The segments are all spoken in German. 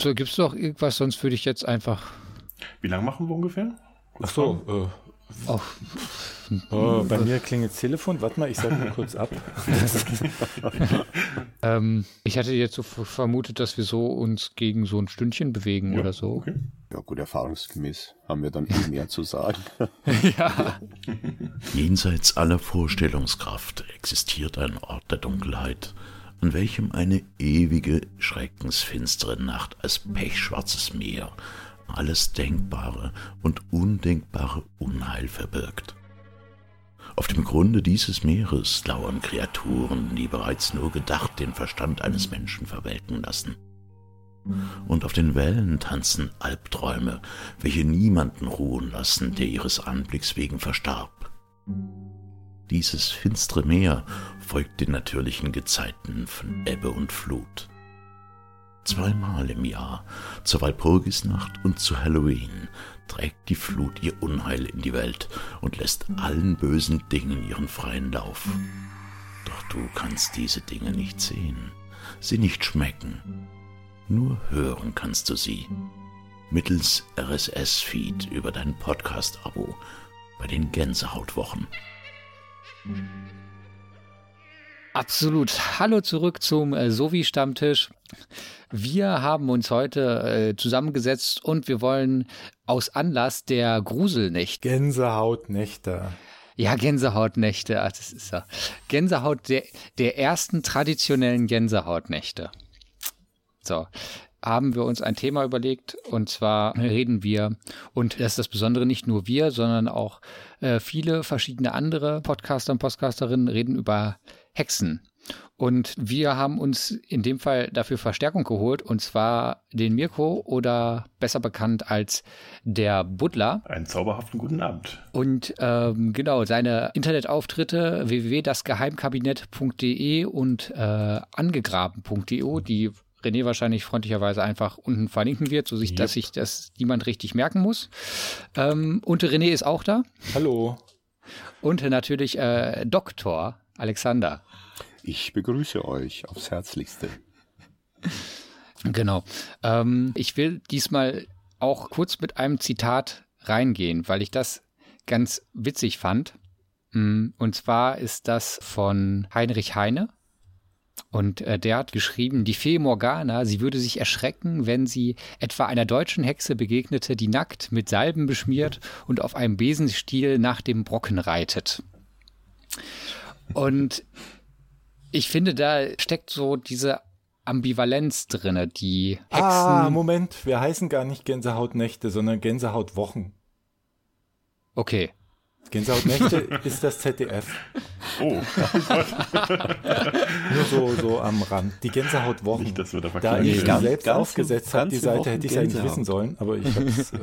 So, gibt's doch irgendwas, sonst würde ich jetzt einfach. Wie lange machen wir ungefähr? Ach so, äh, Oh, oh, bei mir klingelt das Telefon. Warte mal, ich sage mal kurz ab. ähm, ich hatte jetzt so vermutet, dass wir so uns gegen so ein Stündchen bewegen Ja, oder so. Okay. Ja gut, erfahrungsgemäß haben wir dann eh mehr zu sagen. ja. Jenseits aller Vorstellungskraft existiert ein Ort der Dunkelheit, an welchem eine ewige, schreckensfinstere Nacht als pechschwarzes Meer alles Denkbare und Undenkbare Unheil verbirgt. Auf dem Grunde dieses Meeres lauern Kreaturen, die bereits nur gedacht den Verstand eines Menschen verwelken lassen. Und auf den Wellen tanzen Albträume, welche niemanden ruhen lassen, der ihres Anblicks wegen verstarb. Dieses finstere Meer folgt den natürlichen Gezeiten von Ebbe und Flut. Zweimal im Jahr, zur Walpurgisnacht und zu Halloween, trägt die Flut ihr Unheil in die Welt und lässt allen bösen Dingen ihren freien Lauf. Doch du kannst diese Dinge nicht sehen, sie nicht schmecken. Nur hören kannst du sie. Mittels RSS-Feed über dein Podcast-Abo bei den Gänsehautwochen. Absolut. Hallo zurück zum äh, Sovi-Stammtisch. Wir haben uns heute äh, zusammengesetzt und wir wollen aus Anlass der Gruselnächte. Gänsehautnächte. Ja, Gänsehautnächte, ah, das ist ja. Gänsehaut der, der ersten traditionellen Gänsehautnächte. So, haben wir uns ein Thema überlegt und zwar reden wir, und das ist das Besondere, nicht nur wir, sondern auch äh, viele verschiedene andere Podcaster und Podcasterinnen reden über Hexen. Und wir haben uns in dem Fall dafür Verstärkung geholt, und zwar den Mirko oder besser bekannt als der Butler. Einen zauberhaften guten Abend. Und ähm, genau, seine Internetauftritte www.dasgeheimkabinett.de und äh, angegraben.de, die René wahrscheinlich freundlicherweise einfach unten verlinken wird, so sich, dass sich das niemand richtig merken muss. Ähm, und René ist auch da. Hallo. Und natürlich äh, Doktor Alexander. Ich begrüße euch aufs Herzlichste. Genau. Ähm, ich will diesmal auch kurz mit einem Zitat reingehen, weil ich das ganz witzig fand. Mm, Und zwar ist das von Heinrich Heine. Und äh, der hat geschrieben, die Fee Morgana, sie würde sich erschrecken, wenn sie etwa einer deutschen Hexe begegnete, die nackt mit Salben beschmiert und auf einem Besenstiel nach dem Brocken reitet. Und ich finde, da steckt so diese Ambivalenz drinne, die Hexen. Ah, Moment, wir heißen gar nicht Gänsehautnächte, sondern Gänsehautwochen. okay. Gänsehautnächte ist das ZDF. Oh, Nur so, so am Rand. Die Gänsehautwochen. Nicht, dass wir da da ich werden. die Ganz- selbst ganze- aufgesetzt habe, die Seite Wochen hätte ich ja eigentlich Gänsehaut. wissen sollen, aber ich hab's, äh,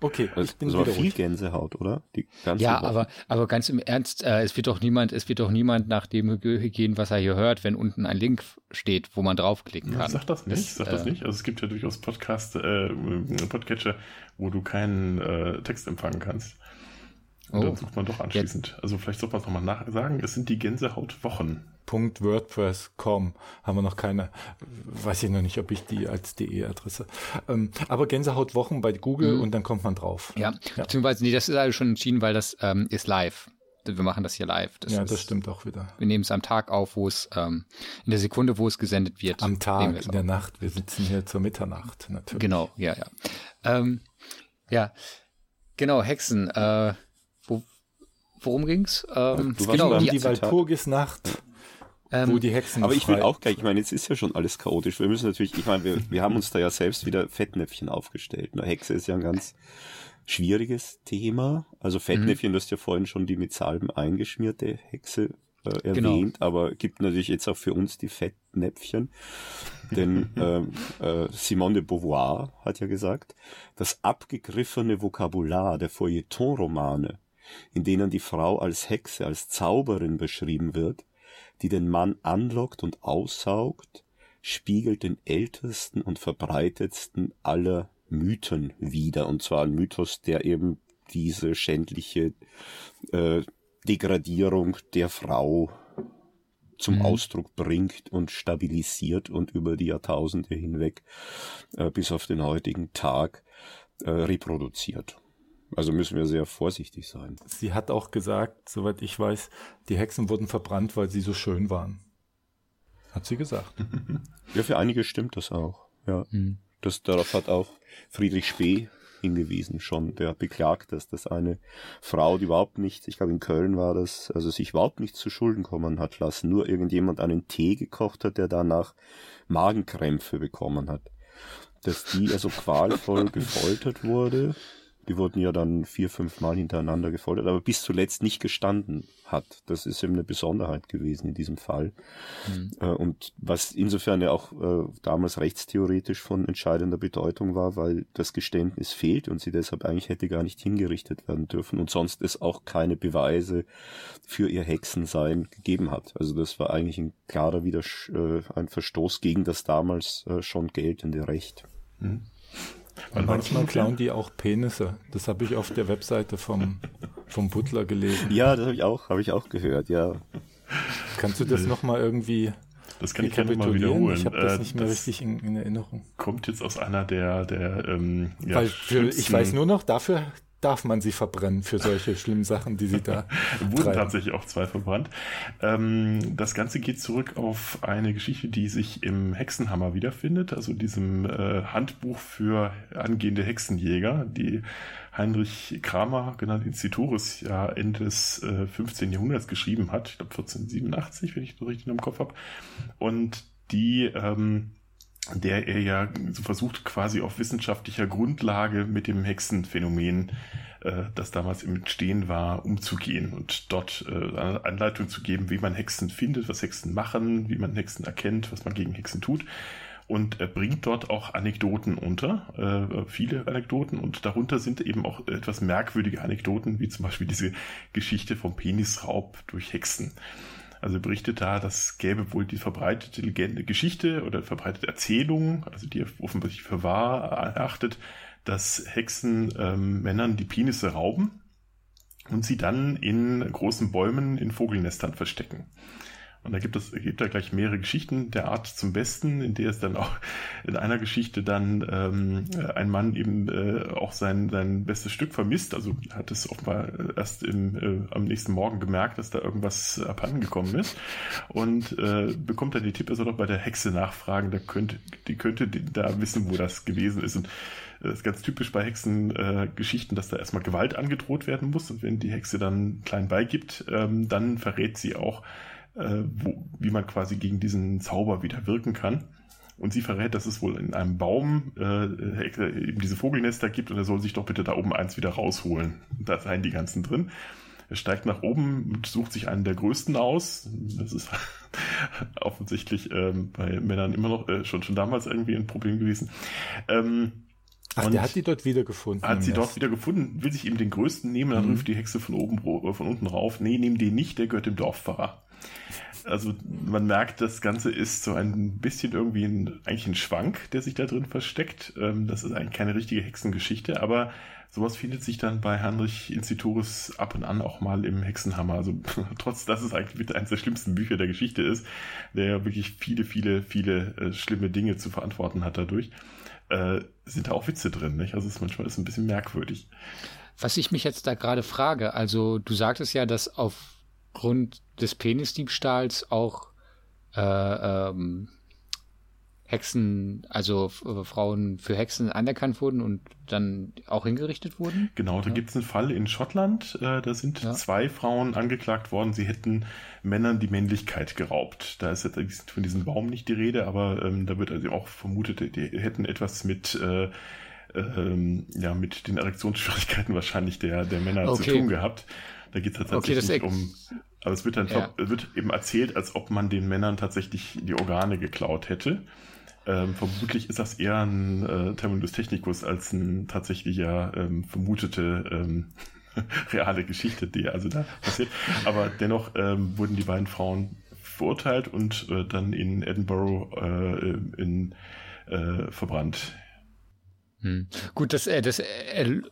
okay, ich Es bin war wieder viel ruhig. Gänsehaut, oder? Die ganze Ja, Woche. aber, aber ganz im Ernst, äh, es wird doch niemand, es wird doch niemand nach dem gehen, was er hier hört, wenn unten ein Link steht, wo man draufklicken kann. Sag das nicht, Das, sag das äh, nicht. Also es gibt ja durchaus Podcast, äh, Podcatcher, wo du keinen äh, Text empfangen kannst. Und Oh. dann sucht man doch anschließend. Also vielleicht sollte man es nochmal nachsagen. Es sind die Gänsehautwochen. Punkt WordPress.com haben wir noch keine, weiß ich noch nicht, ob ich die als DE-Adresse. Ähm, aber Gänsehautwochen bei Google und dann kommt man drauf. Ja, beziehungsweise, nee, das ist also schon entschieden, weil das ähm, ist live. Wir machen das hier live. Das ja, ist, das stimmt auch wieder. Wir nehmen es am Tag auf, wo es, ähm, in der Sekunde, wo es gesendet wird. Am Tag, in der. Nacht. Wir sitzen hier zur Mitternacht, natürlich. Genau, ja, ja. Ähm, ja, genau, Hexen. Äh, worum ging's? Ähm, Du genau, Um die, die. Walpurgisnacht, ähm, wo die Hexen Aber ich will auch gleich, ich meine, jetzt ist ja schon alles chaotisch. Wir müssen natürlich, ich meine, wir, wir haben uns da ja selbst wieder Fettnäpfchen aufgestellt. Eine Hexe ist ja ein ganz schwieriges Thema. Also Fettnäpfchen, du hast ja vorhin schon die mit Salben eingeschmierte Hexe äh, erwähnt, aber gibt natürlich jetzt auch für uns die Fettnäpfchen. Denn ähm, äh, Simone de Beauvoir hat ja gesagt, das abgegriffene Vokabular der Feuilleton-Romane, in denen die Frau als Hexe, als Zauberin beschrieben wird, die den Mann anlockt und aussaugt, spiegelt den ältesten und verbreitetsten aller Mythen wider. Und zwar ein Mythos, der eben diese schändliche äh, Degradierung der Frau zum mhm. Ausdruck bringt und stabilisiert und über die Jahrtausende hinweg äh, bis auf den heutigen Tag äh, reproduziert. Also müssen wir sehr vorsichtig sein. Sie hat auch gesagt, soweit ich weiß, die Hexen wurden verbrannt, weil sie so schön waren. Hat sie gesagt. ja, für einige stimmt das auch. Ja. Mhm. Das, darauf hat auch Friedrich Spee hingewiesen schon, der beklagt, dass das eine Frau, die überhaupt nicht, ich glaube in Köln war das, also sich überhaupt nicht zu Schulden kommen hat lassen, nur irgendjemand einen Tee gekocht hat, der danach Magenkrämpfe bekommen hat. Dass die also qualvoll gefoltert wurde die wurden ja dann vier, fünf Mal hintereinander gefoltert, aber bis zuletzt nicht gestanden hat. Das ist eben eine Besonderheit gewesen in diesem Fall. Mhm. Äh, und was insofern ja auch äh, damals rechtstheoretisch von entscheidender Bedeutung war, weil das Geständnis fehlt und sie deshalb eigentlich hätte gar nicht hingerichtet werden dürfen und sonst es auch keine Beweise für ihr Hexensein gegeben hat. Also das war eigentlich ein klarer Widers äh, ein Verstoß gegen das damals schon geltende Recht. Mhm. Und manchmal klauen die auch Penisse. Das habe ich auf der Webseite vom, vom Butler gelesen. Ja, das habe ich auch, habe ich auch gehört, ja. Kannst du das nochmal irgendwie das kann ich gerne mal wiederholen. Ich habe das äh, nicht mehr das richtig in, in, Erinnerung. Kommt jetzt aus einer der, der ähm, ja, Weil für, ich weiß nur noch, dafür darf man sie verbrennen für solche schlimmen Sachen, die sie da Wurden tatsächlich auch zwei verbrannt. Ähm, das Ganze geht zurück auf eine Geschichte, die sich im Hexenhammer wiederfindet, also diesem äh, Handbuch für angehende Hexenjäger, die Heinrich Kramer, genannt Instituris, ja Ende des äh, 15. Jahrhunderts geschrieben hat. Ich glaube 1487, wenn ich das richtig im Kopf habe. Und die ähm, der er ja so versucht, quasi auf wissenschaftlicher Grundlage mit dem Hexenphänomen, äh, das damals im Entstehen war, umzugehen und dort äh, Anleitung zu geben, wie man Hexen findet, was Hexen machen, wie man Hexen erkennt, was man gegen Hexen tut. Und er bringt dort auch Anekdoten unter, äh, viele Anekdoten, und darunter sind eben auch etwas merkwürdige Anekdoten, wie zum Beispiel diese Geschichte vom Penisraub durch Hexen. Also berichtet da, das gäbe wohl die verbreitete Legende, Geschichte oder verbreitete Erzählung, also die offensichtlich für wahr erachtet, dass Hexen ähm, Männern die Penisse rauben und sie dann in großen Bäumen in Vogelnestern verstecken. Und da gibt es gibt da gleich mehrere Geschichten der Art zum Besten, in der es dann auch in einer Geschichte dann ähm, ein Mann eben äh, auch sein sein bestes Stück vermisst. Also hat es offenbar erst im, äh, am nächsten Morgen gemerkt, dass da irgendwas abhanden gekommen ist und äh, bekommt dann die Tipp, er soll doch bei der Hexe nachfragen. Da könnte die könnte da wissen, wo das gewesen ist und das ist ganz typisch bei Hexengeschichten, äh, dass da erstmal Gewalt angedroht werden muss und wenn die Hexe dann klein beigibt, ähm, dann verrät sie auch, äh, wo, wie man quasi gegen diesen Zauber wieder wirken kann. Und sie verrät, dass es wohl in einem Baum äh, eben diese Vogelnester gibt und er soll sich doch bitte da oben eins wieder rausholen. Da seien die ganzen drin. Er steigt nach oben und sucht sich einen der größten aus. Das ist offensichtlich ähm, bei Männern immer noch äh, schon, schon damals irgendwie ein Problem gewesen. Ähm, Ach, der hat die dort wieder gefunden. Hat sie dort wieder gefunden, will sich eben den größten nehmen, dann mhm. ruft die Hexe von oben, von unten rauf. Nee, nimm den nicht, der gehört dem Dorfpfarrer. Also man merkt, das Ganze ist so ein bisschen irgendwie ein, eigentlich ein Schwank, der sich da drin versteckt. Ähm, das ist eigentlich keine richtige Hexengeschichte, aber sowas findet sich dann bei Heinrich Instituris ab und an auch mal im Hexenhammer. Also trotz, dass es eigentlich mit eines der schlimmsten Bücher der Geschichte ist, der ja wirklich viele, viele, viele äh, schlimme Dinge zu verantworten hat dadurch, äh, sind da auch Witze drin. Nicht? Also es ist manchmal ist ein bisschen merkwürdig. Was ich mich jetzt da gerade frage, also du sagtest ja, dass auf Grund des Penisdiebstahls auch äh, ähm, Hexen, also Frauen für Hexen anerkannt wurden und dann auch hingerichtet wurden? Genau, da ja. gibt es einen Fall in Schottland, äh, da sind ja. zwei Frauen angeklagt worden, sie hätten Männern die Männlichkeit geraubt. Da ist jetzt von diesem Baum nicht die Rede, aber ähm, da wird also auch vermutet, die hätten etwas mit äh, ähm, ja, mit den Erektionsschwierigkeiten wahrscheinlich der, der Männer okay. zu tun gehabt. Da geht es tatsächlich okay, um, aber es wird dann ja. wird eben erzählt, als ob man den Männern tatsächlich die Organe geklaut hätte. Ähm, vermutlich ist das eher ein äh, Terminus technicus als ein tatsächlicher ähm, vermutete ähm, reale Geschichte, die also da passiert. Aber dennoch ähm, wurden die beiden Frauen verurteilt und äh, dann in Edinburgh äh, in, äh, verbrannt. Hm. Gut, das, äh, das äh,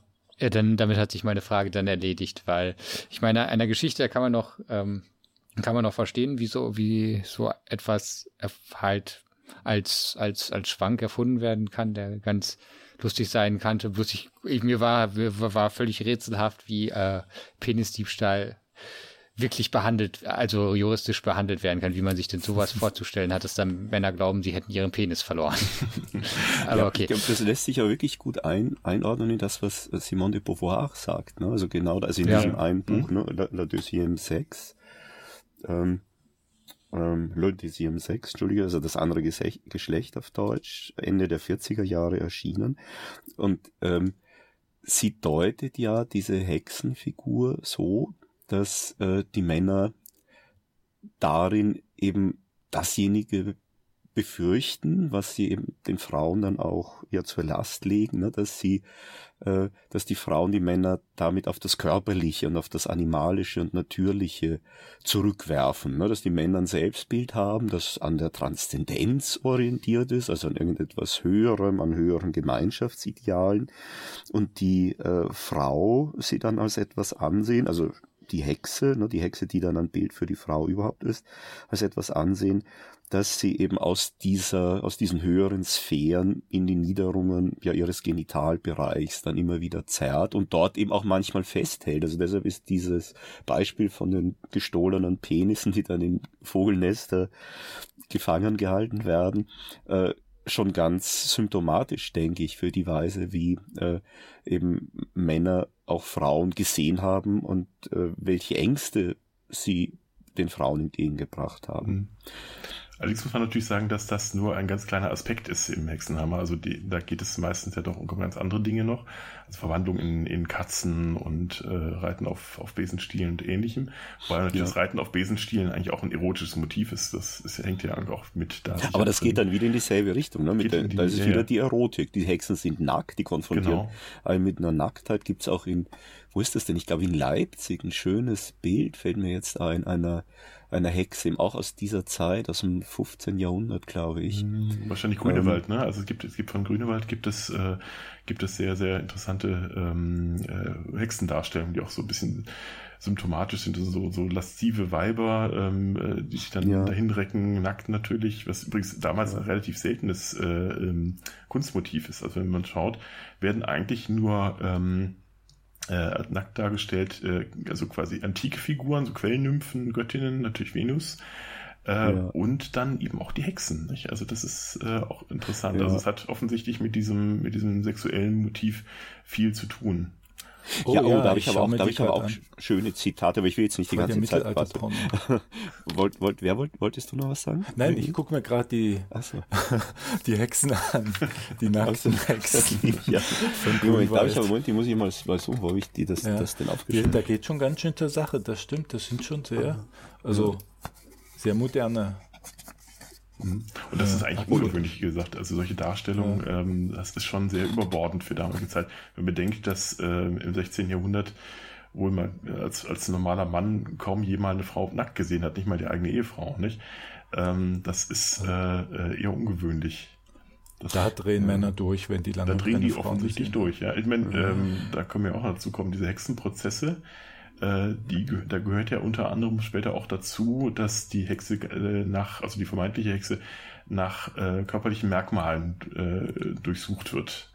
ja, dann, damit hat sich meine Frage dann erledigt, weil ich meine, einer Geschichte, kann man noch ähm, kann man auch verstehen, wieso, wie so etwas halt als, als, als Schwank erfunden werden kann, der ganz lustig sein kannte. Bloß ich, ich mir war, war völlig rätselhaft, wie äh, Penisdiebstahl wirklich behandelt, also juristisch behandelt werden kann, wie man sich denn sowas vorzustellen hat, dass dann Männer glauben, sie hätten ihren Penis verloren. Aber ja, okay. Ich glaube, das lässt sich ja wirklich gut ein, einordnen in das, was Simone de Beauvoir sagt. Ne? Also genau, also in ja. diesem einen Buch, mhm. ne, La, La Deuxième Sex, ähm, ähm, Le Deuxième Sex, Entschuldige, also das andere Geschlecht auf Deutsch, Ende der 40er Jahre erschienen. Und ähm, sie deutet ja diese Hexenfigur so, dass äh, die Männer darin eben dasjenige befürchten, was sie eben den Frauen dann auch ja zur Last legen, ne, dass sie, äh, dass die Frauen die Männer damit auf das Körperliche und auf das Animalische und Natürliche zurückwerfen, ne, dass die Männer ein Selbstbild haben, das an der Transzendenz orientiert ist, also an irgendetwas Höherem, an höheren Gemeinschaftsidealen und die äh, Frau sie dann als etwas ansehen, also die Hexe, ne, die Hexe, die dann ein Bild für die Frau überhaupt ist, als etwas ansehen, dass sie eben aus dieser, aus diesen höheren Sphären in die Niederungen ja ihres Genitalbereichs dann immer wieder zerrt und dort eben auch manchmal festhält. Also deshalb ist dieses Beispiel von den gestohlenen Penissen, die dann in Vogelnester gefangen gehalten werden, äh, schon ganz symptomatisch, denke ich, für die Weise, wie äh, eben Männer auch Frauen gesehen haben und äh, welche Ängste sie den Frauen entgegengebracht haben. Mhm. Allerdings muss man natürlich sagen, dass das nur ein ganz kleiner Aspekt ist im Hexenhammer. Also die, da geht es meistens ja doch um ganz andere Dinge noch. Also Verwandlung in, in Katzen und äh, Reiten auf, auf Besenstielen und ähnlichem. Wobei natürlich ja. das Reiten auf Besenstielen eigentlich auch ein erotisches Motiv ist. Das, ist, hängt ja auch mit da. Aber das geht dann wieder in dieselbe Richtung. Ne? Mit der, die, da ist es ja, wieder die Erotik. Die Hexen sind nackt, die konfrontieren. Genau. Mit einer Nacktheit gibt's auch in, wo ist das denn? Ich glaube in Leipzig ein schönes Bild, fällt mir jetzt ein, einer einer Hexe, eben auch aus dieser Zeit, aus dem 15. Jahrhundert, glaube ich. Hm, wahrscheinlich Grünewald, ähm, ne? Also es gibt, es gibt von Grünewald gibt es, äh, gibt es sehr, sehr interessante ähm, äh, Hexendarstellungen, die auch so ein bisschen symptomatisch sind, also so, so laszive Weiber, ähm, äh, die sich dann ja. dahin recken, nackt natürlich, was übrigens damals ein relativ seltenes äh, ähm, Kunstmotiv ist. Also wenn man schaut, werden eigentlich nur ähm, äh, nackt dargestellt, äh, also quasi antike Figuren, so Quellnymphen, Göttinnen, natürlich Venus. Äh, ja. Und dann eben auch die Hexen. Nicht? Also das ist äh, auch interessant. Ja. Also es hat offensichtlich mit diesem, mit diesem sexuellen Motiv viel zu tun. Oh, ja, oh, ja, da habe ich, aber auch, da ich aber auch schöne Zitate, aber ich will jetzt nicht die ganze Zeit was. wollt, wollt, wer wollt, wolltest du noch was sagen? Nein, ich gucke mir gerade die, so. die Hexen an. Die nackten Hexen. ja. Moment, da ich aber, Moment, die muss ich mal, mal suchen, wo ich die das, ja. das denn aufgeschrieben Da geht schon ganz schön zur Sache, das stimmt. Das sind schon sehr, also sehr moderne. Und das ist eigentlich ungewöhnlich gesagt. Also solche Darstellungen, ähm, das ist schon sehr überbordend für damalige Zeit. Wenn man bedenkt, dass äh, im 16. Jahrhundert wohl man als, als normaler Mann kaum jemals eine Frau nackt gesehen hat, nicht mal die eigene Ehefrau, nicht? Ähm, das ist äh, äh, eher ungewöhnlich. Das, da drehen äh, Männer durch, wenn die lange Da drehen die offensichtlich durch, ja. Ich meine, ähm, da können wir auch dazu kommen, diese Hexenprozesse, äh, die, da gehört ja unter anderem später auch dazu, dass die Hexe äh, nach, also die vermeintliche Hexe nach äh, körperlichen Merkmalen äh, durchsucht wird.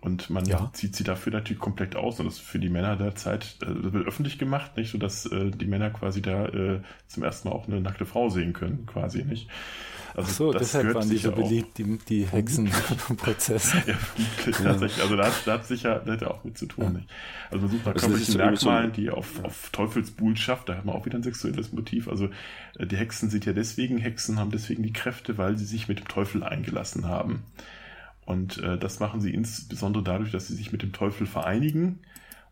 Und man ja. zieht sie dafür natürlich komplett aus. Und das ist für die Männer der Zeit, äh, das wird öffentlich gemacht, nicht so, dass äh, die Männer quasi da äh, zum ersten Mal auch eine nackte Frau sehen können, quasi nicht. Also Ach so, deshalb waren die so beliebt, die, die Hexenprozesse. ja, tatsächlich. Also da hat, da hat sicher, da hat er auch mit zu tun. Ja. Nicht? Also man sucht nach also körperlichen Merkmalen, die auf, auf Teufelsbuhlschaft, da hat man auch wieder ein sexuelles Motiv. Also äh, die Hexen sind ja deswegen Hexen, haben deswegen die Kräfte, weil sie sich mit dem Teufel eingelassen haben. Und äh, das machen sie insbesondere dadurch, dass sie sich mit dem Teufel vereinigen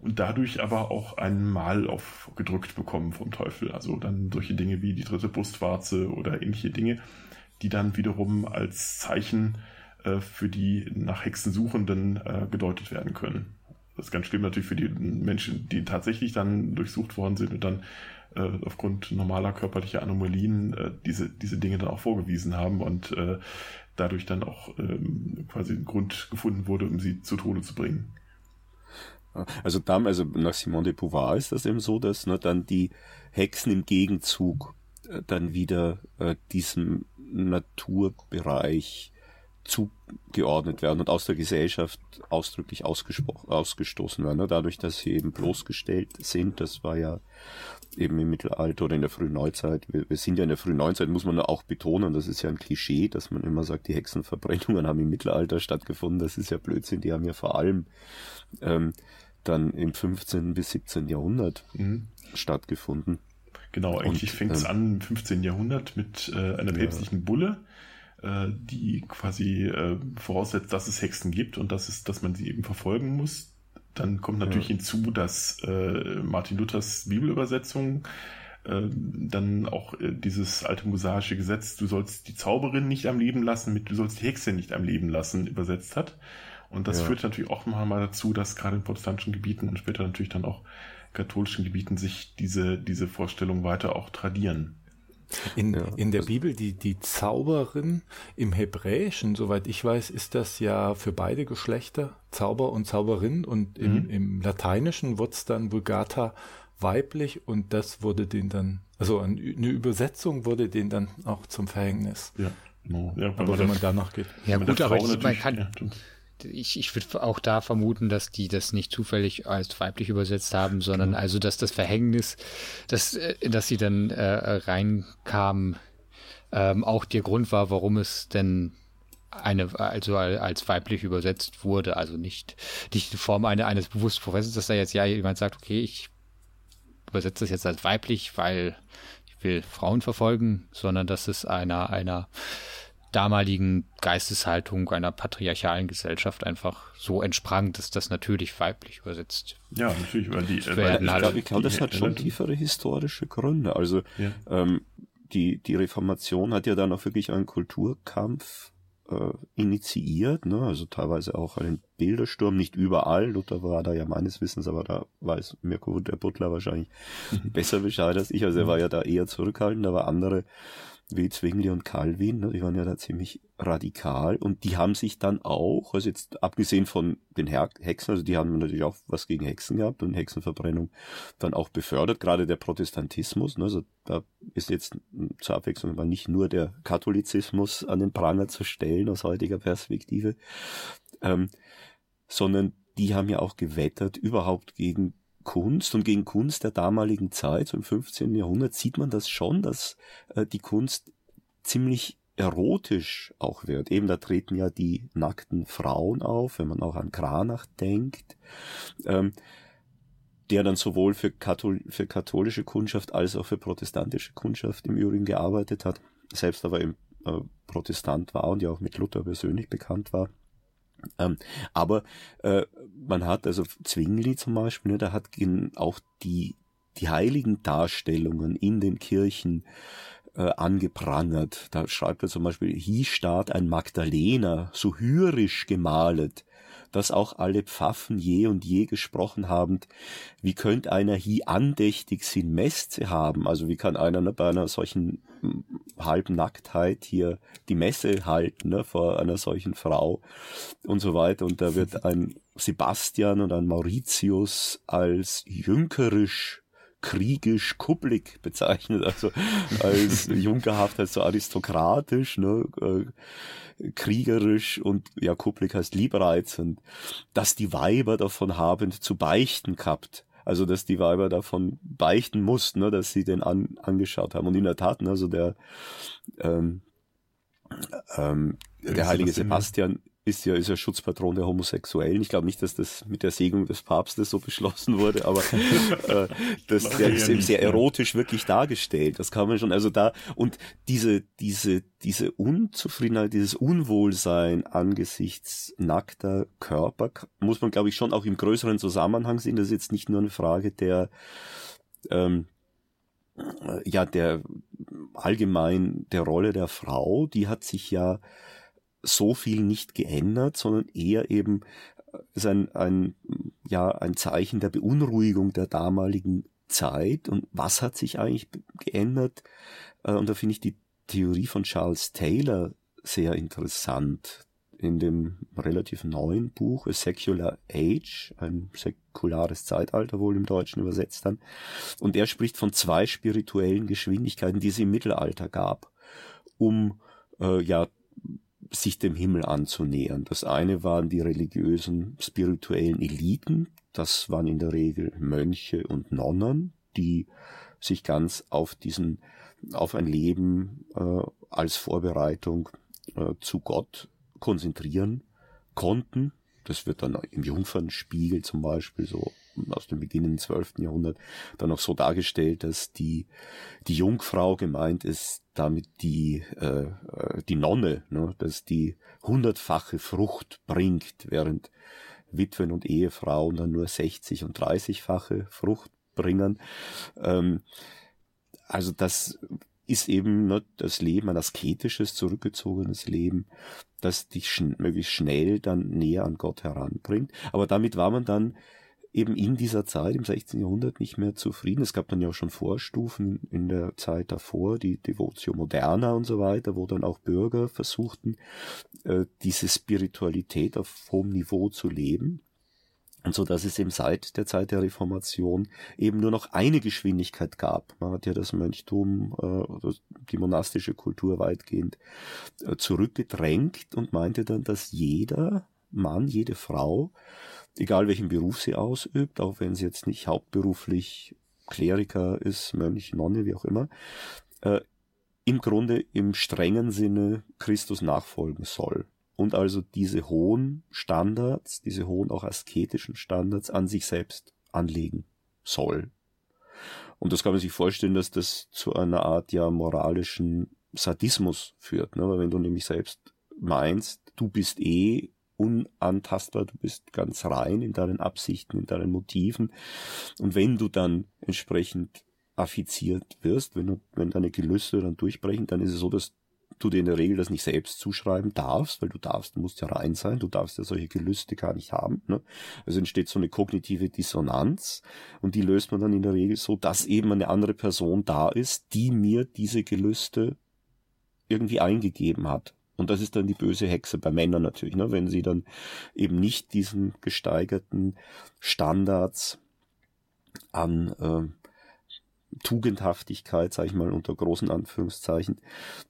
und dadurch aber auch ein Mal aufgedrückt bekommen vom Teufel. Also dann solche Dinge wie die dritte Brustwarze oder ähnliche Dinge die dann wiederum als Zeichen äh, für die nach Hexen Suchenden äh, gedeutet werden können. Das ist ganz schlimm natürlich für die Menschen, die tatsächlich dann durchsucht worden sind und dann äh, aufgrund normaler körperlicher Anomalien äh, diese, diese Dinge dann auch vorgewiesen haben und äh, dadurch dann auch ähm, quasi ein Grund gefunden wurde, um sie zu Tode zu bringen. Also dann, also nach Simone de Beauvoir ist das eben so, dass ne, dann die Hexen im Gegenzug äh, dann wieder äh, diesem Naturbereich zugeordnet werden und aus der Gesellschaft ausdrücklich ausgestoßen werden. Ne? Dadurch, dass sie eben bloßgestellt sind, das war ja eben im Mittelalter oder in der frühen Neuzeit. Wir, wir sind ja in der frühen Neuzeit, muss man auch betonen, das ist ja ein Klischee, dass man immer sagt, die Hexenverbrennungen haben im Mittelalter stattgefunden. Das ist ja Blödsinn, die haben ja vor allem ähm, dann im 15. bis 17. Jahrhundert mhm. stattgefunden. Genau, eigentlich fängt es ähm, an im 15. Jahrhundert mit äh, einer päpstlichen. Bulle, äh, die quasi äh, voraussetzt, dass es Hexen gibt und dass, es, dass man sie eben verfolgen muss. Dann kommt natürlich ja. hinzu, dass äh, Martin Luthers Bibelübersetzung äh, dann auch äh, dieses alte mosaische Gesetz, du sollst die Zauberin nicht am Leben lassen, mit du sollst die Hexe nicht am Leben lassen, übersetzt hat. Und das ja. führt natürlich auch mal dazu, dass gerade in protestantischen Gebieten und später natürlich dann auch katholischen Gebieten sich diese, diese Vorstellung weiter auch tradieren. In, ja, in der Bibel, die, die Zauberin im Hebräischen, soweit ich weiß, ist das ja für beide Geschlechter, Zauber und Zauberin. Und im, mhm. im Lateinischen wurde es dann Vulgata weiblich und das wurde den dann, also eine Übersetzung wurde den dann auch zum Verhängnis. Ja, genau. Ja, aber wenn man danach geht. Ja gut, aber ich, man kann, ja, ich, ich würde auch da vermuten, dass die das nicht zufällig als weiblich übersetzt haben, sondern mhm. also, dass das Verhängnis, dass, äh, dass sie dann äh, reinkamen, ähm, auch der Grund war, warum es denn eine, also als weiblich übersetzt wurde, also nicht, nicht in Form eine, eines bewussten Professors, dass da jetzt ja jemand sagt, okay, ich übersetze das jetzt als weiblich, weil ich will Frauen verfolgen, sondern dass es einer, einer damaligen Geisteshaltung einer patriarchalen Gesellschaft einfach so entsprang, dass das natürlich weiblich übersetzt. Ja, natürlich, weil die. Äh, weil ich glaube, glaub, das hat schon tiefere historische Gründe. Also ja. ähm, die, die Reformation hat ja dann auch wirklich einen Kulturkampf äh, initiiert, ne? also teilweise auch einen Bildersturm, nicht überall. Luther war da ja meines Wissens, aber da weiß Mirko der Butler wahrscheinlich mhm. besser Bescheid als ich. Also er war ja da eher zurückhaltend, aber andere wie Zwingli und Calvin, ne, die waren ja da ziemlich radikal und die haben sich dann auch, also jetzt abgesehen von den Hexen, also die haben natürlich auch was gegen Hexen gehabt und Hexenverbrennung dann auch befördert, gerade der Protestantismus, ne, also da ist jetzt zur Abwechslung mal nicht nur der Katholizismus an den Pranger zu stellen aus heutiger Perspektive, ähm, sondern die haben ja auch gewettert überhaupt gegen Kunst und gegen Kunst der damaligen Zeit, so im 15. Jahrhundert, sieht man das schon, dass äh, die Kunst ziemlich erotisch auch wird. Eben da treten ja die nackten Frauen auf, wenn man auch an Kranach denkt, ähm, der dann sowohl für, Kathol für katholische Kundschaft als auch für protestantische Kundschaft im Übrigen gearbeitet hat, selbst aber im äh, Protestant war und ja auch mit Luther persönlich bekannt war. Ähm, aber äh, man hat also Zwingli zum Beispiel, ne, da hat auch die, die heiligen Darstellungen in den Kirchen äh, angeprangert. Da schreibt er zum Beispiel, hier staat ein Magdalena, so hyrisch gemalet, dass auch alle Pfaffen je und je gesprochen haben, wie könnt einer hier andächtig sin Messe haben? Also wie kann einer ne, bei einer solchen hm, Halbnacktheit hier die Messe halten ne, vor einer solchen Frau und so weiter. Und da wird ein Sebastian und ein Mauritius als jünkerisch kriegisch kuppelig bezeichnet, also als junkerhaft, als so aristokratisch, ne, äh, kriegerisch und ja, kuppelig heißt liebreizend, dass die Weiber davon haben zu beichten gehabt. Also, dass die Weiber davon beichten mussten, ne, dass sie den an, angeschaut haben. Und in der Tat, ne, also der, ähm, ähm, der heilige Sebastian ist ja, ist ja Schutzpatron der Homosexuellen. Ich glaube nicht, dass das mit der Segnung des Papstes so beschlossen wurde, aber äh, das, der ist eben sehr erotisch wirklich dargestellt. Das kann man schon, also da, und diese, diese, diese Unzufriedenheit, dieses Unwohlsein angesichts nackter Körper, muss man, glaube ich, schon auch im größeren Zusammenhang sehen. Das ist jetzt nicht nur eine Frage der, ähm, ja, der allgemein der Rolle der Frau, die hat sich ja so viel nicht geändert, sondern eher eben äh, ist ein, ein, ja, ein Zeichen der Beunruhigung der damaligen Zeit. Und was hat sich eigentlich geändert? Äh, und da finde ich die Theorie von Charles Taylor sehr interessant. in dem relativ neuen Buch A Secular Age, ein säkulares Zeitalter wohl im Deutschen übersetzt dann. Und er spricht von zwei spirituellen Geschwindigkeiten, die es im Mittelalter gab, um äh, ja sich dem Himmel anzunähern. Das eine waren die religiösen, spirituellen Eliten, das waren in der Regel Mönche und Nonnen, die sich ganz auf diesen, auf ein Leben äh, als Vorbereitung äh, zu Gott konzentrieren konnten. Das wird dann im Jungfernspiegel zum Beispiel so aus dem beginnenden 12. Jahrhundert dann auch so dargestellt, dass die, die Jungfrau gemeint ist, damit die, äh, die Nonne, ne, dass die hundertfache Frucht bringt, während Witwen und Ehefrauen dann nur 60 und 30-fache Frucht bringen. Ähm, also das ist eben ne, das Leben, ein asketisches, zurückgezogenes Leben, das dich schn möglichst schnell dann näher an Gott heranbringt. Aber damit war man dann eben in dieser Zeit im 16. Jahrhundert nicht mehr zufrieden. Es gab dann ja auch schon Vorstufen in der Zeit davor, die Devotio Moderna und so weiter, wo dann auch Bürger versuchten, äh, diese Spiritualität auf hohem Niveau zu leben. Und so dass es eben seit der Zeit der Reformation eben nur noch eine Geschwindigkeit gab. Man hat ja das Mönchtum, äh, die monastische Kultur weitgehend äh, zurückgedrängt und meinte dann, dass jeder Mann, jede Frau, egal welchen Beruf sie ausübt, auch wenn sie jetzt nicht hauptberuflich Kleriker ist, Mönch, Nonne, wie auch immer, äh, im Grunde im strengen Sinne Christus nachfolgen soll und also diese hohen Standards, diese hohen auch asketischen Standards an sich selbst anlegen soll. Und das kann man sich vorstellen, dass das zu einer Art ja moralischen Sadismus führt, ne? weil wenn du nämlich selbst meinst, du bist eh unantastbar, du bist ganz rein in deinen Absichten, in deinen Motiven und wenn du dann entsprechend affiziert wirst, wenn, du, wenn deine Gelüste dann durchbrechen, dann ist es so, dass du dir in der Regel das nicht selbst zuschreiben darfst, weil du darfst, du musst ja rein sein, du darfst ja solche Gelüste gar nicht haben. Ne? Also entsteht so eine kognitive Dissonanz und die löst man dann in der Regel so, dass eben eine andere Person da ist, die mir diese Gelüste irgendwie eingegeben hat. Und das ist dann die böse Hexe bei Männern natürlich, ne? wenn sie dann eben nicht diesen gesteigerten Standards an äh, Tugendhaftigkeit, sage ich mal unter großen Anführungszeichen,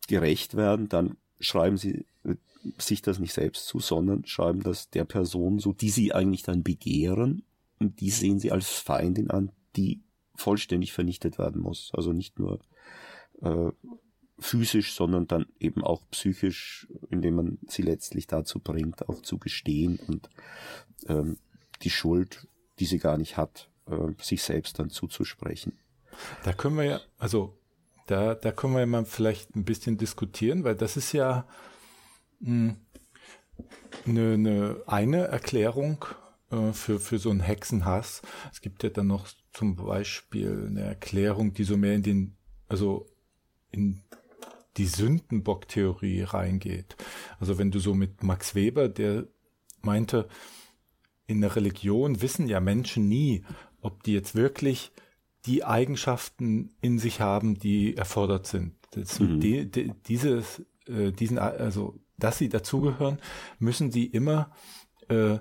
gerecht werden, dann schreiben sie äh, sich das nicht selbst zu, sondern schreiben das der Person so, die sie eigentlich dann begehren und die sehen sie als Feindin an, die vollständig vernichtet werden muss. Also nicht nur äh, physisch, sondern dann eben auch psychisch, indem man sie letztlich dazu bringt, auch zu gestehen und ähm, die Schuld, die sie gar nicht hat, äh, sich selbst dann zuzusprechen. Da können wir ja, also da, da können wir ja mal vielleicht ein bisschen diskutieren, weil das ist ja mh, hm, eine, eine, eine Erklärung äh, für, für so einen Hexenhass. Es gibt ja dann noch zum Beispiel eine Erklärung, die so mehr in den, also in die Sündenbock-Theorie reingeht. Also wenn du so mit Max Weber, der meinte, in der Religion wissen ja Menschen nie, ob die jetzt wirklich die Eigenschaften in sich haben, die erfordert sind. Mhm. Die, die, dieses, äh, diesen, also, dass sie dazugehören, müssen sie immer, äh,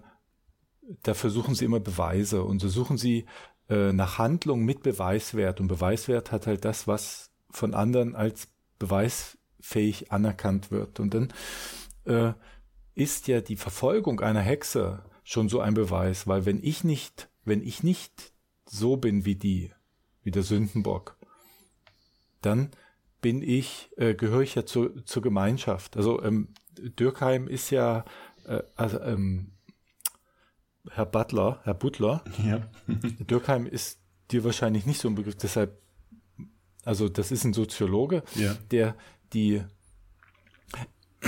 da versuchen sie immer Beweise und so suchen sie äh, nach Handlung mit Beweiswert und Beweiswert hat halt das, was von anderen als beweisfähig anerkannt wird. Und dann äh, ist ja die Verfolgung einer Hexe schon so ein Beweis, weil wenn ich nicht, wenn ich nicht so bin wie die, wie der Sündenbock, dann bin ich, äh, gehöre ich ja zu, zur Gemeinschaft. Also ähm, Dürkheim ist ja, äh, also ähm, Herr Butler, Herr Butler, ja. Dürkheim ist dir wahrscheinlich nicht so ein Begriff, deshalb, also das ist ein Soziologe, ja. der die,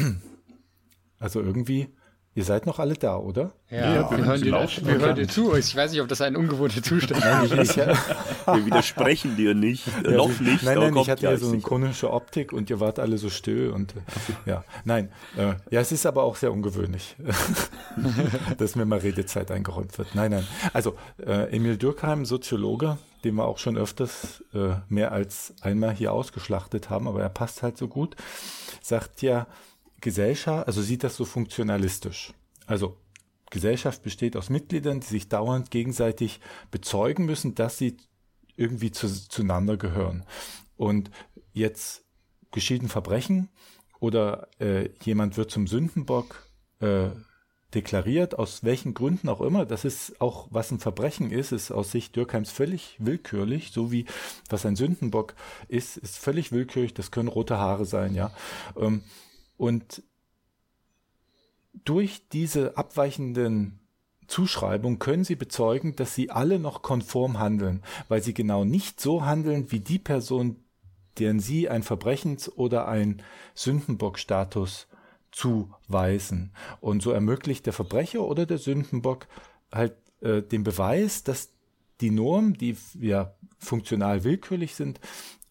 also irgendwie Ihr seid noch alle da, oder? Ja, ja wir, hören dir, wir hören dir zu. Ich weiß nicht, ob das ein ungewohnter Zustand ist. wir widersprechen dir nicht. Ja, noch nicht. Nein, nein, ich hatte ja so eine konische Optik und ihr wart alle so still und ja, nein. Äh, ja, es ist aber auch sehr ungewöhnlich, dass mir mal Redezeit eingeräumt wird. Nein, nein. Also äh, Emil Dürkheim, Soziologe, den wir auch schon öfters äh, mehr als einmal hier ausgeschlachtet haben, aber er passt halt so gut, sagt ja, Gesellschaft, also sieht das so funktionalistisch. Also Gesellschaft besteht aus Mitgliedern, die sich dauernd gegenseitig bezeugen müssen, dass sie irgendwie zu, zueinander gehören. Und jetzt geschieht ein Verbrechen oder äh, jemand wird zum Sündenbock äh, deklariert, aus welchen Gründen auch immer, das ist auch, was ein Verbrechen ist, ist aus Sicht Dürkheims völlig willkürlich, so wie was ein Sündenbock ist, ist völlig willkürlich, das können rote Haare sein, ja. Ähm, und durch diese abweichenden Zuschreibungen können sie bezeugen, dass sie alle noch konform handeln, weil sie genau nicht so handeln wie die Person, deren sie ein Verbrechens- oder ein Sündenbock-Status zuweisen. Und so ermöglicht der Verbrecher oder der Sündenbock halt äh, den Beweis, dass die Normen, die ja funktional willkürlich sind,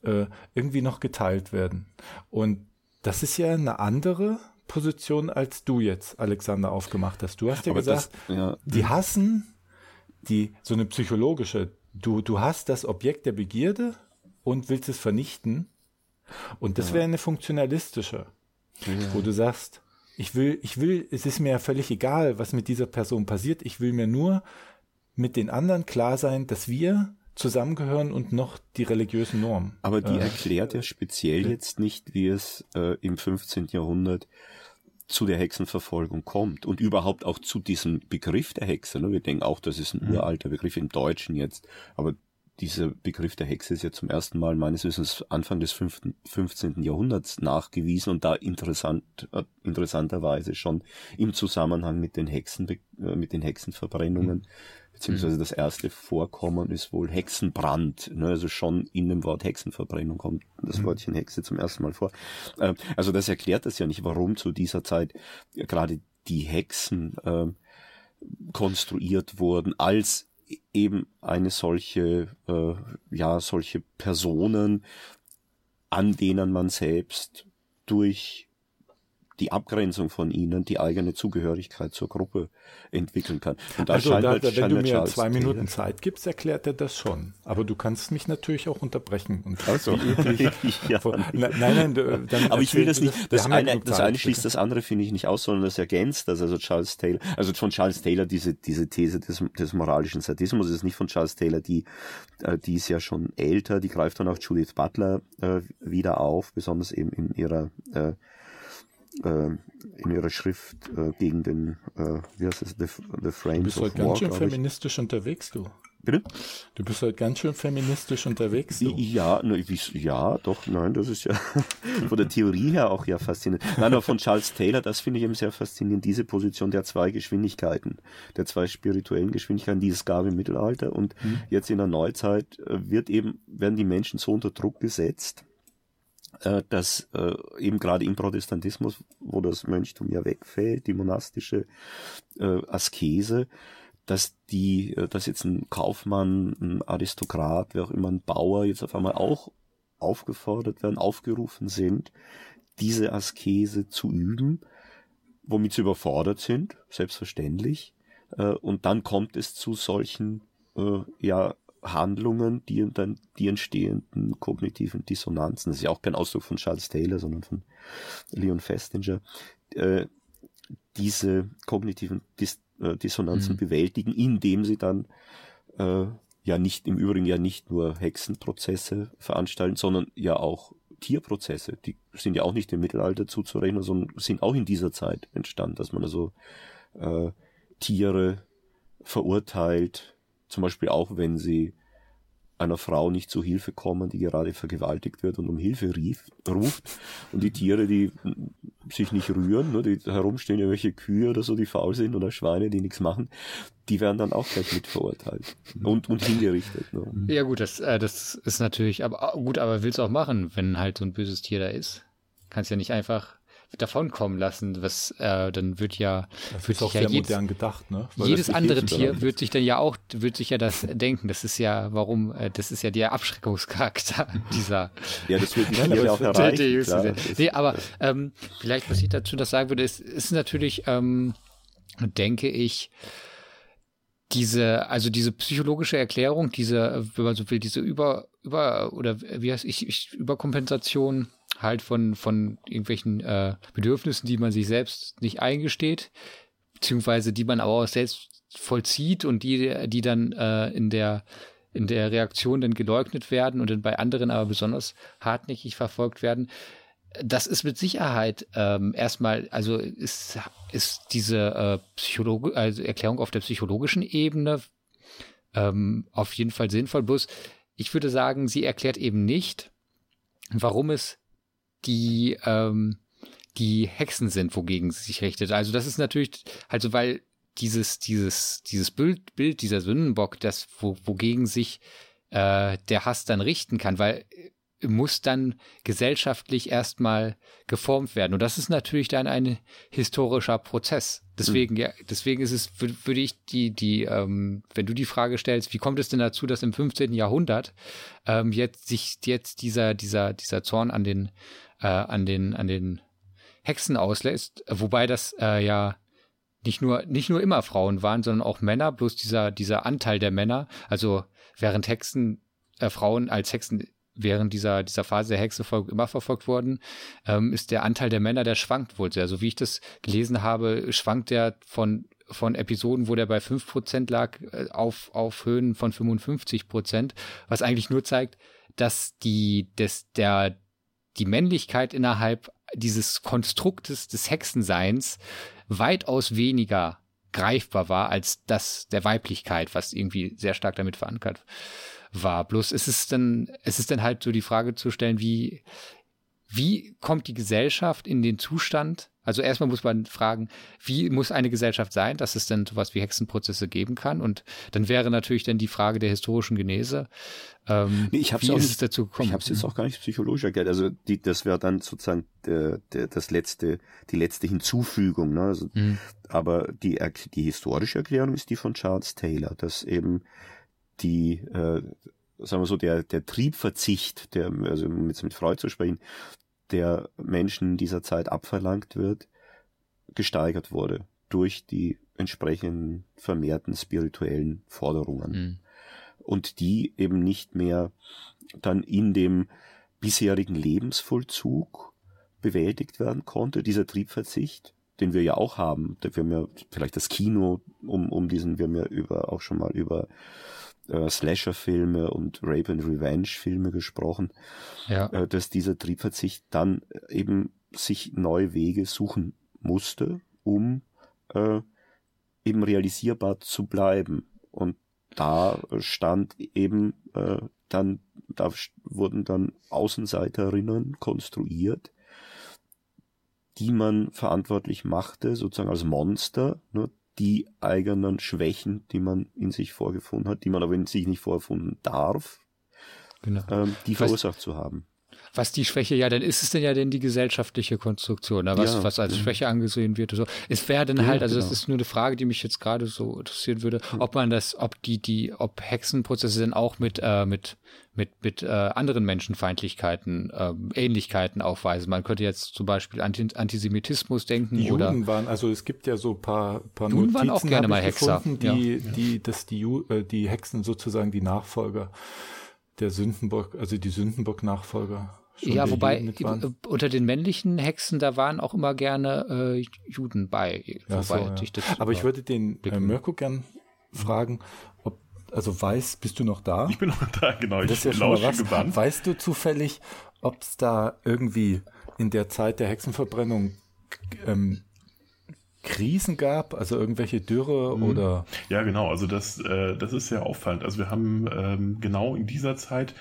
äh, irgendwie noch geteilt werden. Und das ist ja eine andere Position, als du jetzt, Alexander, aufgemacht hast. Du hast ja Aber gesagt, das, ja. die hassen die so eine psychologische. Du, du hast das Objekt der Begierde und willst es vernichten. Und das ja. wäre eine funktionalistische, ja. wo du sagst, ich will, ich will, es ist mir ja völlig egal, was mit dieser Person passiert. Ich will mir nur mit den anderen klar sein, dass wir zusammengehören und noch die religiösen Normen. Aber die äh, erklärt ja speziell jetzt nicht, wie es äh, im 15. Jahrhundert zu der Hexenverfolgung kommt und überhaupt auch zu diesem Begriff der Hexe. Ne? Wir denken auch, das ist ein mhm. uralter Begriff im Deutschen jetzt, aber dieser Begriff der Hexe ist ja zum ersten Mal meines Wissens Anfang des 15. Jahrhunderts nachgewiesen und da interessant, äh, interessanterweise schon im Zusammenhang mit den Hexen, äh, mit den Hexenverbrennungen, mhm. Beziehungsweise das erste Vorkommen ist wohl Hexenbrand, ne, also schon in dem Wort Hexenverbrennung kommt das mhm. Wortchen Hexe zum ersten Mal vor. Äh, also das erklärt das ja nicht, warum zu dieser Zeit gerade die Hexen äh, konstruiert wurden als eben eine solche, äh, ja, solche Personen, an denen man selbst durch die Abgrenzung von ihnen die eigene Zugehörigkeit zur Gruppe entwickeln kann. Und also da, halt, wenn du mir Charles zwei Minuten Zeit gibst, erklärt er das schon. Aber du kannst mich natürlich auch unterbrechen. Und also, ja. nein, nein, dann Aber ich will das nicht, das eine, das eine schließt das andere, finde ich nicht aus, sondern das ergänzt das. Also Charles Taylor, also von Charles Taylor diese, diese These des, des moralischen Sadismus ist nicht von Charles Taylor, die, äh, die ist ja schon älter, die greift dann auch Judith Butler äh, wieder auf, besonders eben in ihrer äh, äh, in ihrer Schrift äh, gegen den, äh, wie heißt es, The, the Frames Du bist halt ganz schön feministisch unterwegs, du. Bitte? Du bist halt ganz schön feministisch unterwegs. Du. Ja, ne, ja, doch, nein, das ist ja von der Theorie her auch ja faszinierend. Nein, aber von Charles Taylor, das finde ich eben sehr faszinierend, diese Position der zwei Geschwindigkeiten, der zwei spirituellen Geschwindigkeiten, die es gab im Mittelalter und hm. jetzt in der Neuzeit äh, wird eben, werden die Menschen so unter Druck gesetzt, äh, dass äh, eben gerade im Protestantismus, wo das Mönchtum ja wegfällt, die monastische äh, Askese, dass die, äh, dass jetzt ein Kaufmann, ein Aristokrat, wer auch immer, ein Bauer jetzt auf einmal auch aufgefordert werden, aufgerufen sind, diese Askese zu üben, womit sie überfordert sind, selbstverständlich. Äh, und dann kommt es zu solchen äh, ja Handlungen, die dann die entstehenden kognitiven Dissonanzen, das ist ja auch kein Ausdruck von Charles Taylor, sondern von Leon Festinger, äh, diese kognitiven Dis äh, Dissonanzen mhm. bewältigen, indem sie dann äh, ja nicht im Übrigen ja nicht nur Hexenprozesse veranstalten, sondern ja auch Tierprozesse. Die sind ja auch nicht im Mittelalter zuzurechnen, sondern sind auch in dieser Zeit entstanden, dass man also äh, Tiere verurteilt, zum Beispiel auch, wenn sie einer Frau nicht zu Hilfe kommen, die gerade vergewaltigt wird und um Hilfe rief, ruft. Und die Tiere, die sich nicht rühren, ne, die herumstehen ja welche Kühe oder so, die faul sind oder Schweine, die nichts machen, die werden dann auch gleich mit verurteilt und, und hingerichtet. Ne. Ja gut, das, äh, das ist natürlich, aber gut, aber willst du auch machen, wenn halt so ein böses Tier da ist? Kannst ja nicht einfach davonkommen lassen. Was äh, dann wird ja, das wird ist auch sehr ja jedes, modern gedacht, ne? Weil jedes andere Tier wird sich dann ja auch, wird sich ja das denken. Das ist ja, warum, äh, das ist ja der Abschreckungscharakter dieser. Ja, das wird ja auch erreichen. Klar, nee, aber ähm, vielleicht, was ich dazu das sagen würde, ist, ist natürlich, ähm, denke ich, diese, also diese psychologische Erklärung, diese, wenn man so will, diese über, über, oder wie heißt ich, ich Überkompensation halt von, von irgendwelchen äh, Bedürfnissen, die man sich selbst nicht eingesteht, beziehungsweise die man aber auch selbst vollzieht und die, die dann äh, in der in der Reaktion dann geleugnet werden und dann bei anderen aber besonders hartnäckig verfolgt werden. Das ist mit Sicherheit ähm, erstmal, also ist, ist diese äh, also Erklärung auf der psychologischen Ebene ähm, auf jeden Fall sinnvoll. Bloß, ich würde sagen, sie erklärt eben nicht, warum es die, ähm, die Hexen sind, wogegen sie sich richtet. Also das ist natürlich, also weil dieses, dieses, dieses Bild, Bild dieser Sündenbock, das, wo, wogegen sich äh, der Hass dann richten kann, weil äh, muss dann gesellschaftlich erstmal geformt werden. Und das ist natürlich dann ein historischer Prozess. Deswegen, mhm. ja, deswegen ist es, würde ich die, die, ähm, wenn du die Frage stellst, wie kommt es denn dazu, dass im 15. Jahrhundert ähm, jetzt sich jetzt dieser, dieser, dieser Zorn an den, äh, an den, an den Hexen auslässt, wobei das äh, ja nicht nur, nicht nur immer Frauen waren, sondern auch Männer, bloß dieser, dieser Anteil der Männer, also während Hexen, äh, Frauen als Hexen während dieser, dieser Phase der Hexefolge immer verfolgt wurden, ähm, ist der Anteil der Männer, der schwankt wohl sehr. So wie ich das gelesen habe, schwankt der von, von Episoden, wo der bei 5% lag, äh, auf, auf Höhen von 55%, was eigentlich nur zeigt, dass die, des, der, die Männlichkeit innerhalb dieses Konstruktes des Hexenseins weitaus weniger greifbar war als das der Weiblichkeit, was irgendwie sehr stark damit verankert war. Bloß ist es dann, es ist dann halt so die Frage zu stellen, wie, wie kommt die Gesellschaft in den Zustand, also erstmal muss man fragen, wie muss eine Gesellschaft sein, dass es denn sowas wie Hexenprozesse geben kann? Und dann wäre natürlich dann die Frage der historischen Genese. Ähm, nee, ich hab's wie auch ist es dazu gekommen? Ich habe es jetzt auch gar nicht psychologisch erklärt. Also die, das wäre dann sozusagen der, der, das letzte, die letzte Hinzufügung. Ne? Also, mhm. Aber die, die historische Erklärung ist die von Charles Taylor, dass eben die, äh, sagen wir so, der, der Triebverzicht, der, also mit, mit Freud zu sprechen, der Menschen dieser Zeit abverlangt wird, gesteigert wurde durch die entsprechenden vermehrten spirituellen Forderungen. Mhm. Und die eben nicht mehr dann in dem bisherigen Lebensvollzug bewältigt werden konnte, dieser Triebverzicht, den wir ja auch haben. Wir haben ja vielleicht das Kino, um, um diesen, wir haben ja über, auch schon mal über äh, Slasher-Filme und Rape and Revenge-Filme gesprochen, ja. äh, dass dieser Triebverzicht dann eben sich neue Wege suchen musste, um äh, eben realisierbar zu bleiben. Und da stand eben äh, dann, da wurden dann Außenseiterinnen konstruiert, die man verantwortlich machte, sozusagen als Monster, ne, die eigenen Schwächen, die man in sich vorgefunden hat, die man aber in sich nicht vorgefunden darf, genau. ähm, die verursacht was, zu haben. Was die Schwäche, ja, dann ist es denn ja denn die gesellschaftliche Konstruktion, ne? was, ja, was als Schwäche angesehen wird. So. Es wäre dann halt, also genau. das ist nur eine Frage, die mich jetzt gerade so interessieren würde, ob man das, ob die, die, ob Hexenprozesse denn auch mit, äh, mit mit, mit äh, anderen Menschenfeindlichkeiten, äh, Ähnlichkeiten aufweisen. Man könnte jetzt zum Beispiel Anti Antisemitismus denken die oder. Juden waren, also es gibt ja so paar, paar Juden Notizen, waren auch gerne mal Hexer. Gefunden, die, ja. die, dass die, äh, die Hexen sozusagen die Nachfolger der Sündenbock, also die Sündenbock-Nachfolger. Ja, wobei äh, unter den männlichen Hexen, da waren auch immer gerne äh, Juden bei. Ja, so, ja. Ich Aber ich würde den äh, Mirko gern fragen, also weiß, bist du noch da? Ich bin noch da, genau. Ich das ist ja schon mal was. Gebannt. Weißt du zufällig, ob es da irgendwie in der Zeit der Hexenverbrennung ähm, Krisen gab, also irgendwelche Dürre mhm. oder? Ja, genau. Also das, äh, das ist sehr auffallend. Also wir haben ähm, genau in dieser Zeit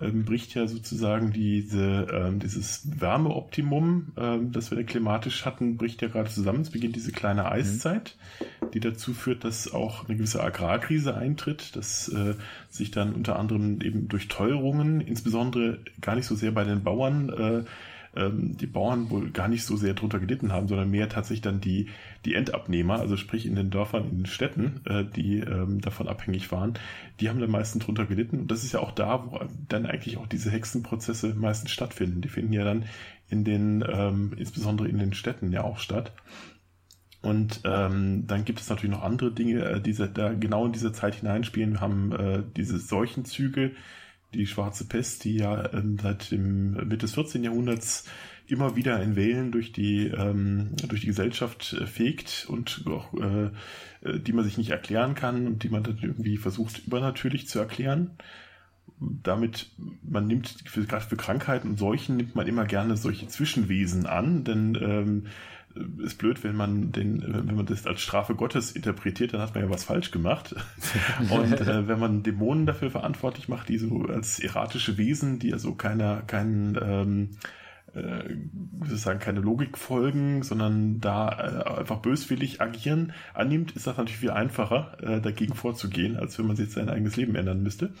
ähm, bricht ja sozusagen diese, ähm, dieses Wärmeoptimum, ähm, das wir klimatisch hatten, bricht ja gerade zusammen. Es beginnt diese kleine mhm. Eiszeit, mhm. die dazu führt, dass auch eine gewisse Agrarkrise eintritt, dass äh, sich dann unter anderem eben durch Teuerungen, insbesondere gar nicht so sehr bei den Bauern, äh, ähm, die Bauern wohl gar nicht so sehr drunter gelitten haben, sondern mehr tatsächlich dann die, die Endabnehmer, also sprich in den Dörfern, in den Städten, äh, die ähm, davon abhängig waren, die haben dann meistens drunter gelitten. Und das ist ja auch da, wo dann eigentlich auch diese Hexenprozesse meistens stattfinden. Die finden ja dann in den, ähm, insbesondere in den Städten ja auch statt. Und ähm, dann gibt es natürlich noch andere Dinge, äh, die da genau in diese Zeit hineinspielen. Wir haben äh, diese Seuchenzüge, die schwarze Pest, die ja ähm, seit dem Mitte des 14. Jahrhunderts immer wieder in Wellen durch die, ähm, durch die Gesellschaft äh, fegt und auch, äh, äh, die man sich nicht erklären kann und die man dann irgendwie versucht übernatürlich zu erklären. Damit, man nimmt, für, gerade für Krankheiten und Seuchen nimmt man immer gerne solche Zwischenwesen an, denn ähm, ist blöd, wenn man den, wenn man das als Strafe Gottes interpretiert, dann hat man ja was falsch gemacht. Und äh, wenn man Dämonen dafür verantwortlich macht, die so als erratische Wesen, die also keiner, keinen ähm, äh, sozusagen keine Logik folgen, sondern da äh, einfach böswillig agieren, annimmt, ist das natürlich viel einfacher, äh, dagegen vorzugehen, als wenn man sich sein eigenes Leben ändern müsste.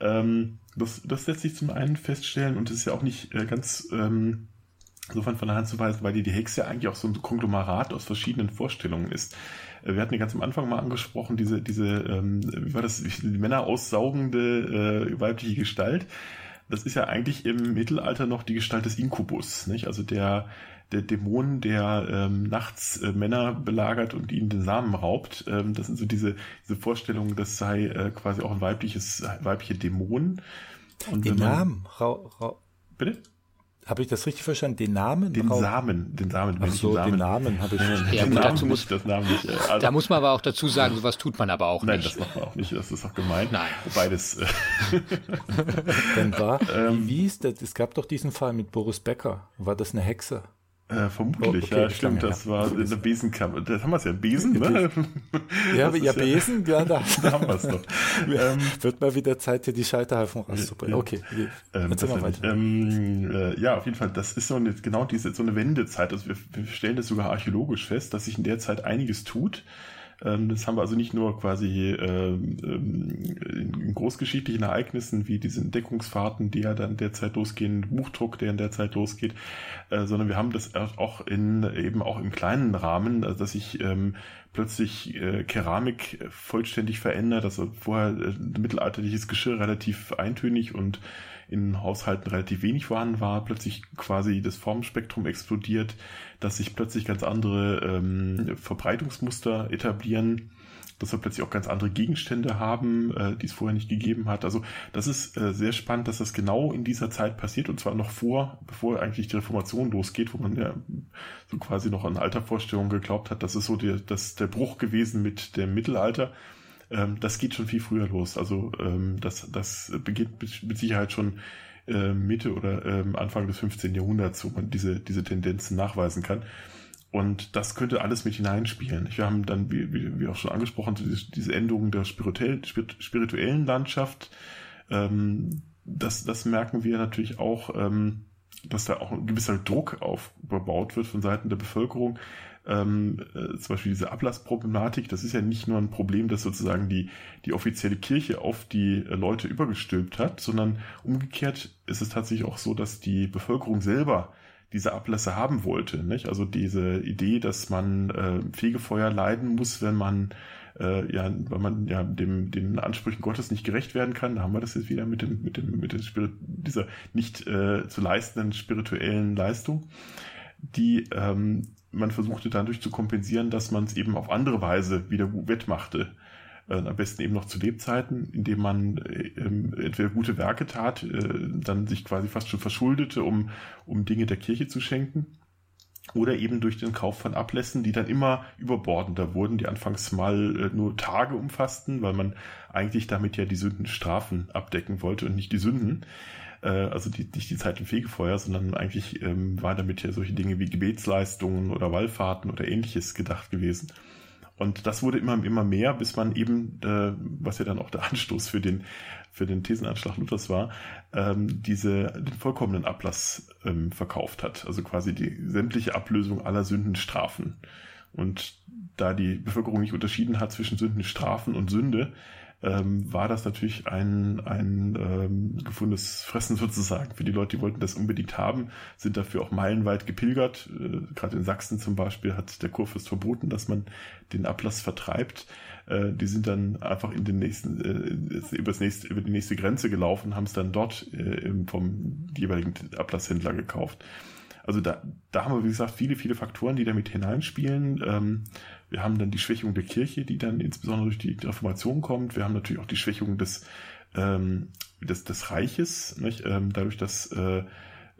Ähm, das, das lässt sich zum einen feststellen und es ist ja auch nicht äh, ganz ähm, insofern von der Hand zu weisen, weil die, die Hexe eigentlich auch so ein Konglomerat aus verschiedenen Vorstellungen ist. Äh, wir hatten ja ganz am Anfang mal angesprochen, diese, diese, ähm, wie war das, die Männer aussaugende äh, weibliche Gestalt. Das ist ja eigentlich im Mittelalter noch die Gestalt des Inkubus, nicht? Also der, der Dämon, der ähm, nachts äh, Männer belagert und ihnen den Samen raubt. Ähm, das sind so diese, diese Vorstellungen, das sei äh, quasi auch ein weibliches, weibliche Dämon. Und den Namen? Ra, ra, Bitte? Habe ich das richtig verstanden? Den Namen? Den Raum? Samen, den Samen. Ach so, Samen. den Namen habe ich verstanden. Ja, den gut, Namen dazu muss, nicht, das Namen nicht. Also, da muss man aber auch dazu sagen, sowas tut man aber auch nein, nicht. das macht man auch nicht. Das ist auch gemein. Nein. Beides. Äh, Dann war, Ähm. wie ist das? Es gab doch diesen Fall mit Boris Becker. War das eine Hexe? Äh, vermutlich, Oh, okay, ja, stimmt. lange Das her. war in der Besenkammer. Das haben wir es ja. Besen, ne? Ja, ja, Besen, ja, da Da haben wir es doch. ähm, wird mal wieder Zeit, hier die Scheiterhaufen rauszuholen. Ja. Okay, Ähm. Ähm, äh, ja, auf jeden Fall, das ist so eine, genau diese, so eine Wendezeit. Also wir, wir stellen das sogar archäologisch fest, dass sich in der Zeit einiges tut. Ähm, das haben wir also nicht nur quasi ähm, ähm, in großgeschichtlichen Ereignissen wie diese Entdeckungsfahrten, die ja dann derzeit losgehen, Buchdruck, der in der Zeit losgeht, äh, sondern wir haben das auch in eben auch im kleinen Rahmen, also dass sich plötzlich äh, Keramik vollständig verändert, also vorher äh, mittelalterliches Geschirr relativ eintönig und in Haushalten relativ wenig vorhanden war, plötzlich quasi das Formspektrum explodiert, dass sich plötzlich ganz andere ähm, Verbreitungsmuster etablieren, dass wir plötzlich auch ganz andere Gegenstände haben, äh, die es vorher nicht gegeben hat. Also das ist äh, sehr spannend, dass das genau in dieser Zeit passiert und zwar noch vor, bevor eigentlich die Reformation losgeht, wo man ja so quasi noch an Altervorstellungen geglaubt hat, das ist so der, das, der Bruch gewesen mit dem Mittelalter ähm, das geht schon viel früher los. Also ähm, das, das beginnt mit, mit Sicherheit schon äh, Mitte oder ähm, Anfang des 15. Jahrhunderts, wo man diese, diese Tendenzen nachweisen kann. Und das könnte alles mit hineinspielen. Wir haben dann, wie, wie, wie auch schon angesprochen, diese, diese Änderung der spirituell, spirituellen Landschaft. Ähm, das, das merken wir natürlich auch, ähm, dass da auch ein gewisser Druck aufgebaut wird von Seiten der Bevölkerung. Ähm, äh, zum Beispiel diese Ablassproblematik, das ist ja nicht nur ein Problem, das sozusagen die, die offizielle Kirche auf die äh, Leute übergestülpt hat, sondern umgekehrt ist es tatsächlich auch so, dass die Bevölkerung selber diese Ablässe haben wollte. Nicht? Also diese Idee, dass man äh, Fegefeuer leiden muss, wenn man äh, ja, weil man ja dem den Ansprüchen Gottes nicht gerecht werden kann. Da haben wir das jetzt wieder mit dem mit dem mit dem Spirit, dieser nicht äh, zu leistenden spirituellen Leistung, die ähm, man versuchte dadurch zu kompensieren, dass man es eben auf andere Weise wieder wettmachte. Äh, am besten eben noch zu Lebzeiten, indem man äh, entweder gute Werke tat, äh, dann sich quasi fast schon verschuldete, um, um Dinge der Kirche zu schenken. Oder eben durch den Kauf von Ablässen, die dann immer überbordender wurden, die anfangs mal äh, nur Tage umfassten, weil man eigentlich damit ja die Sündenstrafen abdecken wollte und nicht die Sünden äh, also die, nicht die Zeit im Fegefeuer, sondern eigentlich ähm, war damit ja solche Dinge wie Gebetsleistungen oder Wallfahrten oder ähnliches gedacht gewesen. Und das wurde immer, immer mehr, bis man eben, äh, was ja dann auch der Anstoß für den, für den Thesenanschlag Luthers war, ähm, diese, den vollkommenen Ablass ähm, verkauft hat. Also quasi die sämtliche Ablösung aller Sündenstrafen. Und da die Bevölkerung nicht unterschieden hat zwischen Sündenstrafen und Sünde, ähm, war das natürlich ein, ein ähm, gefundenes Fressen sozusagen. Für die Leute, die wollten das unbedingt haben, sind dafür auch meilenweit gepilgert. Äh, Gerade in Sachsen zum Beispiel hat der Kurfürst verboten, dass man den Ablass vertreibt. Äh, die sind dann einfach in den nächsten, äh, übers nächste, über die nächste Grenze gelaufen, haben es dann dort äh, vom jeweiligen Ablasshändler gekauft. Also da, da haben wir, wie gesagt, viele, viele Faktoren, die damit hineinspielen. Ähm, wir haben dann die Schwächung der Kirche, die dann insbesondere durch die Reformation kommt. Wir haben natürlich auch die Schwächung des, ähm, des, des Reiches, nicht? Ähm, dadurch, dass äh,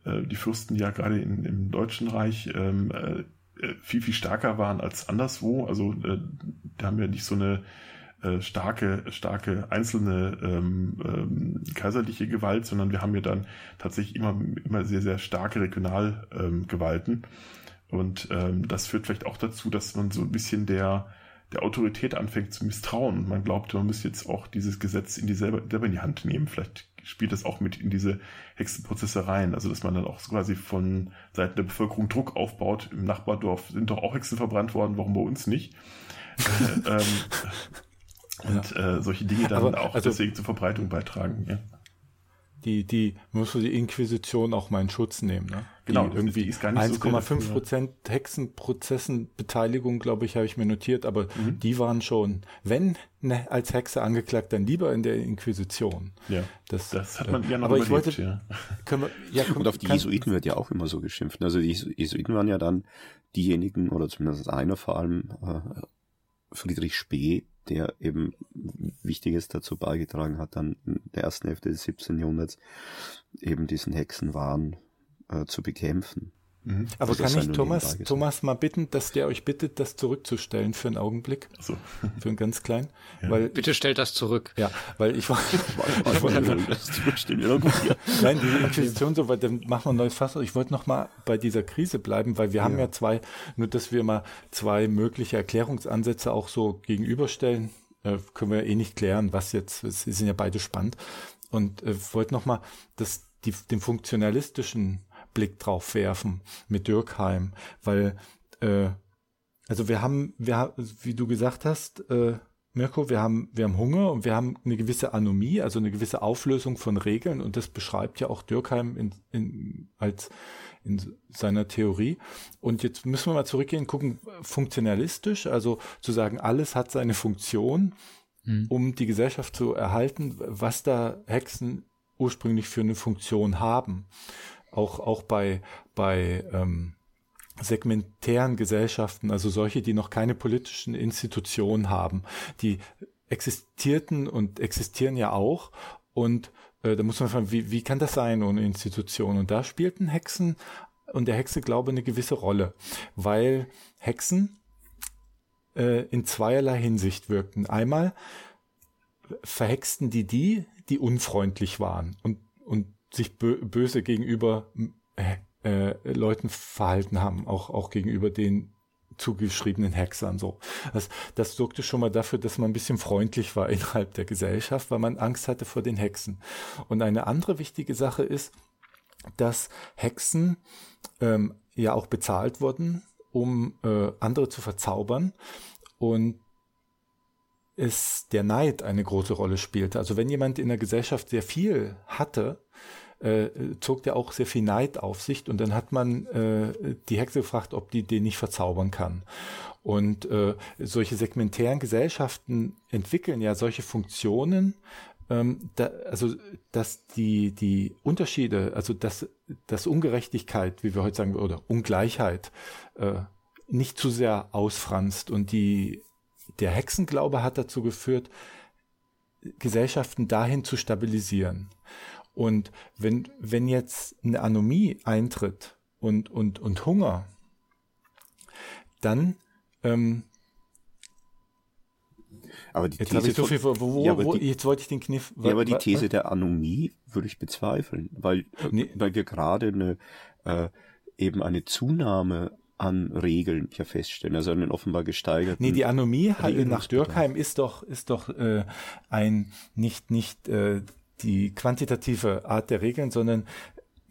äh, die Fürsten ja gerade in, im Deutschen Reich ähm, äh, viel, viel stärker waren als anderswo. Also äh, da haben wir nicht so eine äh, starke, starke einzelne ähm, ähm, kaiserliche Gewalt, sondern wir haben ja dann tatsächlich immer, immer sehr, sehr starke Regionalgewalten. Ähm, Und ähm, das führt vielleicht auch dazu, dass man so ein bisschen der, der Autorität anfängt zu misstrauen. Und man glaubt, man müsste jetzt auch dieses Gesetz in die selber, selber in die Hand nehmen. Vielleicht spielt das auch mit in diese Hexenprozesse rein. Also dass man dann auch quasi von Seiten der Bevölkerung Druck aufbaut. Im Nachbardorf sind doch auch Hexen verbrannt worden, warum bei uns nicht? äh, ähm, und ja. äh, solche Dinge dann Aber, auch also, deswegen zur Verbreitung beitragen. Ja die, die, musst du die Inquisition auch mal in Schutz nehmen, ne? Genau. Die irgendwie 1,5 Prozent Hexenprozessen Beteiligung, glaube ich, habe ich mir notiert, aber mhm. die waren schon, wenn ne, als Hexe angeklagt, dann lieber in der Inquisition. Ja. Das, das hat man ja noch aber überlebt, ich wollte, ja. Können wir, ja, Und auf die Jesuiten wird ja auch immer so geschimpft. Also die Jesuiten waren ja dann diejenigen, oder zumindest einer vor allem, äh, Friedrich Spee, der eben Wichtiges dazu beigetragen hat, dann in der ersten Hälfte des 17. Jahrhunderts eben diesen Hexenwahn äh, zu bekämpfen. Mhm. Aber kann ich Thomas, Thomas mal bitten, dass der euch bittet, das zurückzustellen für einen Augenblick? So. Für einen ganz kleinen? Ja. Weil, Bitte stellt das zurück. Ja, weil ich war, ich wollte. Nein, die Inquisition so, weil dann machen wir ein neues Fass. Ich wollte noch mal bei dieser Krise bleiben, weil wir ja. haben ja zwei, nur dass wir mal zwei mögliche Erklärungsansätze auch so gegenüberstellen. Äh, können wir eh nicht klären, was jetzt, sie sind ja beide spannend. Und äh, wollte noch mal das, die, den funktionalistischen Blick drauf werfen mit Dürkheim, weil äh, also wir haben, wir wie du gesagt hast, äh, Mirko, wir haben, wir haben Hunger und wir haben eine gewisse Anomie, also eine gewisse Auflösung von Regeln und das beschreibt ja auch Dürkheim in, in, als in seiner Theorie. Und jetzt müssen wir mal zurückgehen, gucken, funktionalistisch, also zu sagen, alles hat seine Funktion, hm. um die Gesellschaft zu erhalten, was da Hexen ursprünglich für eine Funktion haben auch, auch bei, bei ähm, segmentären Gesellschaften, also solche, die noch keine politischen Institutionen haben, die existierten und existieren ja auch. Und äh, da muss man fragen, wie, wie kann das sein ohne Institutionen? Und da spielten Hexen und der Hexe Glaube eine gewisse Rolle, weil Hexen äh, in zweierlei Hinsicht wirkten. Einmal verhexten die die, die unfreundlich waren und, und sich böse gegenüber äh, äh, Leuten verhalten haben, auch, auch gegenüber den zugeschriebenen Hexern so. Das, das sorgte schon mal dafür, dass man ein bisschen freundlich war innerhalb der Gesellschaft, weil man Angst hatte vor den Hexen. Und eine andere wichtige Sache ist, dass Hexen ähm, ja auch bezahlt wurden, um äh, andere zu verzaubern. Und es der Neid eine große Rolle spielte. Also wenn jemand in der Gesellschaft sehr viel hatte, äh, zog der auch sehr viel Neid auf sich und dann hat man äh, die Hexe gefragt, ob die den nicht verzaubern kann. Und äh, solche segmentären Gesellschaften entwickeln ja solche Funktionen, ähm, da, also dass die, die Unterschiede, also dass, dass Ungerechtigkeit, wie wir heute sagen, oder Ungleichheit äh, nicht zu sehr ausfranst. Und die, der Hexenglaube hat dazu geführt, Gesellschaften dahin zu stabilisieren. Und wenn, wenn jetzt eine Anomie eintritt und, und, und Hunger, dann ähm, aber die jetzt These ich so viel, wo, wo, ja, wo, die, jetzt wollte ich den Kniff. Ja, aber die These der Anomie würde ich bezweifeln, weil, nee. weil wir gerade eine, äh, eben eine Zunahme an Regeln hier feststellen, also einen offenbar gesteigerten. Nee, die Anomie nach Dürkheim ist doch, ist doch äh, ein nicht, nicht äh, die quantitative Art der Regeln, sondern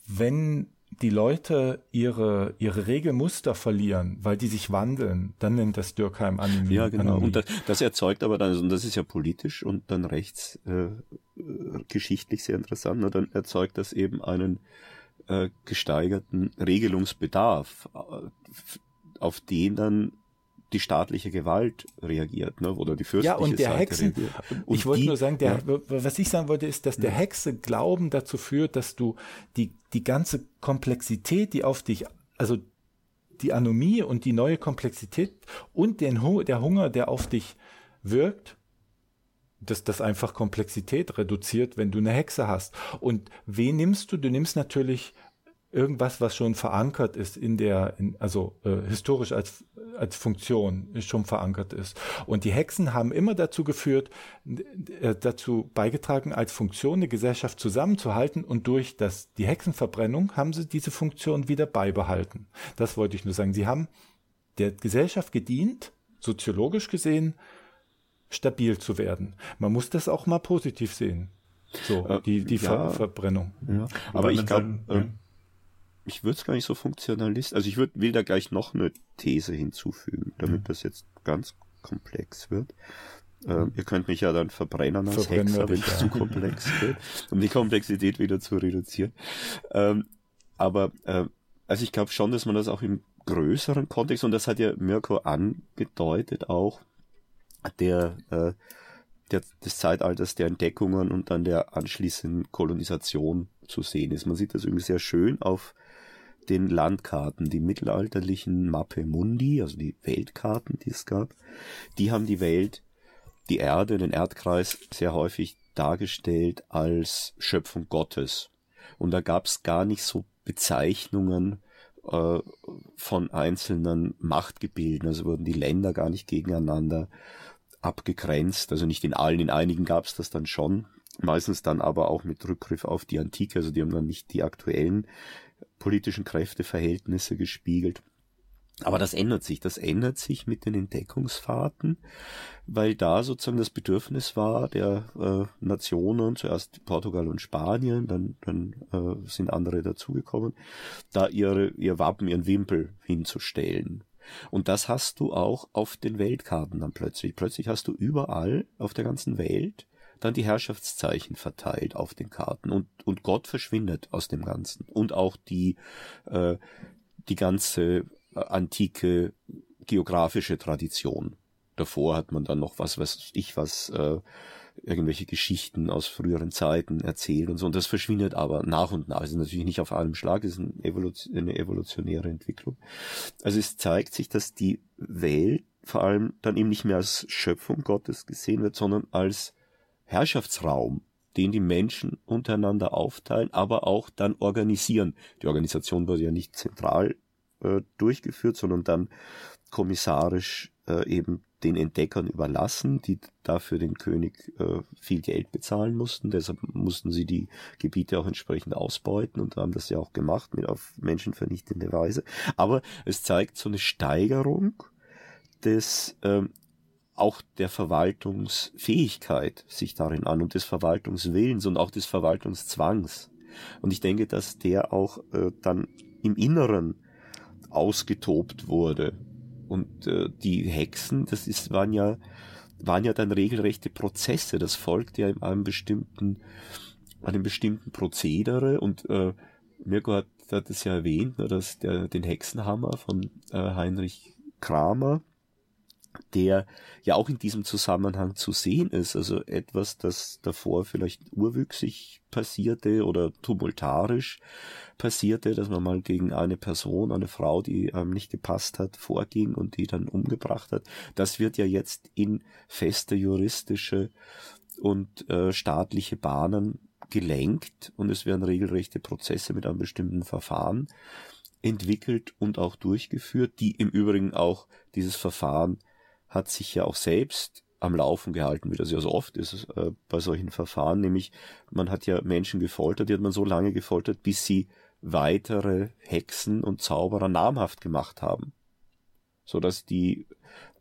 wenn die Leute ihre, ihre Regelmuster verlieren, weil die sich wandeln, dann nennt das Dürkheim Anomie. Ja, genau. Anomie. Und das, das, erzeugt aber dann, und das ist ja politisch und dann rechts äh, geschichtlich sehr interessant, ne, dann erzeugt das eben einen äh, gesteigerten Regelungsbedarf, äh, auf den dann die staatliche Gewalt reagiert, ne? oder die fürstliche Ja, und der Seite Hexen, und ich wollte die, nur sagen, der, ja. was ich sagen wollte, ist, dass der Hexe Glauben dazu führt, dass du die, die ganze Komplexität, die auf dich, also die Anomie und die neue Komplexität und den, der Hunger, der auf dich wirkt, dass das einfach Komplexität reduziert, wenn du eine Hexe hast. Und wen nimmst du? Du nimmst natürlich irgendwas, was schon verankert ist in der, in, also äh, historisch als, als Funktion schon verankert ist. Und die Hexen haben immer dazu geführt, äh, dazu beigetragen, als Funktion eine Gesellschaft zusammenzuhalten und durch das, die Hexenverbrennung haben sie diese Funktion wieder beibehalten. Das wollte ich nur sagen. Sie haben der Gesellschaft gedient, soziologisch gesehen, stabil zu werden. Man muss das auch mal positiv sehen. So, äh, die, die ja, Ver Verbrennung. Ja. Aber ich glaube, ich würde es gar nicht so funktionalist, also ich würd, will da gleich noch eine These hinzufügen, damit mhm. das jetzt ganz komplex wird. Ähm, ihr könnt mich ja dann verbrennen als Verbrennen Hexer, wenn es zu komplex wird, um die Komplexität wieder zu reduzieren. Ähm, aber äh, also ich glaube schon, dass man das auch im größeren Kontext, und das hat ja Mirko angedeutet auch, der, äh, der des Zeitalters der Entdeckungen und dann der anschließenden Kolonisation zu sehen ist. Man sieht das irgendwie sehr schön auf den Landkarten, die mittelalterlichen Mappe Mundi, also die Weltkarten, die es gab, die haben die Welt, die Erde, den Erdkreis sehr häufig dargestellt als Schöpfung Gottes. Und da gab es gar nicht so Bezeichnungen äh, von einzelnen Machtgebilden, also wurden die Länder gar nicht gegeneinander abgegrenzt, also nicht in allen, in einigen gab es das dann schon, meistens dann aber auch mit Rückgriff auf die Antike, also die haben dann nicht die aktuellen politischen Kräfteverhältnisse gespiegelt. Aber das ändert sich. Das ändert sich mit den Entdeckungsfahrten, weil da sozusagen das Bedürfnis war der äh, Nationen, zuerst Portugal und Spanien, dann, dann äh, sind andere dazugekommen, da ihre, ihr Wappen, ihren Wimpel hinzustellen. Und das hast du auch auf den Weltkarten dann plötzlich. Plötzlich hast du überall auf der ganzen Welt dann die Herrschaftszeichen verteilt auf den Karten und, und Gott verschwindet aus dem Ganzen. Und auch die, äh, die ganze äh, antike geografische Tradition. Davor hat man dann noch was, was ich was, äh, irgendwelche Geschichten aus früheren Zeiten erzählt und so. Und das verschwindet aber nach und nach. Also natürlich nicht auf einem Schlag, das ist eine evolutionäre Entwicklung. Also es zeigt sich, dass die Welt vor allem dann eben nicht mehr als Schöpfung Gottes gesehen wird, sondern als Herrschaftsraum, den die Menschen untereinander aufteilen, aber auch dann organisieren. Die Organisation wurde ja nicht zentral äh, durchgeführt, sondern dann kommissarisch äh, eben den Entdeckern überlassen, die dafür den König äh, viel Geld bezahlen mussten. Deshalb mussten sie die Gebiete auch entsprechend ausbeuten und haben das ja auch gemacht mit auf menschenvernichtende Weise. Aber es zeigt so eine Steigerung des ähm, auch der Verwaltungsfähigkeit sich darin an und des Verwaltungswillens und auch des Verwaltungszwangs. Und ich denke, dass der auch äh, dann im Inneren ausgetobt wurde. Und äh, die Hexen, das ist, waren ja, waren ja dann regelrechte Prozesse. Das folgt ja in einem bestimmten, einem bestimmten Prozedere. Und äh, Mirko hat, hat es ja erwähnt, ne, dass der, den Hexenhammer von äh, Heinrich Kramer, der ja auch in diesem Zusammenhang zu sehen ist. Also etwas, das davor vielleicht urwüchsig passierte oder tumultarisch passierte, dass man mal gegen eine Person, eine Frau, die einem nicht gepasst hat, vorging und die dann umgebracht hat. Das wird ja jetzt in feste juristische und äh, staatliche Bahnen gelenkt und es werden regelrechte Prozesse mit einem bestimmten Verfahren entwickelt und auch durchgeführt, die im Übrigen auch dieses Verfahren hat sich ja auch selbst am Laufen gehalten, wie das ja so oft ist äh, bei solchen Verfahren, nämlich man hat ja Menschen gefoltert, die hat man so lange gefoltert, bis sie weitere Hexen und Zauberer namhaft gemacht haben, so dass die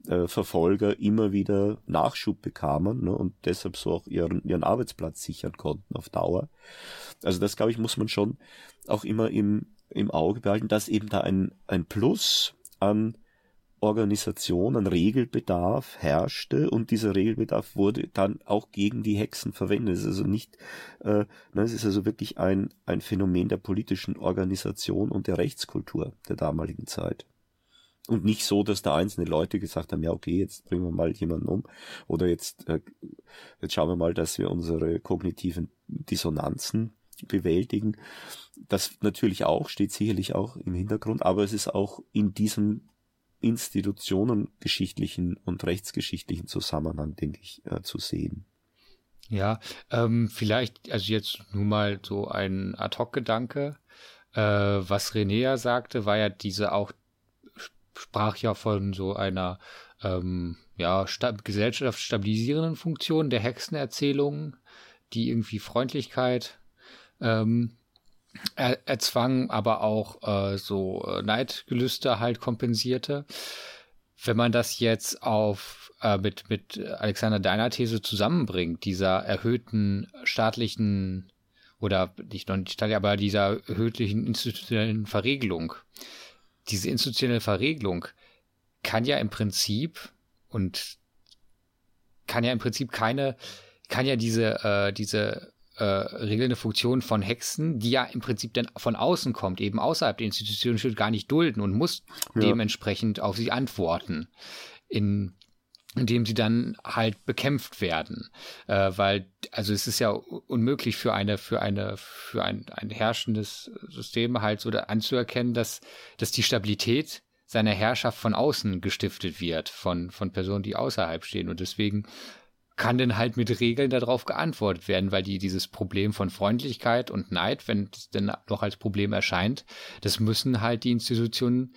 äh, Verfolger immer wieder Nachschub bekamen ne, und deshalb so auch ihren, ihren Arbeitsplatz sichern konnten auf Dauer. Also das, glaube ich, muss man schon auch immer im, im Auge behalten, dass eben da ein, ein Plus an Organisation, an Regelbedarf herrschte und dieser Regelbedarf wurde dann auch gegen die Hexen verwendet. Es ist also nicht, äh, ne, es ist also wirklich ein, ein Phänomen der politischen Organisation und der Rechtskultur der damaligen Zeit. Und nicht so, dass da einzelne Leute gesagt haben, ja okay, jetzt bringen wir mal jemanden um oder jetzt, äh, jetzt schauen wir mal, dass wir unsere kognitiven Dissonanzen bewältigen. Das natürlich auch, steht sicherlich auch im Hintergrund, aber es ist auch in diesem institutionengeschichtlichen und rechtsgeschichtlichen Zusammenhang, denke ich, äh, zu sehen. Ja, ähm, vielleicht, also jetzt nur mal so ein Ad-Hoc-Gedanke. Äh, was René ja sagte, war ja diese auch, sprach ja von so einer ähm, ja, gesellschaftsstabilisierenden Funktion der Hexenerzählungen, die irgendwie Freundlichkeit ähm, er, erzwang, aber auch äh, so äh, Neidgelüste halt kompensierte. Wenn man das jetzt auf äh, mit, mit Alexander deiner These zusammenbringt, dieser erhöhten staatlichen oder nicht noch nicht aber dieser erhöhten institutionellen Verregelung, diese institutionelle Verregelung kann ja im Prinzip und kann ja im Prinzip keine, kann ja diese, äh, diese äh, regelnde Funktion von Hexen, die ja im Prinzip dann von außen kommt, eben außerhalb der Institution, gar nicht dulden und muss ja. dementsprechend auf sie antworten. In indem sie dann halt bekämpft werden, äh, weil also es ist ja unmöglich für eine für eine für ein ein herrschendes System halt so anzuerkennen, dass dass die Stabilität seiner Herrschaft von außen gestiftet wird, von, von Personen, die außerhalb stehen. Und deswegen kann dann halt mit Regeln darauf geantwortet werden, weil die dieses Problem von Freundlichkeit und Neid, wenn es denn noch als Problem erscheint, das müssen halt die Institutionen,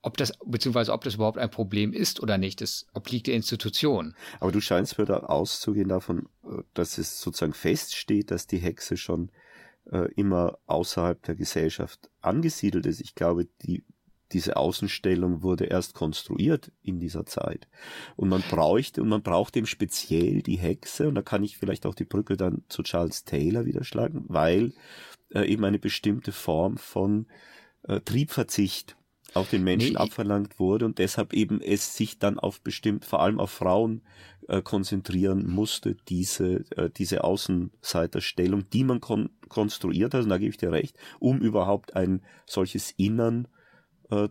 ob das, beziehungsweise ob das überhaupt ein Problem ist oder nicht, das obliegt der Institution. Aber du scheinst mir da auszugehen davon, äh, dass es sozusagen feststeht, dass die Hexe schon äh, immer außerhalb der Gesellschaft angesiedelt ist. Ich glaube, die diese Außenstellung wurde erst konstruiert in dieser Zeit. Und man bräuchte, und man braucht eben speziell die Hexe, und da kann ich vielleicht auch die Brücke dann zu Charles Taylor wieder schlagen, weil äh, eben eine bestimmte Form von äh, Triebverzicht auf den Menschen nee, abverlangt wurde und deshalb eben es sich dann auf bestimmt, vor allem auf Frauen äh, konzentrieren musste, diese, äh, diese Außenseiterstellung, die man kon konstruiert hat, und da gebe ich dir recht, um überhaupt ein solches Innern äh,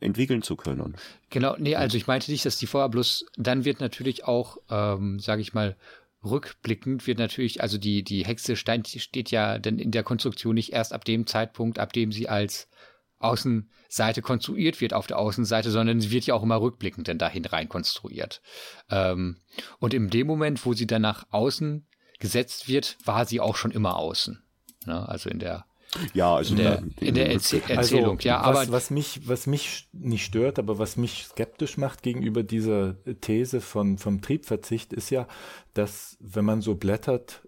entwickeln zu können. Genau, nee, also ich meinte nicht, dass die vorher bloß, dann wird natürlich auch, ähm, sage ich mal, rückblickend wird natürlich, also die, die Hexe Stein steht ja dann in der Konstruktion nicht erst ab dem Zeitpunkt, ab dem sie als Außenseite konstruiert wird auf der Außenseite, sondern sie wird ja auch immer rückblickend dann dahin rein konstruiert. Ähm, und in dem Moment, wo sie dann nach außen gesetzt wird, war sie auch schon immer außen. Ne? Also in der ja, also in der, in der Erzäh Erzählung, also, ja, aber was, was mich, was mich nicht stört, aber was mich skeptisch macht gegenüber dieser These von vom Triebverzicht, ist ja, dass wenn man so blättert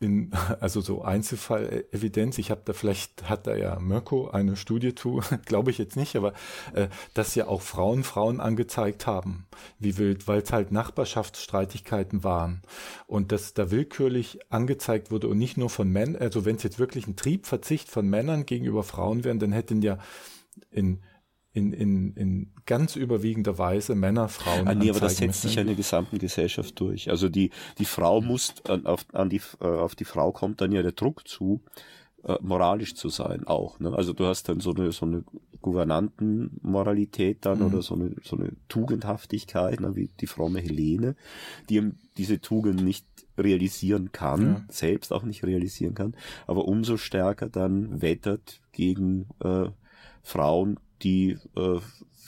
in, also so Einzelfall-Evidenz, ich habe da vielleicht, hat da ja Mirko eine Studie zu, glaube ich jetzt nicht, aber äh, dass ja auch Frauen Frauen angezeigt haben, wie wild, weil es halt Nachbarschaftsstreitigkeiten waren. Und dass da willkürlich angezeigt wurde und nicht nur von Männern, also wenn es jetzt wirklich ein Triebverzicht von Männern gegenüber Frauen wären, dann hätten ja in in, in, in ganz überwiegender Weise Männer, Frauen. Ah, nee, aber das setzt sich ja in der gesamten Gesellschaft durch. Also die, die Frau muss, an, auf, an die, äh, auf die Frau kommt dann ja der Druck zu, äh, moralisch zu sein auch. Ne? Also du hast dann so eine, so eine Gouvernantenmoralität dann mhm. oder so eine, so eine Tugendhaftigkeit, ne? wie die fromme Helene, die diese Tugend nicht realisieren kann, ja. selbst auch nicht realisieren kann, aber umso stärker dann wettert gegen äh, Frauen, die äh,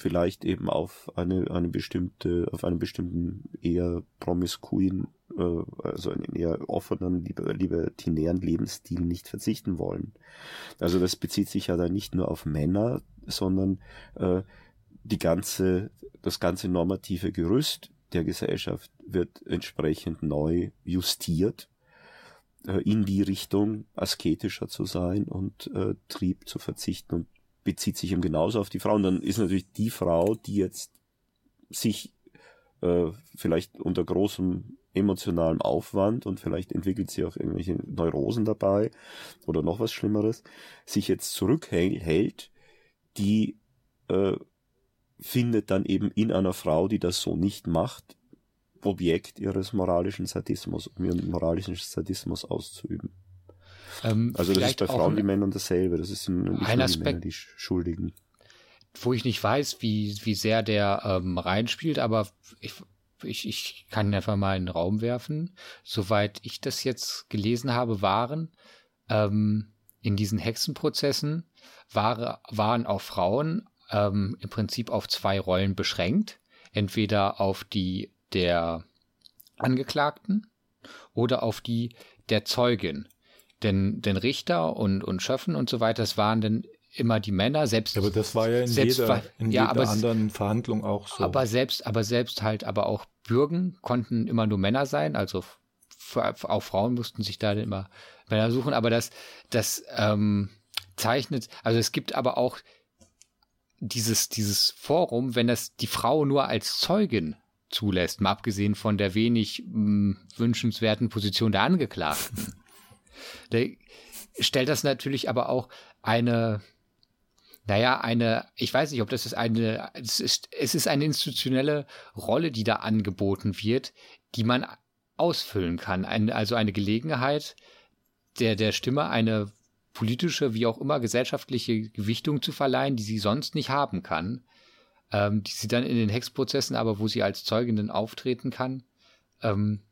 vielleicht eben auf eine, eine bestimmte, auf einen bestimmten eher promiskuin, äh, also einen eher offenen, libertinären Lebensstil nicht verzichten wollen. Also das bezieht sich ja dann nicht nur auf Männer, sondern äh, die ganze, das ganze normative Gerüst der Gesellschaft wird entsprechend neu justiert äh, in die Richtung asketischer zu sein und äh, Trieb zu verzichten und bezieht sich eben genauso auf die Frau. Und dann ist natürlich die Frau, die jetzt sich äh, vielleicht unter großem emotionalem Aufwand und vielleicht entwickelt sie auch irgendwelche Neurosen dabei oder noch was Schlimmeres, sich jetzt zurückhält, die äh, findet dann eben in einer Frau, die das so nicht macht, Objekt ihres moralischen Sadismus, um ihren moralischen Sadismus auszuüben. Ähm, also das ist bei Frauen wie Männern dasselbe. Das ist nicht ein Aspekt, Männer, die Schuldigen. Wo ich nicht weiß, wie, wie sehr der ähm, reinspielt, aber ich, ich, ich kann einfach mal in den Raum werfen. Soweit ich das jetzt gelesen habe, waren ähm, in diesen Hexenprozessen war, waren auch Frauen ähm, im Prinzip auf zwei Rollen beschränkt. Entweder auf die der Angeklagten oder auf die der Zeugin. Denn, denn Richter und, und Schöffen und so weiter, das waren dann immer die Männer, selbst. Ja, aber das war ja in selbst, jeder, in ja, jeder anderen Verhandlung auch so. Aber selbst, aber selbst halt, aber auch Bürgen konnten immer nur Männer sein, also auch Frauen mussten sich da immer Männer suchen, aber das, das ähm, zeichnet, also es gibt aber auch dieses, dieses Forum, wenn das die Frau nur als Zeugin zulässt, mal abgesehen von der wenig mh, hm, wünschenswerten Position der Angeklagten. Stellt das natürlich aber auch eine, naja, eine, ich weiß nicht, ob das ist eine, es ist, es ist eine institutionelle Rolle, die da angeboten wird, die man ausfüllen kann. Ein, also eine Gelegenheit, der, der Stimme eine politische, wie auch immer, gesellschaftliche Gewichtung zu verleihen, die sie sonst nicht haben kann, ähm, die sie dann in den Hexprozessen, aber wo sie als Zeugin auftreten kann, ähm,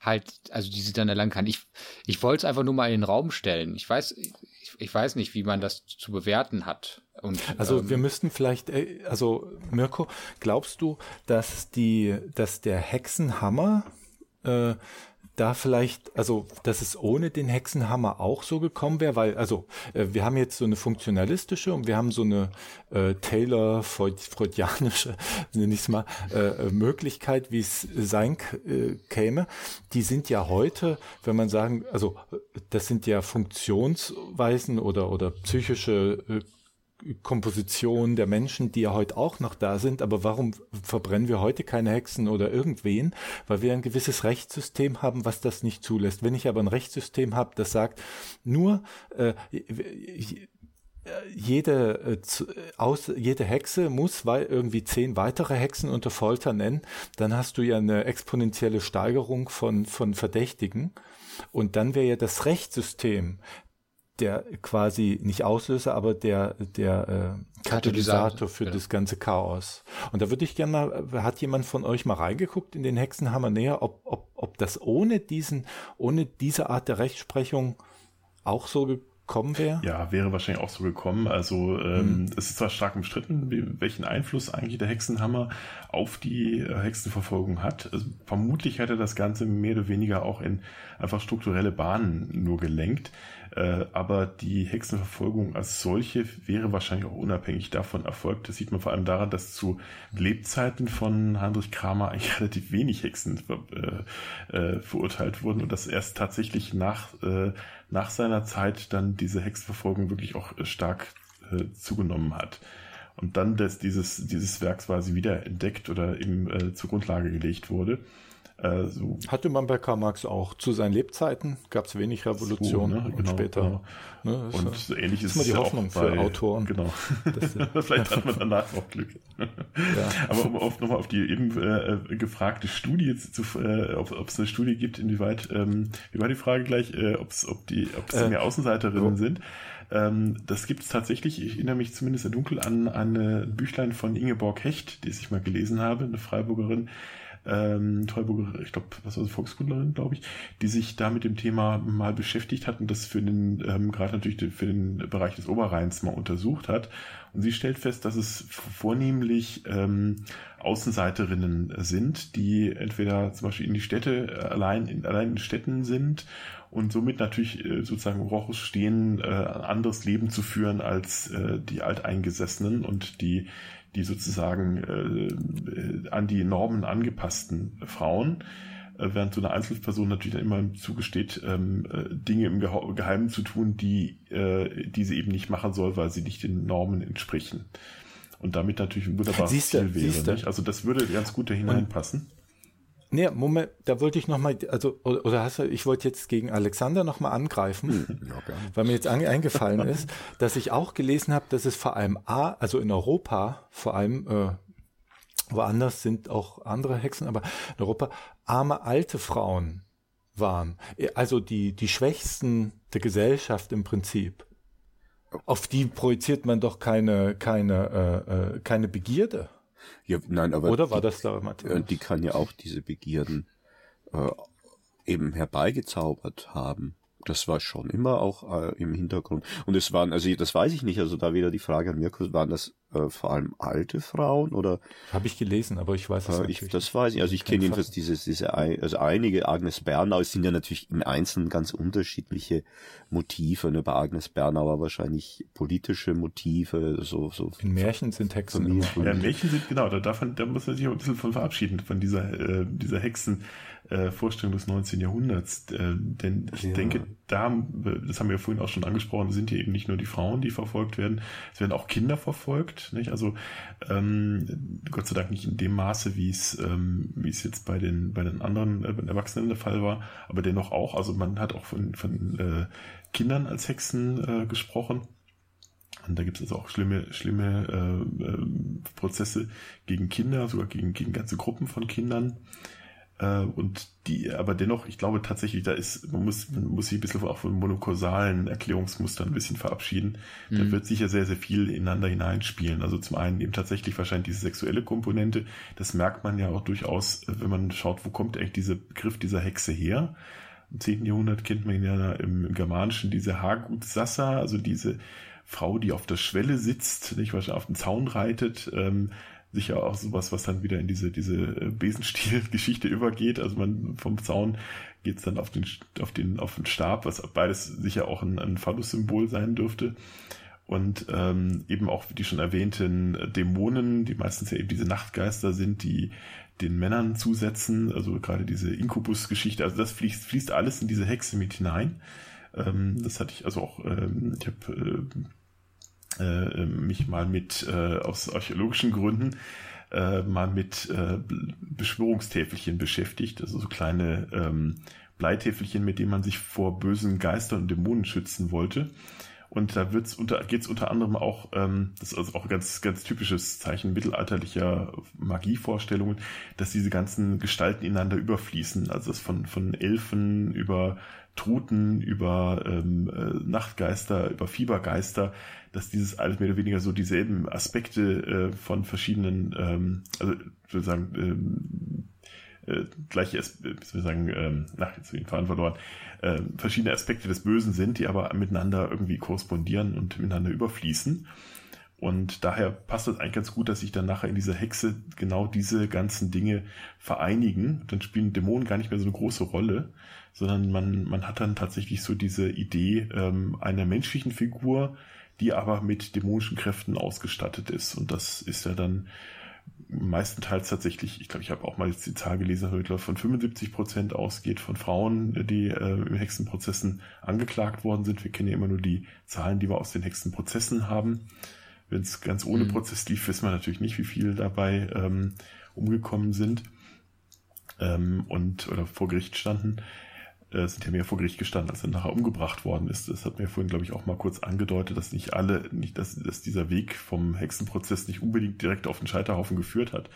halt, also die sie dann erlangen kann. Ich, ich wollte es einfach nur mal in den Raum stellen. Ich weiß, ich, ich weiß nicht, wie man das zu bewerten hat. Und, also ähm, wir müssten vielleicht, äh, also Mirko, glaubst du, dass die, dass der Hexenhammer äh, da vielleicht, also dass es ohne den Hexenhammer auch so gekommen wäre, weil, also äh, wir haben jetzt so eine funktionalistische und wir haben so eine äh, Taylor-freudianische, nenne ich es mal, äh, äh, Möglichkeit, wie es sein äh, käme. Die sind ja heute, wenn man sagen, also das sind ja Funktionsweisen oder, oder psychische äh, Komposition der Menschen, die ja heute auch noch da sind, aber warum verbrennen wir heute keine Hexen oder irgendwen? Weil wir ein gewisses Rechtssystem haben, was das nicht zulässt. Wenn ich aber ein Rechtssystem habe, das sagt, nur äh, jede, äh, aus, jede Hexe muss weil irgendwie zehn weitere Hexen unter Folter nennen, dann hast du ja eine exponentielle Steigerung von, von Verdächtigen. Und dann wäre ja das Rechtssystem der quasi nicht Auslöser, aber der, der äh, Katalysator für ja. das ganze Chaos. Und da würde ich gerne mal, hat jemand von euch mal reingeguckt in den Hexenhammer näher, ob, ob, ob das ohne diesen, ohne diese Art der Rechtsprechung auch so gekommen wäre? Ja, wäre wahrscheinlich auch so gekommen. Also ähm, hm. es ist zwar stark umstritten, welchen Einfluss eigentlich der Hexenhammer auf die äh, Hexenverfolgung hat. Also, vermutlich hätte das Ganze mehr oder weniger auch in einfach strukturelle Bahnen nur gelenkt. Äh, aber die Hexenverfolgung als solche wäre wahrscheinlich auch unabhängig davon erfolgt. Das sieht man vor allem daran, dass zu Lebzeiten von Heinrich Kramer eigentlich relativ wenig Hexen äh, äh, verurteilt wurden und dass erst tatsächlich nach, äh, nach seiner Zeit dann diese Hexenverfolgung wirklich auch äh, stark zugenommen hat. Und dann, dass dieses, dieses Werk quasi wieder entdeckt oder eben äh, zur Grundlage gelegt wurde. Äh, so. Hatte man bei Karl Marx auch. Zu seinen Lebzeiten gab es wenig Revolution so, ne? und genau, später. Genau. Ne, und so ähnlich ist es die Hoffnung bei, für Autoren. Genau. Vielleicht hat man danach noch Glück. ja. Aber um auf, nochmal auf die eben äh, gefragte Studie zu, äh, ob es eine Studie gibt, inwieweit, ähm, wie war die Frage gleich, äh, ob's, ob die, ob es äh, mehr Außenseiterinnen oh. sind. Ähm, das gibt es tatsächlich, ich erinnere mich zumindest dunkel an, an ein Büchlein von Ingeborg Hecht, die ich mal gelesen habe, eine Freiburgerin, ähm, Treuburger, ich glaube, was war das, Volkskundlerin, glaube ich, die sich da mit dem Thema mal beschäftigt hat und das für den, ähm, gerade natürlich für den Bereich des Oberrheins mal untersucht hat. Und sie stellt fest, dass es vornehmlich ähm, Außenseiterinnen sind, die entweder zum Beispiel in die Städte allein in, allein in Städten sind und somit natürlich äh, sozusagen Rochus stehen, äh, ein anderes Leben zu führen als äh, die Alteingesessenen und die die sozusagen äh, an die Normen angepassten Frauen, äh, während so eine Einzelperson natürlich dann immer zugesteht, ähm, äh, Dinge im Geheimen zu tun, die, äh, die sie eben nicht machen soll, weil sie nicht den Normen entsprechen. Und damit natürlich ein wunderbares siehste, Ziel wäre. Nicht? Also das würde ganz gut da hineinpassen. Nee, Moment, da wollte ich nochmal, also, oder hast du, ich wollte jetzt gegen Alexander nochmal angreifen, hm, ja, weil mir jetzt an, eingefallen ist, dass ich auch gelesen habe, dass es vor allem A, also in Europa, vor allem, äh, woanders sind auch andere Hexen, aber in Europa arme alte Frauen waren. Also die, die Schwächsten der Gesellschaft im Prinzip. Auf die projiziert man doch keine, keine, äh, äh keine Begierde. Ja, nein, aber Oder war die, das da Matthias? Die kann ja auch diese Begierden äh, eben herbeigezaubert haben. Das war schon immer auch äh, im Hintergrund. Und es waren, also das weiß ich nicht, also da wieder die Frage an Mirko, waren das äh, vor allem alte Frauen oder? Habe ich gelesen, aber ich weiß es äh, nicht. Das weiß ich. Also ich kenne jedenfalls dieses, diese, also einige Agnes Bernau, es sind ja natürlich im Einzelnen ganz unterschiedliche Motive. Ne? Bei Agnes Bernauer wahrscheinlich politische Motive, so, so. In Märchen sind Hexen. Immer. Ja, Märchen sind, genau, da, davon, da muss man sich auch ein bisschen von verabschieden, von dieser, äh, dieser Hexen, äh, Vorstellung des 19. Jahrhunderts. Äh, denn ich ja. denke, da, das haben wir ja vorhin auch schon angesprochen, sind hier eben nicht nur die Frauen, die verfolgt werden, es werden auch Kinder verfolgt. Nicht? Also ähm, Gott sei Dank nicht in dem Maße, wie es, ähm, wie es jetzt bei den, bei den anderen äh, Erwachsenen der Fall war, aber dennoch auch. Also man hat auch von, von äh, Kindern als Hexen äh, gesprochen. Und da gibt es also auch schlimme, schlimme äh, äh, Prozesse gegen Kinder, sogar gegen, gegen ganze Gruppen von Kindern. Äh, und die, aber dennoch, ich glaube tatsächlich, da ist, man muss, man muss sich ein bisschen auch von monokausalen Erklärungsmustern ein bisschen verabschieden. Mhm. Da wird sicher sehr, sehr viel ineinander hineinspielen. Also zum einen eben tatsächlich wahrscheinlich diese sexuelle Komponente. Das merkt man ja auch durchaus, wenn man schaut, wo kommt eigentlich dieser Begriff dieser Hexe her. Im 10. Jahrhundert kennt man ja im, im Germanischen diese Hagut Sassa, also diese Frau, die auf der Schwelle sitzt, nicht wahrscheinlich auf den Zaun reitet, ähm, sicher auch sowas, was dann wieder in diese, diese äh, Besenstiel-Geschichte übergeht. Also man vom Zaun geht's dann auf den, auf den, auf den Stab, was beides sicher auch ein, ein Phallus-Symbol sein dürfte. Und ähm, eben auch die schon erwähnten Dämonen, die meistens ja eben diese Nachtgeister sind, die den Männern zusetzen, also gerade diese Inkubus-Geschichte, also das fließt, fließt alles in diese Hexe mit hinein. Ähm, das hatte ich also auch, ähm, ich habe äh, äh, mich mal mit, äh, aus archäologischen Gründen, äh, mal mit äh, Beschwörungstäfelchen beschäftigt, also so kleine ähm, Bleitäfelchen, mit denen man sich vor bösen Geistern und Dämonen schützen wollte. Und da wird's unter, geht's unter anderem auch, ähm, das ist also auch ein ganz, ganz typisches Zeichen mittelalterlicher Magievorstellungen, dass diese ganzen Gestalten ineinander überfließen. Also das von, von Elfen über Truten, über ähm, äh, Nachtgeister, über Fiebergeister, dass dieses alles mehr oder weniger so dieselben Aspekte äh, von verschiedenen, ähm, also ich würde sagen, ähm, äh, gleiche, wie wir sagen, ähm, nach jetzt den Faden verloren, äh, verschiedene Aspekte des Bösen sind, die aber miteinander irgendwie korrespondieren und miteinander überfließen. Und daher passt das eigentlich ganz gut, dass sich dann nachher in dieser Hexe genau diese ganzen Dinge vereinigen. Dann spielen Dämonen gar nicht mehr so eine große Rolle, sondern man, man hat dann tatsächlich so diese Idee ähm, einer menschlichen Figur, die aber mit dämonischen Kräften ausgestattet ist. Und das ist ja dann meistenteils tatsächlich, ich glaube, ich habe auch mal jetzt die Zahl gelesen, heute von 75 Prozent ausgeht von Frauen, die äh, im Hexenprozessen angeklagt worden sind. Wir kennen ja immer nur die Zahlen, die wir aus den Hexenprozessen haben. Wenn es ganz ohne mhm. Prozess lief, wissen wir natürlich nicht, wie viele dabei ähm, umgekommen sind ähm, und oder vor Gericht standen sind ja mehr vor Gericht gestanden, als er nachher umgebracht worden ist. Das hat mir vorhin, glaube ich, auch mal kurz angedeutet, dass nicht alle, nicht, dass, dass dieser Weg vom Hexenprozess nicht unbedingt direkt auf den Scheiterhaufen geführt hat,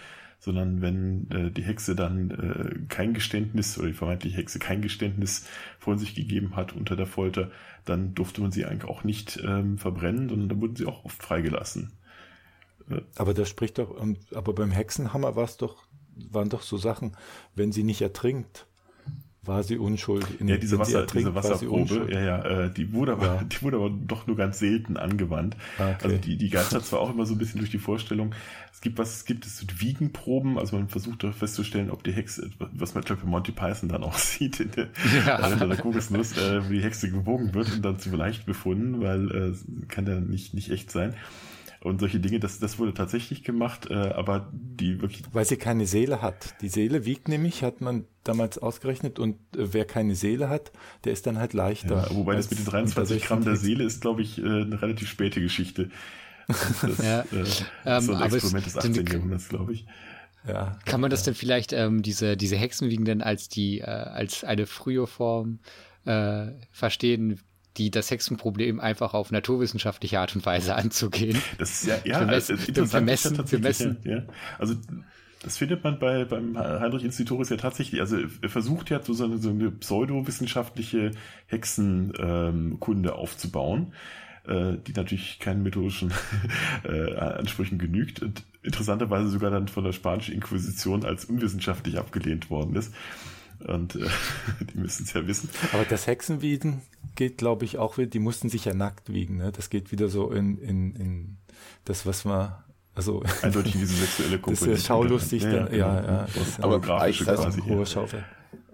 sondern wenn äh, die Hexe dann äh, kein Geständnis oder die vermeintliche Hexe kein Geständnis von sich gegeben hat unter der Folter, dann durfte man sie eigentlich auch nicht ähm, verbrennen, sondern dann wurden sie auch oft freigelassen. Äh, aber das spricht doch, aber beim Hexenhammer war es doch, waren doch so Sachen, wenn sie nicht ertrinkt, war sie unschuldig. In, ja, diese, Wasser, diese Wasserprobe, ja, ja, äh, die wurde aber, ja. die wurde aber doch nur ganz selten angewandt. Ah, okay. Also die, die geistert zwar auch immer so ein bisschen durch die Vorstellung. Es gibt was, es gibt es Wiegenproben, also man versucht doch festzustellen, ob die Hexe, was man glaube Monty Python dann auch sieht in der, ja. in der Kokosnuss, äh, wie die Hexe gewogen wird und dann zu leicht befunden, weil äh, kann ja nicht, nicht echt sein und solche Dinge, das, das wurde tatsächlich gemacht, äh, aber die wirklich. Weil sie keine Seele hat. Die Seele wiegt nämlich, hat man damals ausgerechnet, und äh, wer keine Seele hat, der ist dann halt leichter. Ja, wobei das mit den 23 Gramm der Seele ist, glaube ich, äh, eine relativ späte Geschichte. Das, ja, äh, ähm, so ein Experiment des 18. Jahrhunderts, glaube ich. Ja, Kann man das denn vielleicht, ähm, diese, diese Hexenwiegen denn als die, äh, als eine frühe Form äh, verstehen, die das Hexenproblem einfach auf naturwissenschaftliche Art und Weise anzugehen. Das ist ja, ja, also interessant messen, ist ja messen. Ja, also das findet man bei, beim Heinrich Instituris ja tatsächlich. Also er versucht ja so eine, so eine pseudowissenschaftliche Hexenkunde ähm, aufzubauen, äh, die natürlich keinen methodischen äh, Ansprüchen genügt und interessanterweise sogar dann von der spanischen Inquisition als unwissenschaftlich abgelehnt worden ist. Und äh, die müssen es ja wissen. Aber das Hexenwiegen geht, glaube ich, auch wieder, die mussten sich ja nackt wiegen. Ne? Das geht wieder so in, in, in das, was man also eindeutig diese sexuelle Komponente. Das ist ja schaulustig, ja, dann, ja, ja, das aber grafische das quasi hohe Schaufel.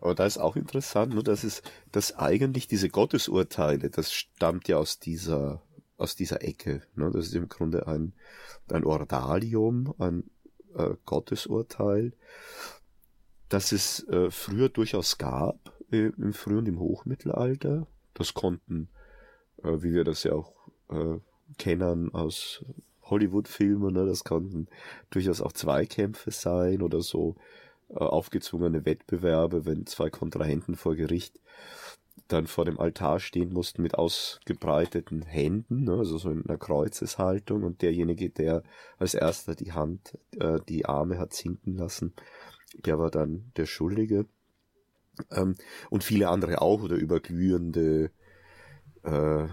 Aber da ist auch interessant, nur dass es, dass eigentlich diese Gottesurteile, das stammt ja aus dieser, aus dieser Ecke. Ne? Das ist im Grunde ein, ein Ordalium, ein äh, Gottesurteil, das es äh, früher durchaus gab, äh, im Früh- und im Hochmittelalter. Das konnten, äh, wie wir das ja auch äh, kennen aus Hollywood-Filmen, ne, das konnten durchaus auch Zweikämpfe sein oder so äh, aufgezwungene Wettbewerbe, wenn zwei Kontrahenten vor Gericht dann vor dem Altar stehen mussten mit ausgebreiteten Händen, ne, also so in einer Kreuzeshaltung und derjenige, der als erster die Hand, äh, die Arme hat sinken lassen, der war dann der Schuldige. Ähm, und viele andere auch oder über glühende äh,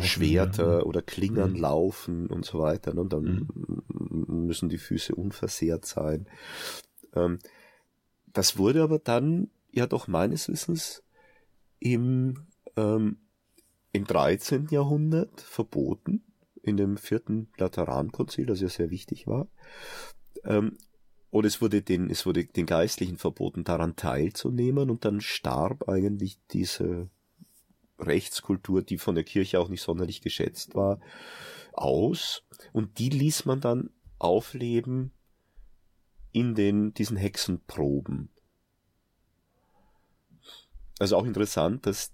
Schwerter ja. oder Klingern mhm. laufen und so weiter. Ne? Und dann mhm. müssen die Füße unversehrt sein. Ähm, das wurde aber dann ja doch meines Wissens im, ähm, im 13. Jahrhundert verboten, in dem vierten Laterankonzil, das ja sehr wichtig war. Ähm, und es wurde den, es wurde den Geistlichen verboten, daran teilzunehmen, und dann starb eigentlich diese Rechtskultur, die von der Kirche auch nicht sonderlich geschätzt war, aus. Und die ließ man dann aufleben in den, diesen Hexenproben. Also auch interessant, dass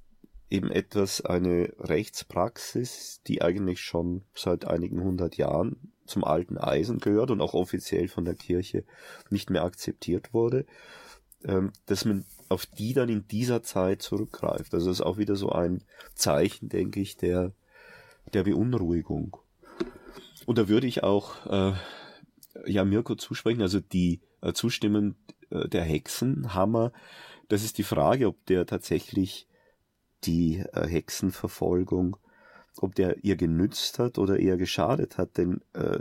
eben etwas eine Rechtspraxis, die eigentlich schon seit einigen hundert Jahren zum alten Eisen gehört und auch offiziell von der Kirche nicht mehr akzeptiert wurde, ähm, dass man auf die dann in dieser Zeit zurückgreift. Also das ist auch wieder so ein Zeichen, denke ich, der, der Beunruhigung. Und da würde ich auch äh, ja Mirko zusprechen, also die äh, Zustimmen äh, der Hexenhammer, das ist die Frage, ob der tatsächlich die äh, Hexenverfolgung, ob der ihr genützt hat oder eher geschadet hat, denn äh,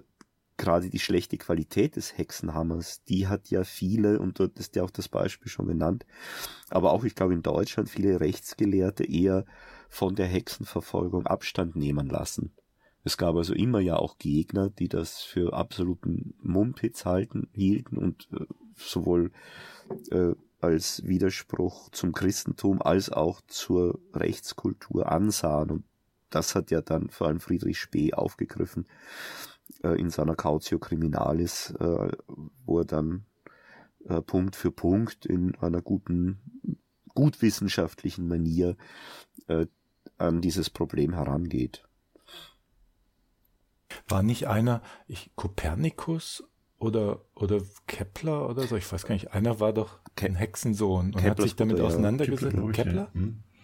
gerade die schlechte Qualität des Hexenhammers, die hat ja viele, und dort ist ja auch das Beispiel schon genannt, aber auch, ich glaube, in Deutschland viele Rechtsgelehrte eher von der Hexenverfolgung Abstand nehmen lassen. Es gab also immer ja auch Gegner, die das für absoluten Mumpitz halten, hielten und äh, sowohl äh, als Widerspruch zum Christentum als auch zur Rechtskultur ansahen. Und das hat ja dann vor allem Friedrich Spee aufgegriffen äh, in seiner Cautio Criminalis, äh, wo er dann äh, Punkt für Punkt in einer guten, gut wissenschaftlichen Manier äh, an dieses Problem herangeht. War nicht einer, ich, Kopernikus oder, oder Kepler oder so, ich weiß gar nicht, einer war doch ein Hexensohn und Kepler hat sich damit auseinandergesetzt. Kepler? Kepler?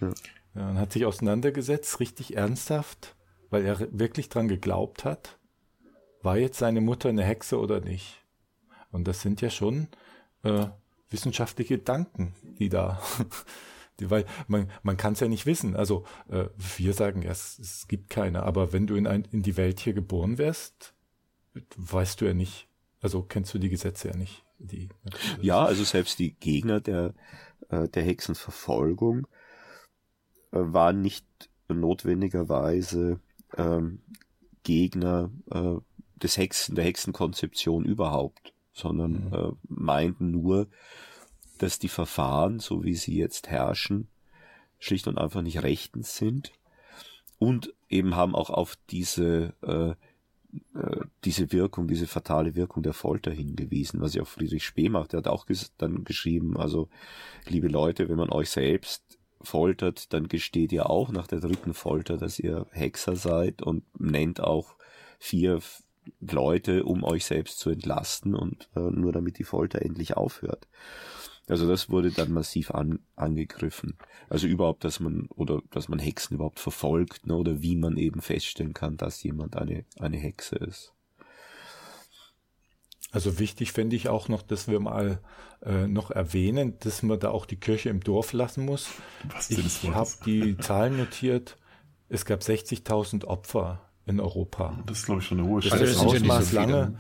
Ja. Ja. und hat sich auseinandergesetzt, richtig ernsthaft, weil er wirklich dran geglaubt hat war jetzt seine Mutter eine Hexe oder nicht? Und das sind ja schon äh, wissenschaftliche Gedanken, die da, die, weil man, man kann es ja nicht wissen. Also äh, wir sagen es, es gibt keine, aber wenn du in, ein, in die Welt hier geboren wärst, weißt du ja nicht, also kennst du die Gesetze ja nicht. Die, ja, also selbst die Gegner der, äh, der Hexenverfolgung äh, waren nicht notwendigerweise ähm, Gegner äh, des Hexen, der Hexenkonzeption überhaupt, sondern mhm. äh, meinten nur, dass die Verfahren, so wie sie jetzt herrschen, schlicht und einfach nicht rechtens sind und eben haben auch auf diese äh, äh, diese Wirkung, diese fatale Wirkung der Folter hingewiesen, was ja auch Friedrich Spee macht. Er hat auch ges dann geschrieben, also liebe Leute, wenn man euch selbst foltert, dann gesteht ihr auch nach der dritten Folter, dass ihr Hexer seid und nennt auch vier Leute, um euch selbst zu entlasten und äh, nur damit die Folter endlich aufhört. Also das wurde dann massiv an, angegriffen. Also überhaupt, dass man oder dass man Hexen überhaupt verfolgt, ne, oder wie man eben feststellen kann, dass jemand eine eine Hexe ist. Also wichtig fände ich auch noch, dass wir mal äh, noch erwähnen, dass man da auch die Kirche im Dorf lassen muss. Was ich habe die Zahlen notiert. Es gab 60.000 Opfer in Europa. Das ist, glaube ich, schon eine hohe Stelle. Das ist Ausmaß so lange.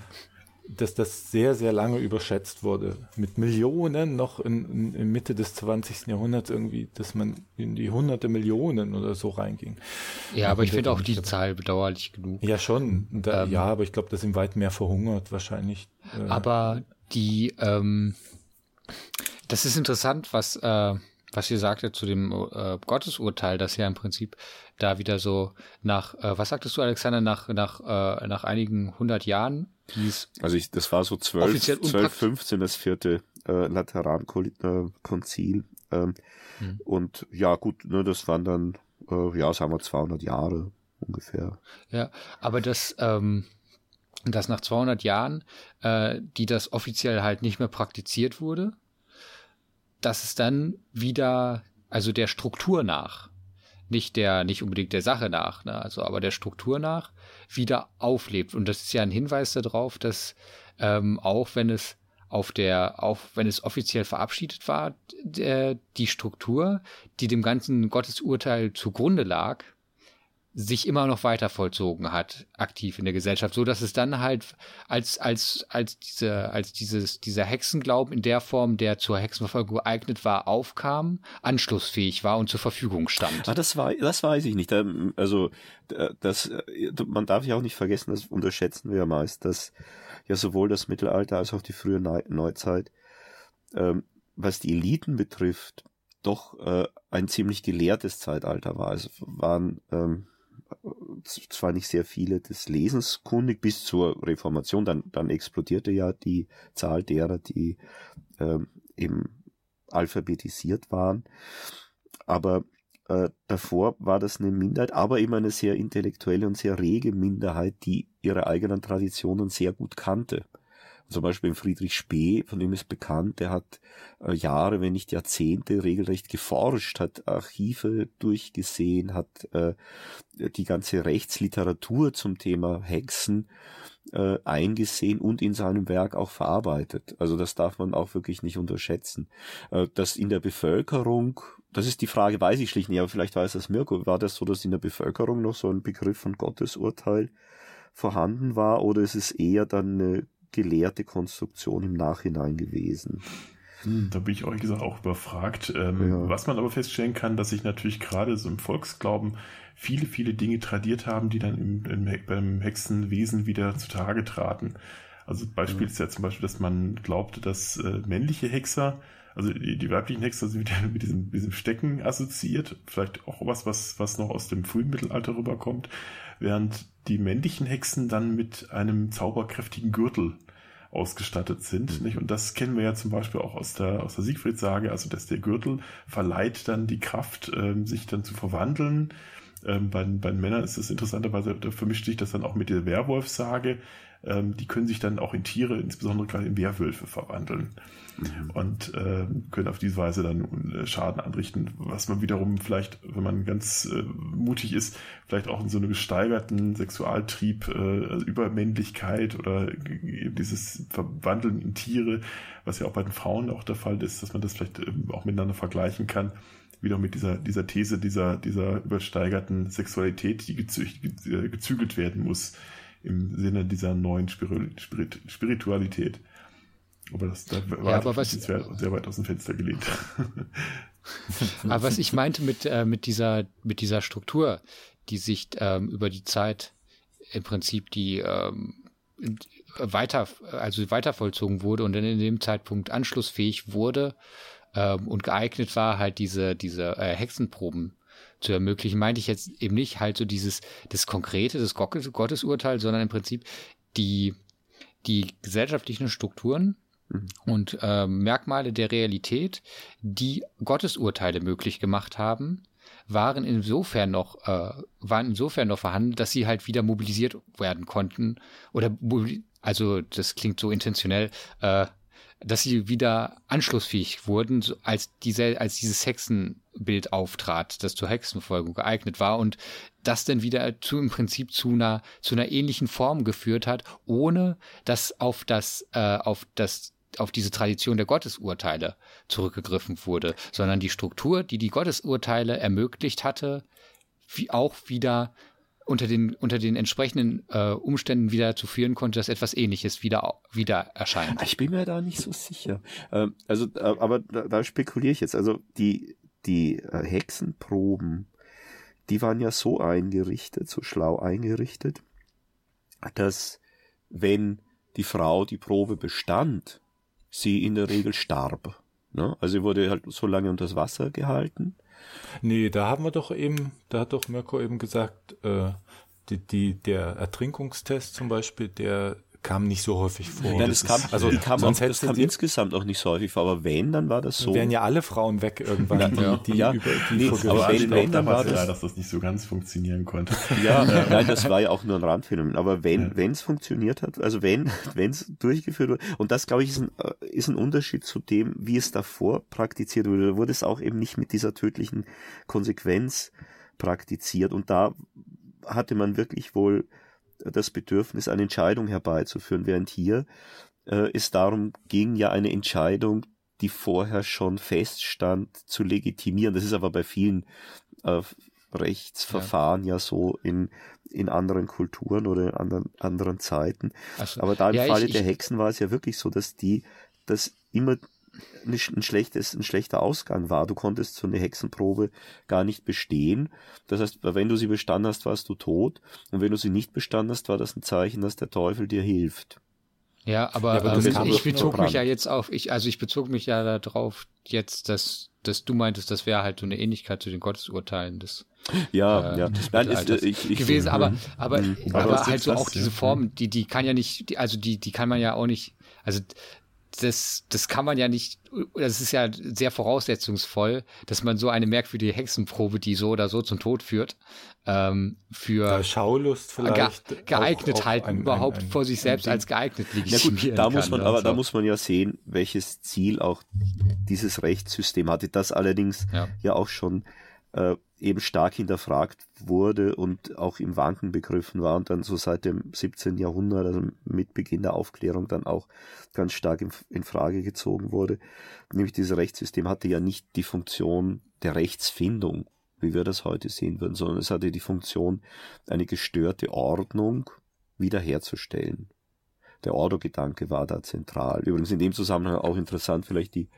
Dass das sehr, sehr lange überschätzt wurde. Mit Millionen noch in, in Mitte des 20. Jahrhunderts irgendwie, dass man in die hunderte Millionen oder so reinging. Ja, aber ich finde auch die Zahl bedauerlich genug. Ja, schon. Da, ähm, ja, aber ich glaube, da sind weit mehr verhungert wahrscheinlich. Äh, aber die, ähm, das ist interessant, was, äh, was ihr sagte zu dem äh, Gottesurteil, das ja im Prinzip da wieder so nach, äh, was sagtest du, Alexander, nach, nach, äh, nach einigen hundert Jahren hieß. Also ich, das war so 12, 12 15, das vierte äh, Laterankonzil. Ähm, hm. Und ja, gut, ne, das waren dann, äh, ja, sagen wir 200 Jahre ungefähr. Ja, aber das, ähm, dass nach 200 Jahren, äh, die das offiziell halt nicht mehr praktiziert wurde, dass es dann wieder, also der Struktur nach, nicht der, nicht unbedingt der Sache nach, ne, also aber der Struktur nach wieder auflebt. Und das ist ja ein Hinweis darauf, dass ähm, auch wenn es auf der, auch wenn es offiziell verabschiedet war, der, die Struktur, die dem ganzen Gottesurteil zugrunde lag, sich immer noch weiter vollzogen hat, aktiv in der Gesellschaft, so dass es dann halt als, als, als diese, als dieses, dieser Hexenglauben in der Form, der zur Hexenverfolgung geeignet war, aufkam, anschlussfähig war und zur Verfügung stand. Ah, das war, das weiß ich nicht. Also, das, man darf ja auch nicht vergessen, das unterschätzen wir ja meist, dass ja sowohl das Mittelalter als auch die frühe Neuzeit, ähm, was die Eliten betrifft, doch äh, ein ziemlich gelehrtes Zeitalter war. Es waren ähm, zwar nicht sehr viele des Lesens kundig bis zur Reformation, dann, dann explodierte ja die Zahl derer, die ähm, eben alphabetisiert waren. Aber äh, davor war das eine Minderheit, aber eben eine sehr intellektuelle und sehr rege Minderheit, die ihre eigenen Traditionen sehr gut kannte. Zum Beispiel Friedrich Spee, von dem ist bekannt, der hat äh, Jahre, wenn nicht Jahrzehnte regelrecht geforscht, hat Archive durchgesehen, hat äh, die ganze Rechtsliteratur zum Thema Hexen äh, eingesehen und in seinem Werk auch verarbeitet. Also das darf man auch wirklich nicht unterschätzen. Äh, dass in der Bevölkerung, das ist die Frage, weiß ich schlicht nicht, aber vielleicht weiß das Mirko, war das so, dass in der Bevölkerung noch so ein Begriff von Gottesurteil vorhanden war oder ist es eher dann eine gelehrte Konstruktion im Nachhinein gewesen. Hm, da bin ich ehrlich gesagt auch überfragt. Ähm, ja. Was man aber feststellen kann, dass sich natürlich gerade so im Volksglauben viele, viele Dinge tradiert haben, die dann im, im, beim Hexenwesen wieder zutage traten. Also Beispiel ja. ist ja zum Beispiel, dass man glaubte, dass äh, männliche Hexer, also die, die, weiblichen Hexer sind wieder mit diesem, diesem Stecken assoziiert, vielleicht auch was, was, was noch aus dem frühen Mittelalter rüberkommt, während die männlichen Hexen dann mit einem zauberkräftigen Gürtel ausgestattet sind. Mhm. Nicht? Und das kennen wir ja zum Beispiel auch aus der, aus der Siegfried-Sage, also dass der Gürtel verleiht dann die Kraft, ähm, sich dann zu verwandeln. Ähm, bei, bei den Männern ist es interessanterweise, da vermischt sich das dann auch mit der Werwolf-Sage. Ähm, die können sich dann auch in Tiere, insbesondere gerade in Werwölfe, verwandeln. Mhm. Und äh, können auf diese Weise dann äh, Schaden anrichten, was man wiederum vielleicht, wenn man ganz äh, mutig ist, vielleicht auch in so einem gesteigerten Sexualtrieb, äh, also Übermännlichkeit oder dieses Verwandeln in Tiere, was ja auch bei den Frauen auch der Fall ist, dass man das vielleicht ähm, auch miteinander vergleichen kann wieder mit dieser, dieser These dieser, dieser übersteigerten Sexualität, die äh, gezügelt werden muss im Sinne dieser neuen Spiritualität. Aber das da war ja, aber was, sehr, sehr weit aus dem Fenster gelehnt. aber was ich meinte mit, äh, mit, dieser, mit dieser Struktur, die sich ähm, über die Zeit im Prinzip die ähm, weiter, also weiter vollzogen wurde und dann in dem Zeitpunkt anschlussfähig wurde ähm, und geeignet war, halt diese, diese äh, Hexenproben zu ermöglichen, meinte ich jetzt eben nicht halt so dieses, das Konkrete, das Gottesurteil, sondern im Prinzip die, die gesellschaftlichen Strukturen, mhm. und äh, Merkmale der Realität, die Gottesurteile möglich gemacht haben, waren insofern noch äh, waren insofern noch vorhanden, dass sie halt wieder mobilisiert werden konnten oder also das klingt so intentionell, äh, dass sie wieder anschlussfähig wurden, als diese als dieses Hexenbild auftrat, das zur Hexenverfolgung geeignet war und das dann wieder zu im Prinzip zu einer zu einer ähnlichen Form geführt hat, ohne dass auf das äh, auf das auf diese Tradition der Gottesurteile zurückgegriffen wurde, sondern die Struktur, die die Gottesurteile ermöglicht hatte, wie auch wieder unter den, unter den entsprechenden äh, Umständen wieder dazu führen konnte, dass etwas Ähnliches wieder, wieder erscheint. Ich bin mir da nicht so sicher. Ähm, also, äh, aber da, da spekuliere ich jetzt. Also die, die äh, Hexenproben, die waren ja so eingerichtet, so schlau eingerichtet, dass wenn die Frau die Probe bestand, sie in der Regel starb. Ne? Also sie wurde halt so lange unter das Wasser gehalten. Nee, da haben wir doch eben, da hat doch Mirko eben gesagt, äh, die, die, der Ertrinkungstest zum Beispiel, der kam nicht so häufig vor. Nein, das, kam, also, die kam, auch, das kam insgesamt auch nicht so häufig vor, aber wenn, dann war das so. Wären ja alle Frauen weg irgendwann, die, ja. die, ja. über die nee, aber wenn, wenn, dann war das, ja, dass das nicht so ganz funktionieren konnte. Ja, nein, das war ja auch nur ein Randphänomen. Aber wenn, ja. es funktioniert hat, also wenn, wenn es durchgeführt wurde, und das glaube ich ist ein, äh, ist ein Unterschied zu dem, wie es davor praktiziert wurde, da wurde es auch eben nicht mit dieser tödlichen Konsequenz praktiziert und da hatte man wirklich wohl das Bedürfnis, eine Entscheidung herbeizuführen, während hier äh, es darum ging, ja eine Entscheidung, die vorher schon feststand, zu legitimieren. Das ist aber bei vielen äh, Rechtsverfahren ja. ja, so in, in anderen Kulturen oder in anderen, anderen Zeiten. Also, aber da im ja, Falle ich, der Hexen war es ja wirklich so, dass die das immer ein, schlechtes, ein schlechter Ausgang war. Du konntest so eine Hexenprobe gar nicht bestehen. Das heißt, wenn du sie bestanden hast, warst du tot. Und wenn du sie nicht bestanden hast, war das ein Zeichen, dass der Teufel dir hilft. Ja, aber, ja, aber ähm, ich bezog mich ja jetzt auf, ich, also ich bezog mich ja darauf jetzt, dass, dass du meintest, das wäre halt so eine Ähnlichkeit zu den Gottesurteilen des ja, äh, ja. Nein, ist, ich, ich, gewesen, aber, aber, mhm. aber, aber halt so auch diese Form, die, die kann ja nicht, die, also die, die kann man ja auch nicht, also das, das kann man ja nicht, das ist ja sehr voraussetzungsvoll, dass man so eine merkwürdige Hexenprobe, die so oder so zum Tod führt, ähm, für ja, Schaulust vielleicht ge geeignet halten, ein, überhaupt ein, ein, vor sich selbst als geeignet legitimieren ja gut, da muss man, aber so. da muss man ja sehen, welches Ziel auch dieses Rechtssystem hatte. Das allerdings ja, ja auch schon äh, eben stark hinterfragt wurde und auch im Wanken begriffen war und dann so seit dem 17. Jahrhundert, also mit Beginn der Aufklärung, dann auch ganz stark in, in Frage gezogen wurde. Nämlich dieses Rechtssystem hatte ja nicht die Funktion der Rechtsfindung, wie wir das heute sehen würden, sondern es hatte die Funktion, eine gestörte Ordnung wiederherzustellen. Der Ordo-Gedanke war da zentral. Übrigens in dem Zusammenhang auch interessant vielleicht die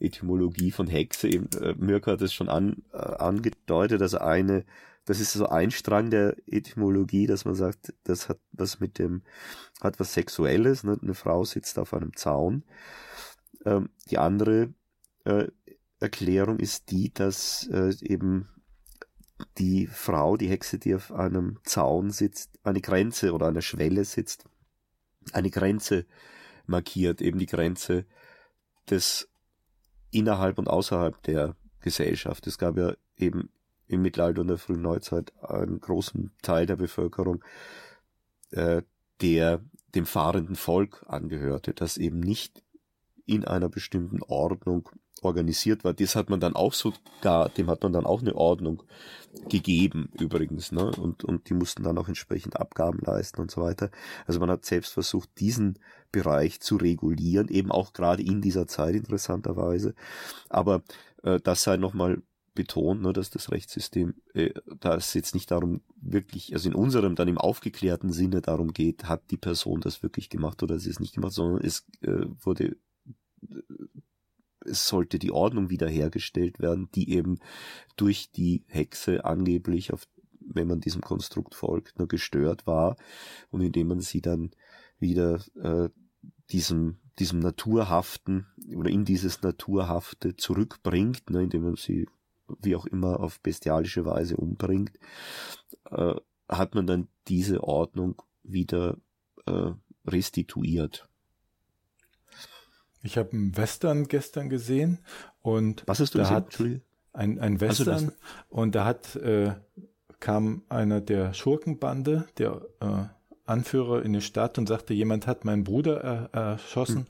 Etymologie von Hexe. Eben, äh, Mirko hat es schon an, äh, angedeutet, dass eine, das ist so ein Strang der Etymologie, dass man sagt, das hat was mit dem, hat was Sexuelles, ne? eine Frau sitzt auf einem Zaun. Ähm, die andere äh, Erklärung ist die, dass äh, eben die Frau, die Hexe, die auf einem Zaun sitzt, eine Grenze oder eine Schwelle sitzt, eine Grenze markiert, eben die Grenze des innerhalb und außerhalb der Gesellschaft. Es gab ja eben im Mittelalter und der frühen Neuzeit einen großen Teil der Bevölkerung, äh, der dem fahrenden Volk angehörte, das eben nicht in einer bestimmten Ordnung organisiert war. Das hat man dann auch sogar, dem hat man dann auch eine Ordnung gegeben übrigens, ne? Und, und die mussten dann auch entsprechend Abgaben leisten und so weiter. Also man hat selbst versucht, diesen Bereich zu regulieren, eben auch gerade in dieser Zeit interessanterweise. Aber äh, das sei nochmal betont, ne, dass das Rechtssystem, äh, da es jetzt nicht darum wirklich, also in unserem dann im aufgeklärten Sinne darum geht, hat die Person das wirklich gemacht oder sie es nicht gemacht, sondern es äh, wurde es sollte die Ordnung wiederhergestellt werden, die eben durch die Hexe angeblich, auf, wenn man diesem Konstrukt folgt, nur gestört war und indem man sie dann wieder äh, diesem, diesem Naturhaften oder in dieses Naturhafte zurückbringt, ne, indem man sie wie auch immer auf bestialische Weise umbringt, äh, hat man dann diese Ordnung wieder äh, restituiert. Ich habe einen Western gestern gesehen und was hast du da gesehen? Hat ein, ein Western und da hat äh, kam einer der Schurkenbande, der äh, Anführer in die Stadt und sagte, jemand hat meinen Bruder er, erschossen.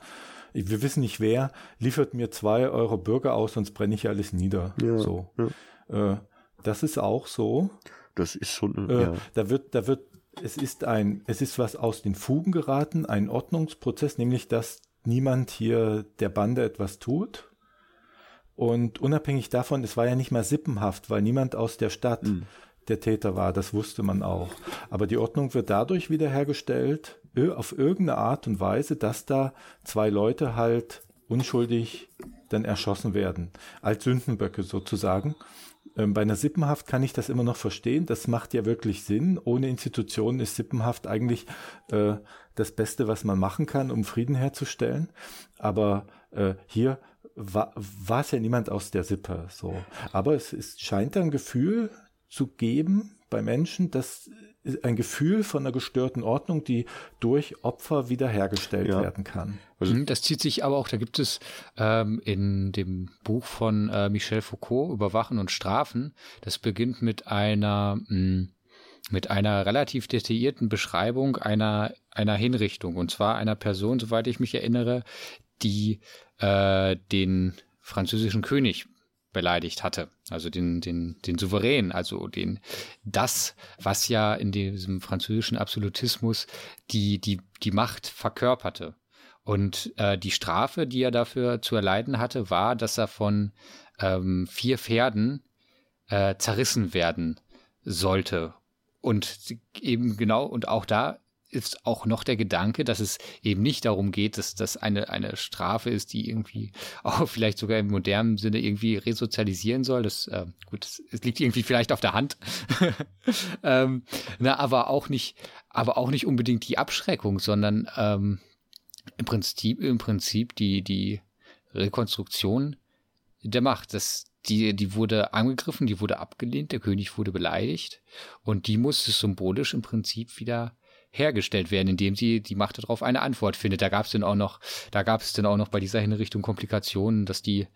Hm. Wir wissen nicht wer, liefert mir zwei Euro Bürger aus, sonst brenne ich alles nieder. Ja, so. Ja. Äh, das ist auch so. Das ist schon. Äh, ja. Da wird, da wird, es ist ein, es ist was aus den Fugen geraten, ein Ordnungsprozess, nämlich dass niemand hier der Bande etwas tut. Und unabhängig davon, es war ja nicht mal sippenhaft, weil niemand aus der Stadt mhm. der Täter war, das wusste man auch. Aber die Ordnung wird dadurch wiederhergestellt, auf irgendeine Art und Weise, dass da zwei Leute halt unschuldig dann erschossen werden, als Sündenböcke sozusagen. Ähm, bei einer Sippenhaft kann ich das immer noch verstehen. Das macht ja wirklich Sinn. Ohne Institutionen ist Sippenhaft eigentlich äh, das Beste, was man machen kann, um Frieden herzustellen. Aber äh, hier war, es ja niemand aus der Sippe. So. Aber es, es scheint ein Gefühl zu geben bei Menschen, dass ein Gefühl von einer gestörten Ordnung, die durch Opfer wiederhergestellt ja. werden kann. Also das zieht sich aber auch, da gibt es ähm, in dem Buch von äh, Michel Foucault Überwachen und Strafen, das beginnt mit einer mh, hm, mit einer relativ detaillierten Beschreibung einer einer Hinrichtung und zwar einer Person, soweit ich mich erinnere, die äh, den französischen König beleidigt hatte, also den, den, den Souverän, also den, das, was ja in diesem französischen Absolutismus die, die, die Macht verkörperte. Und äh, die Strafe, die er dafür zu erleiden hatte, war, dass er von ähm, vier Pferden äh, zerrissen werden sollte. Und eben genau, und auch da ist auch noch der Gedanke, dass es eben nicht darum geht, dass das eine, eine Strafe ist, die irgendwie auch vielleicht sogar im modernen Sinne irgendwie resozialisieren soll. Das, äh, gut, es liegt irgendwie vielleicht auf der Hand. ähm, na, aber auch nicht, aber auch nicht unbedingt die Abschreckung, sondern ähm, im Prinzip, im Prinzip die, die Rekonstruktion der Macht. Das, die, die wurde angegriffen, die wurde abgelehnt, der König wurde beleidigt und die muss es symbolisch im Prinzip wieder hergestellt werden, indem sie die Macht darauf eine Antwort findet. Da gab es dann auch noch, da gab es dann auch noch bei dieser Hinrichtung Komplikationen, dass die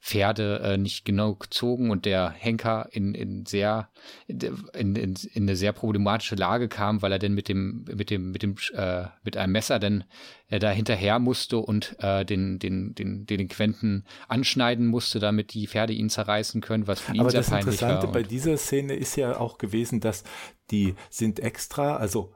Pferde äh, nicht genau gezogen und der Henker in, in sehr in, in, in eine sehr problematische Lage kam, weil er denn mit dem mit dem mit dem äh, mit einem Messer dann äh, da hinterher musste und äh, den den den Delinquenten anschneiden musste, damit die Pferde ihn zerreißen können, was für ihn Aber sehr das peinlich Interessante war. bei dieser Szene ist ja auch gewesen, dass die sind extra, also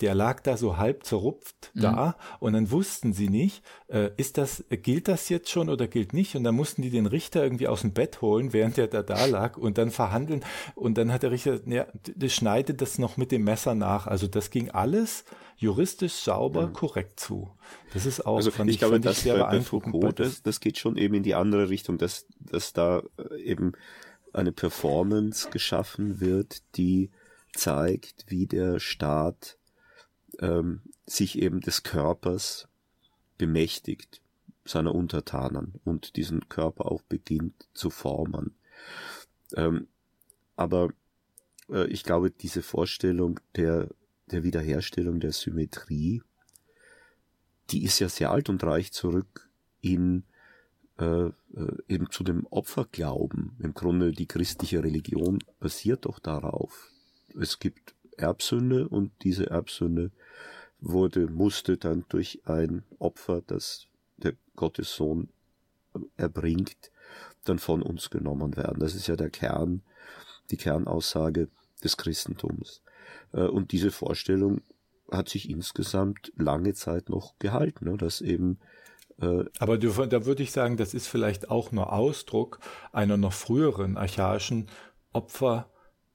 der lag da so halb zerrupft mhm. da und dann wussten sie nicht, äh, ist das, gilt das jetzt schon oder gilt nicht? Und dann mussten die den Richter irgendwie aus dem Bett holen, während der da da lag und dann verhandeln und dann hat der Richter, ja, das schneidet das noch mit dem Messer nach. Also das ging alles juristisch sauber mhm. korrekt zu. Das ist auch, also fand ich, ich glaube, das sehr bei, bei Foucault, das, das geht schon eben in die andere Richtung, dass, dass da äh, eben eine Performance geschaffen wird, die zeigt, wie der Staat ähm, sich eben des Körpers bemächtigt, seiner Untertanen und diesen Körper auch beginnt zu formen. Ähm, aber äh, ich glaube, diese Vorstellung der, der Wiederherstellung der Symmetrie, die ist ja sehr alt und reicht zurück in äh, äh eben zu dem Opferglauben. Im Grunde die christliche Religion basiert doch darauf, es gibt Erbsünde und diese Erbsünde wurde, musste dann durch ein Opfer, das der Gottessohn erbringt, dann von uns genommen werden. Das ist ja der Kern, die Kernaussage des Christentums. Äh, und diese Vorstellung hat sich insgesamt lange Zeit noch gehalten, ne, dass eben äh, aber da würde ich sagen, das ist vielleicht auch nur Ausdruck einer noch früheren archaischen Opfer,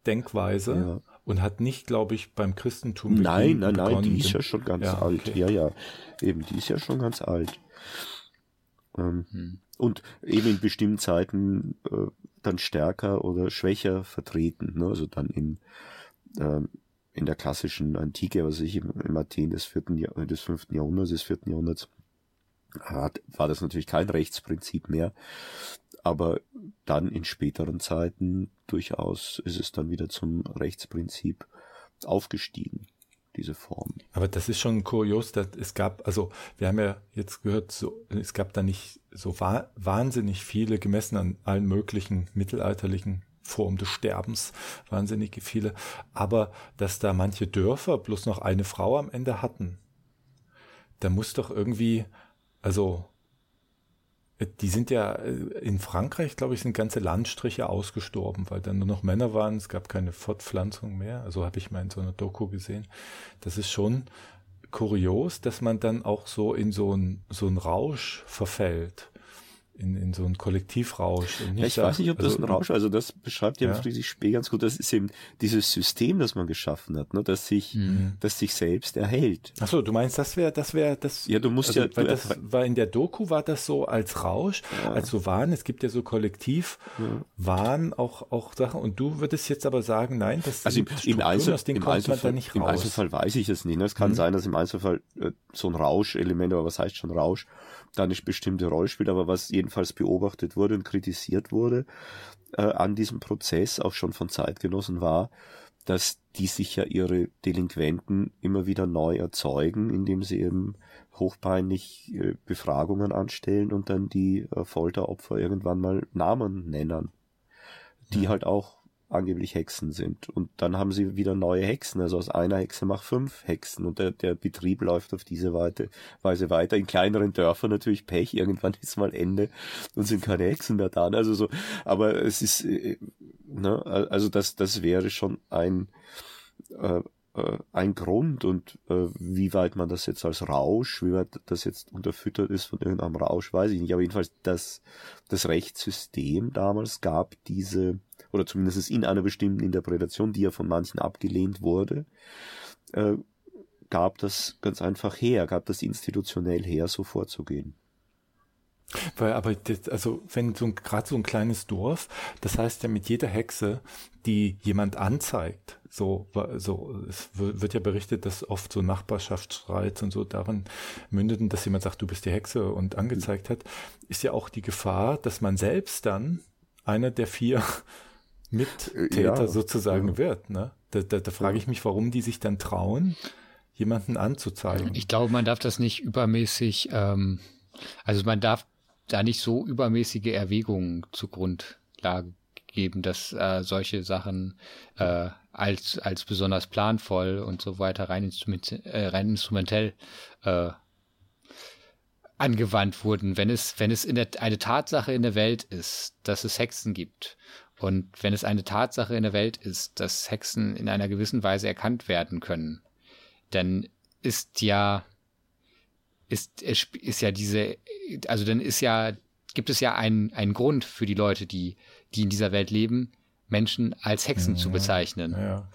Denkweise ja. und hat nicht, glaube ich, beim Christentum Nein, nein, nein, die ist ja schon ganz ja, alt. Okay. Ja, ja, eben, die ist ja schon ganz alt. Ähm, hm. Und eben in bestimmten Zeiten äh, dann stärker oder schwächer vertreten. Ne? Also dann in, ähm, in der klassischen Antike, was ich im, Athen des vierten Jahr, des fünften Jahrhunderts, des vierten Jahrhunderts, hat, war das natürlich kein Rechtsprinzip mehr aber dann in späteren Zeiten durchaus ist es dann wieder zum Rechtsprinzip aufgestiegen, diese Form. Aber das ist schon kurios, dass es gab, also wir haben ja jetzt gehört, so, es gab da nicht so wahnsinnig viele, gemessen an allen möglichen mittelalterlichen Formen des Sterbens, wahnsinnig viele, aber dass da manche Dörfer bloß noch eine Frau am Ende hatten, da muss doch irgendwie, also die sind ja äh, in Frankreich, glaube ich, sind ganze Landstriche ausgestorben, weil dann nur noch Männer waren. Es gab keine Fortpflanzung mehr. Also habe ich mal in so einer Doku gesehen. Das ist schon kurios, dass man dann auch so in so ein so ein Rausch verfällt. In, in so einen Kollektivrausch. Ja, ich weiß nicht, ob das also, ein Rausch, also das beschreibt ja, ja. Friedrich Spee ganz gut. Das ist eben dieses System, das man geschaffen hat, ne, das sich, mhm. das sich selbst erhält. Ach so, du meinst, das wäre, das wäre, das. Ja, du musst also, ja, weil das war in der Doku war das so als Rausch, ja. als so Wahn. Es gibt ja so Kollektiv. Wahn auch, auch Sachen. Und du würdest jetzt aber sagen, nein, das also im, im, Einzel, im Einzelfall, Im Einzelfall weiß ich es nicht. Ne? Es kann mhm. sein, dass im Einzelfall äh, so ein Rauschelement, aber was heißt schon Rausch? Da eine bestimmte Rolle spielt, aber was jedenfalls beobachtet wurde und kritisiert wurde äh, an diesem Prozess, auch schon von Zeitgenossen war, dass die sich ja ihre Delinquenten immer wieder neu erzeugen, indem sie eben hochpeinlich äh, Befragungen anstellen und dann die äh, Folteropfer irgendwann mal Namen nennen, die ja. halt auch angeblich Hexen sind. Und dann haben sie wieder neue Hexen. Also aus einer Hexe macht fünf Hexen. Und der, der Betrieb läuft auf diese Weise weiter. In kleineren Dörfern natürlich Pech. Irgendwann ist mal Ende und sind keine Hexen mehr da. Also so, aber es ist, äh, ne, also das, das wäre schon ein, äh, äh, ein Grund und äh, wie weit man das jetzt als Rausch, wie weit das jetzt unterfüttert ist von irgendeinem Rausch, weiß ich nicht. Aber jedenfalls das, das Rechtssystem damals gab diese oder zumindest in einer bestimmten Interpretation, die ja von manchen abgelehnt wurde, äh, gab das ganz einfach her, gab das institutionell her, so vorzugehen. Weil aber das, also wenn so gerade so ein kleines Dorf, das heißt ja mit jeder Hexe, die jemand anzeigt, so so es wird ja berichtet, dass oft so Nachbarschaftsstreits und so darin mündeten, dass jemand sagt, du bist die Hexe und angezeigt hat, ist ja auch die Gefahr, dass man selbst dann einer der vier Mittäter ja, sozusagen ja. wird. Ne? Da, da, da frage ich mich, warum die sich dann trauen, jemanden anzuzeigen. Ich glaube, man darf das nicht übermäßig, ähm, also man darf da nicht so übermäßige Erwägungen zugrundlage geben, dass äh, solche Sachen äh, als, als besonders planvoll und so weiter rein, instrument, äh, rein instrumentell äh, angewandt wurden. Wenn es, wenn es in der, eine Tatsache in der Welt ist, dass es Hexen gibt und wenn es eine Tatsache in der Welt ist, dass Hexen in einer gewissen Weise erkannt werden können, dann ist ja, ist, ist ja diese, also dann ist ja, gibt es ja einen, einen Grund für die Leute, die, die in dieser Welt leben, Menschen als Hexen ja, zu bezeichnen. Ja,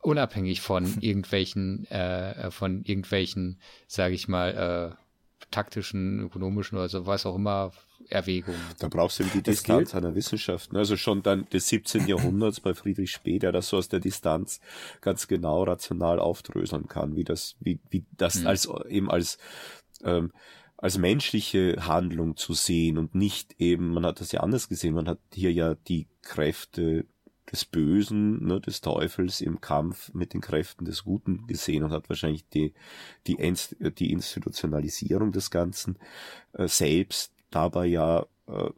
Unabhängig von irgendwelchen, äh, von irgendwelchen, sage ich mal, äh, taktischen, ökonomischen oder so was auch immer Erwägungen. Da brauchst du die Distanz einer Wissenschaft. Ne? Also schon dann des 17. Jahrhunderts bei Friedrich Spee, der das so aus der Distanz ganz genau rational aufdröseln kann, wie das, wie, wie das mhm. als eben als ähm, als menschliche Handlung zu sehen und nicht eben, man hat das ja anders gesehen, man hat hier ja die Kräfte des Bösen, ne, des Teufels im Kampf mit den Kräften des Guten gesehen und hat wahrscheinlich die, die, die Institutionalisierung des Ganzen äh, selbst dabei ja äh,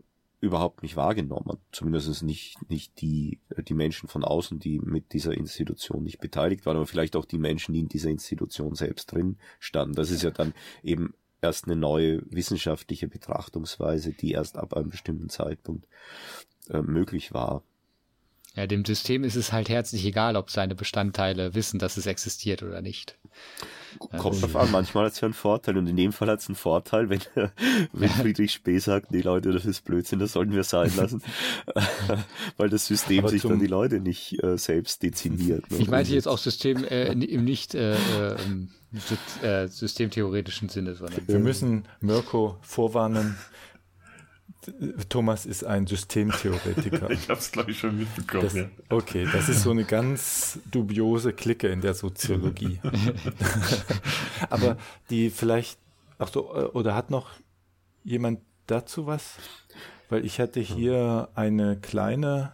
überhaupt nicht wahrgenommen. Zumindest nicht, nicht die, die Menschen von außen, die mit dieser Institution nicht beteiligt waren, aber vielleicht auch die Menschen, die in dieser Institution selbst drin standen. Das ist ja dann eben erst eine neue wissenschaftliche Betrachtungsweise, die erst ab einem bestimmten Zeitpunkt äh, möglich war. Ja, dem System ist es halt herzlich egal, ob seine Bestandteile wissen, dass es existiert oder nicht. Kommt drauf an, manchmal hat es ja einen Vorteil und in dem Fall hat es einen Vorteil, wenn, wenn Friedrich Spee sagt, nee Leute, das ist Blödsinn, das sollten wir sein lassen, weil das System Aber sich dann die Leute nicht äh, selbst dezimiert. Ne? Ich meine jetzt auch System äh, im nicht äh, äh, systemtheoretischen Sinne, sondern wir müssen Mirko vorwarnen, Thomas ist ein Systemtheoretiker. ich habe es, glaube ich, schon mitbekommen. Das, ja. Okay, das ist so eine ganz dubiose Clique in der Soziologie. Aber die vielleicht, ach so, oder hat noch jemand dazu was? Weil ich hatte hier eine kleine,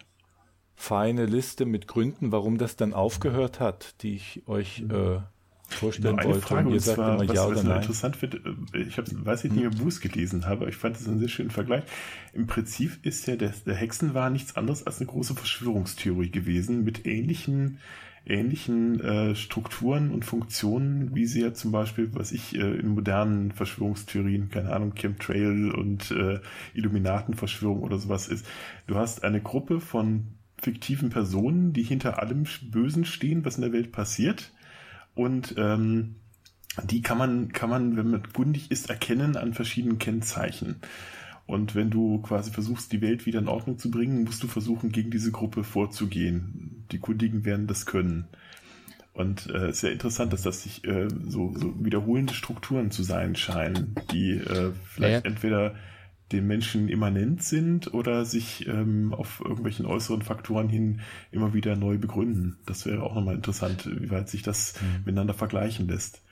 feine Liste mit Gründen, warum das dann aufgehört hat, die ich euch äh, vorstellen eine wollte. Frage, und ihr sagt zwar, immer ja was, oder was nein. interessant finde, äh, ich hab, weiß nicht, wie ich Buß gelesen habe, aber ich fand das einen sehr schönen Vergleich. Im Prinzip ist ja der, der Hexenwahn nichts anderes als eine große Verschwörungstheorie gewesen mit ähnlichen ähnlichen äh, Strukturen und Funktionen, wie sie ja zum Beispiel, was ich äh, in modernen Verschwörungstheorien, keine Ahnung, Chemtrail und äh, Illuminatenverschwörung oder sowas ist. Du hast eine Gruppe von fiktiven Personen, die hinter allem Bösen stehen, was in der Welt passiert und ähm, die kann man, kann man, wenn man kundig ist, erkennen an verschiedenen Kennzeichen. Und wenn du quasi versuchst, die Welt wieder in Ordnung zu bringen, musst du versuchen, gegen diese Gruppe vorzugehen. Die Kundigen werden das können. Und es äh, ist ja interessant, dass das sich äh, so, so wiederholende Strukturen zu sein scheinen, die äh, vielleicht ja. entweder den Menschen immanent sind oder sich ähm, auf irgendwelchen äußeren Faktoren hin immer wieder neu begründen. Das wäre auch nochmal interessant, wie weit sich das mhm. miteinander vergleichen lässt.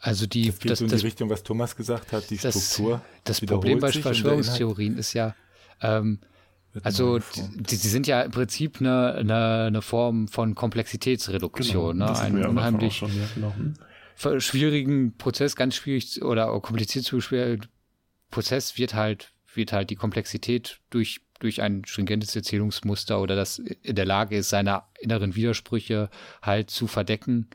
Also die das, das, so in die Richtung, was Thomas gesagt hat, die das, Struktur. Das Problem bei Verschwörungstheorien ist ja, ähm, also die, die, sind ja im Prinzip eine, eine, eine Form von Komplexitätsreduktion, genau, ne? einen unheimlich schon, ja, genau. Schwierigen Prozess, ganz schwierig oder kompliziert zu schwer Prozess wird halt wird halt die Komplexität durch durch ein stringentes Erzählungsmuster oder das in der Lage ist, seine inneren Widersprüche halt zu verdecken,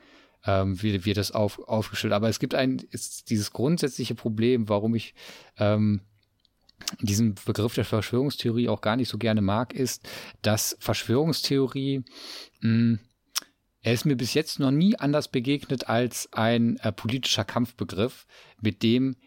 ähm, wird, wird das auf, aufgestellt. Aber es gibt ein, ist dieses grundsätzliche Problem, warum ich ähm, diesen Begriff der Verschwörungstheorie auch gar nicht so gerne mag, ist, dass Verschwörungstheorie, mh, hm, er ist mir bis jetzt noch nie anders begegnet als ein äh, politischer Kampfbegriff, mit dem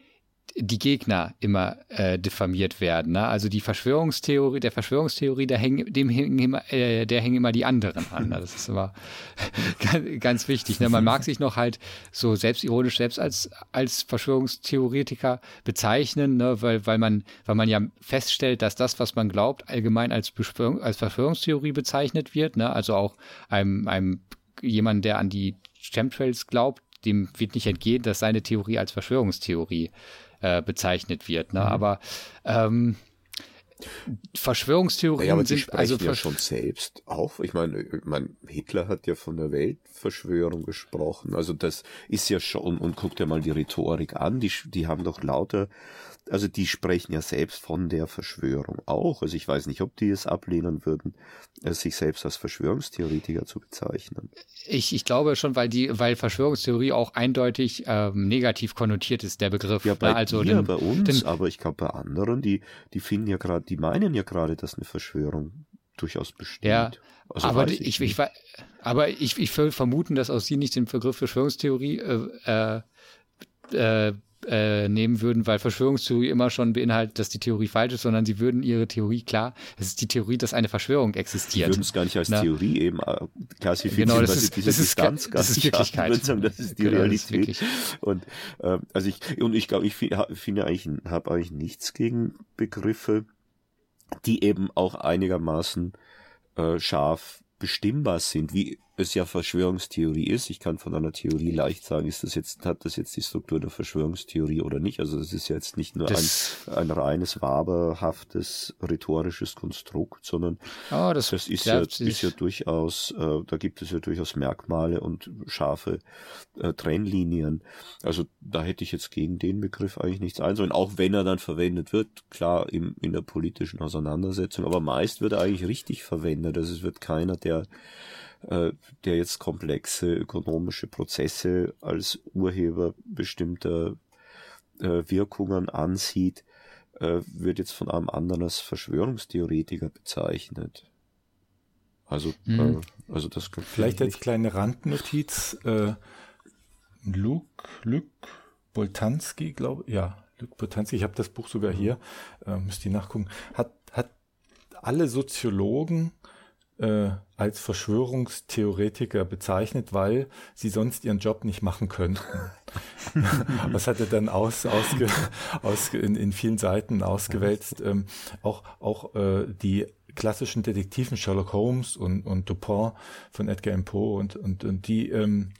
die Gegner immer äh, diffamiert werden. Ne? Also die Verschwörungstheorie, der Verschwörungstheorie, der hängen, dem hängen immer, äh, der hängen immer die anderen an. Ne? Das ist immer ganz, ganz wichtig. Ne? Man mag sich noch halt so selbstironisch selbst als als Verschwörungstheoretiker bezeichnen, ne? weil weil man weil man ja feststellt, dass das, was man glaubt, allgemein als Beschwörung, als Verschwörungstheorie bezeichnet wird. Ne? Also auch einem einem jemand, der an die Chemtrails glaubt, dem wird nicht entgehen, dass seine Theorie als Verschwörungstheorie äh, bezeichnet wird. Ne? Mhm. Aber ähm, Verschwörungstheorien ja, aber sind also ja schon selbst auf. Ich meine, ich meine, Hitler hat ja von der Weltverschwörung gesprochen. Also das ist ja schon und guckt ja mal die Rhetorik an. Die, die haben doch lauter also die sprechen ja selbst von der Verschwörung auch. Also ich weiß nicht, ob die es ablehnen würden, äh, sich selbst als Verschwörungstheoretiker zu bezeichnen. Ich, ich glaube schon, weil die, weil Verschwörungstheorie auch eindeutig ähm, negativ konnotiert ist, der Begriff. Ja, bei, also dir, den, bei uns, den, aber ich glaube bei anderen, die, die finden ja gerade, die meinen ja gerade, dass eine Verschwörung durchaus besteht. Ja, also aber ich, ich, ich, aber ich, ich will vermuten, dass aus Sie nicht den Begriff Verschwörungstheorie äh, äh, äh äh, nehmen würden, weil Verschwörungstheorie immer schon beinhaltet, dass die Theorie falsch ist, sondern sie würden ihre Theorie klar, es ist die Theorie, dass eine Verschwörung existiert. Sie würden es gar nicht als Na? Theorie eben äh, klassifizieren, genau, das ist, diese das Distanz ist, das ist Wirklichkeit. Sagen, das ist die genau, Realität. Ist und äh, also ich und ich glaube, ich finde eigentlich, habe eigentlich nichts gegen Begriffe, die eben auch einigermaßen äh, scharf bestimmbar sind, wie es ja Verschwörungstheorie ist. Ich kann von einer Theorie leicht sagen, ist das jetzt, hat das jetzt die Struktur der Verschwörungstheorie oder nicht. Also es ist ja jetzt nicht nur ein, ein reines waberhaftes rhetorisches Konstrukt, sondern oh, das, das ist ja, ist ja durchaus, äh, da gibt es ja durchaus Merkmale und scharfe äh, Trennlinien. Also da hätte ich jetzt gegen den Begriff eigentlich nichts einzuwenden, auch wenn er dann verwendet wird, klar im, in der politischen Auseinandersetzung, aber meist wird er eigentlich richtig verwendet. Also es wird keiner, der äh, der jetzt komplexe ökonomische Prozesse als Urheber bestimmter äh, Wirkungen ansieht, äh, wird jetzt von einem anderen als Verschwörungstheoretiker bezeichnet. Also, mhm. äh, also das vielleicht als kleine Randnotiz. Äh, Luke, Luke Boltanski, glaube ich, ja, Luke Boltanski, ich habe das Buch sogar hier, äh, müsst ihr nachgucken, hat, hat alle Soziologen äh, als Verschwörungstheoretiker bezeichnet, weil sie sonst ihren Job nicht machen könnten. Was hat er dann aus, ausge, aus, in, in vielen Seiten ausgewälzt? Ähm, auch auch äh, die klassischen Detektiven Sherlock Holmes und, und Dupin von Edgar Allan Poe und, und, und die, ähm,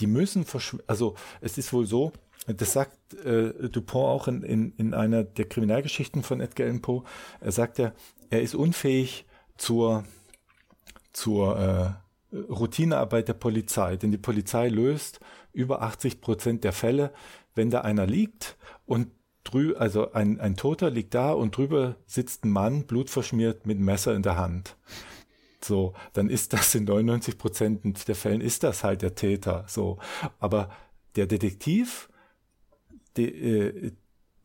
die müssen, also es ist wohl so, das sagt äh, Dupont auch in, in, in einer der Kriminalgeschichten von Edgar Allan Poe. Er sagt ja, er ist unfähig zur zur äh, Routinearbeit der Polizei. Denn die Polizei löst über 80 Prozent der Fälle, wenn da einer liegt und drü also ein, ein Toter liegt da und drüber sitzt ein Mann, blutverschmiert mit Messer in der Hand. So, dann ist das in 99 Prozent der Fällen ist das halt der Täter. So, aber der Detektiv, die, äh,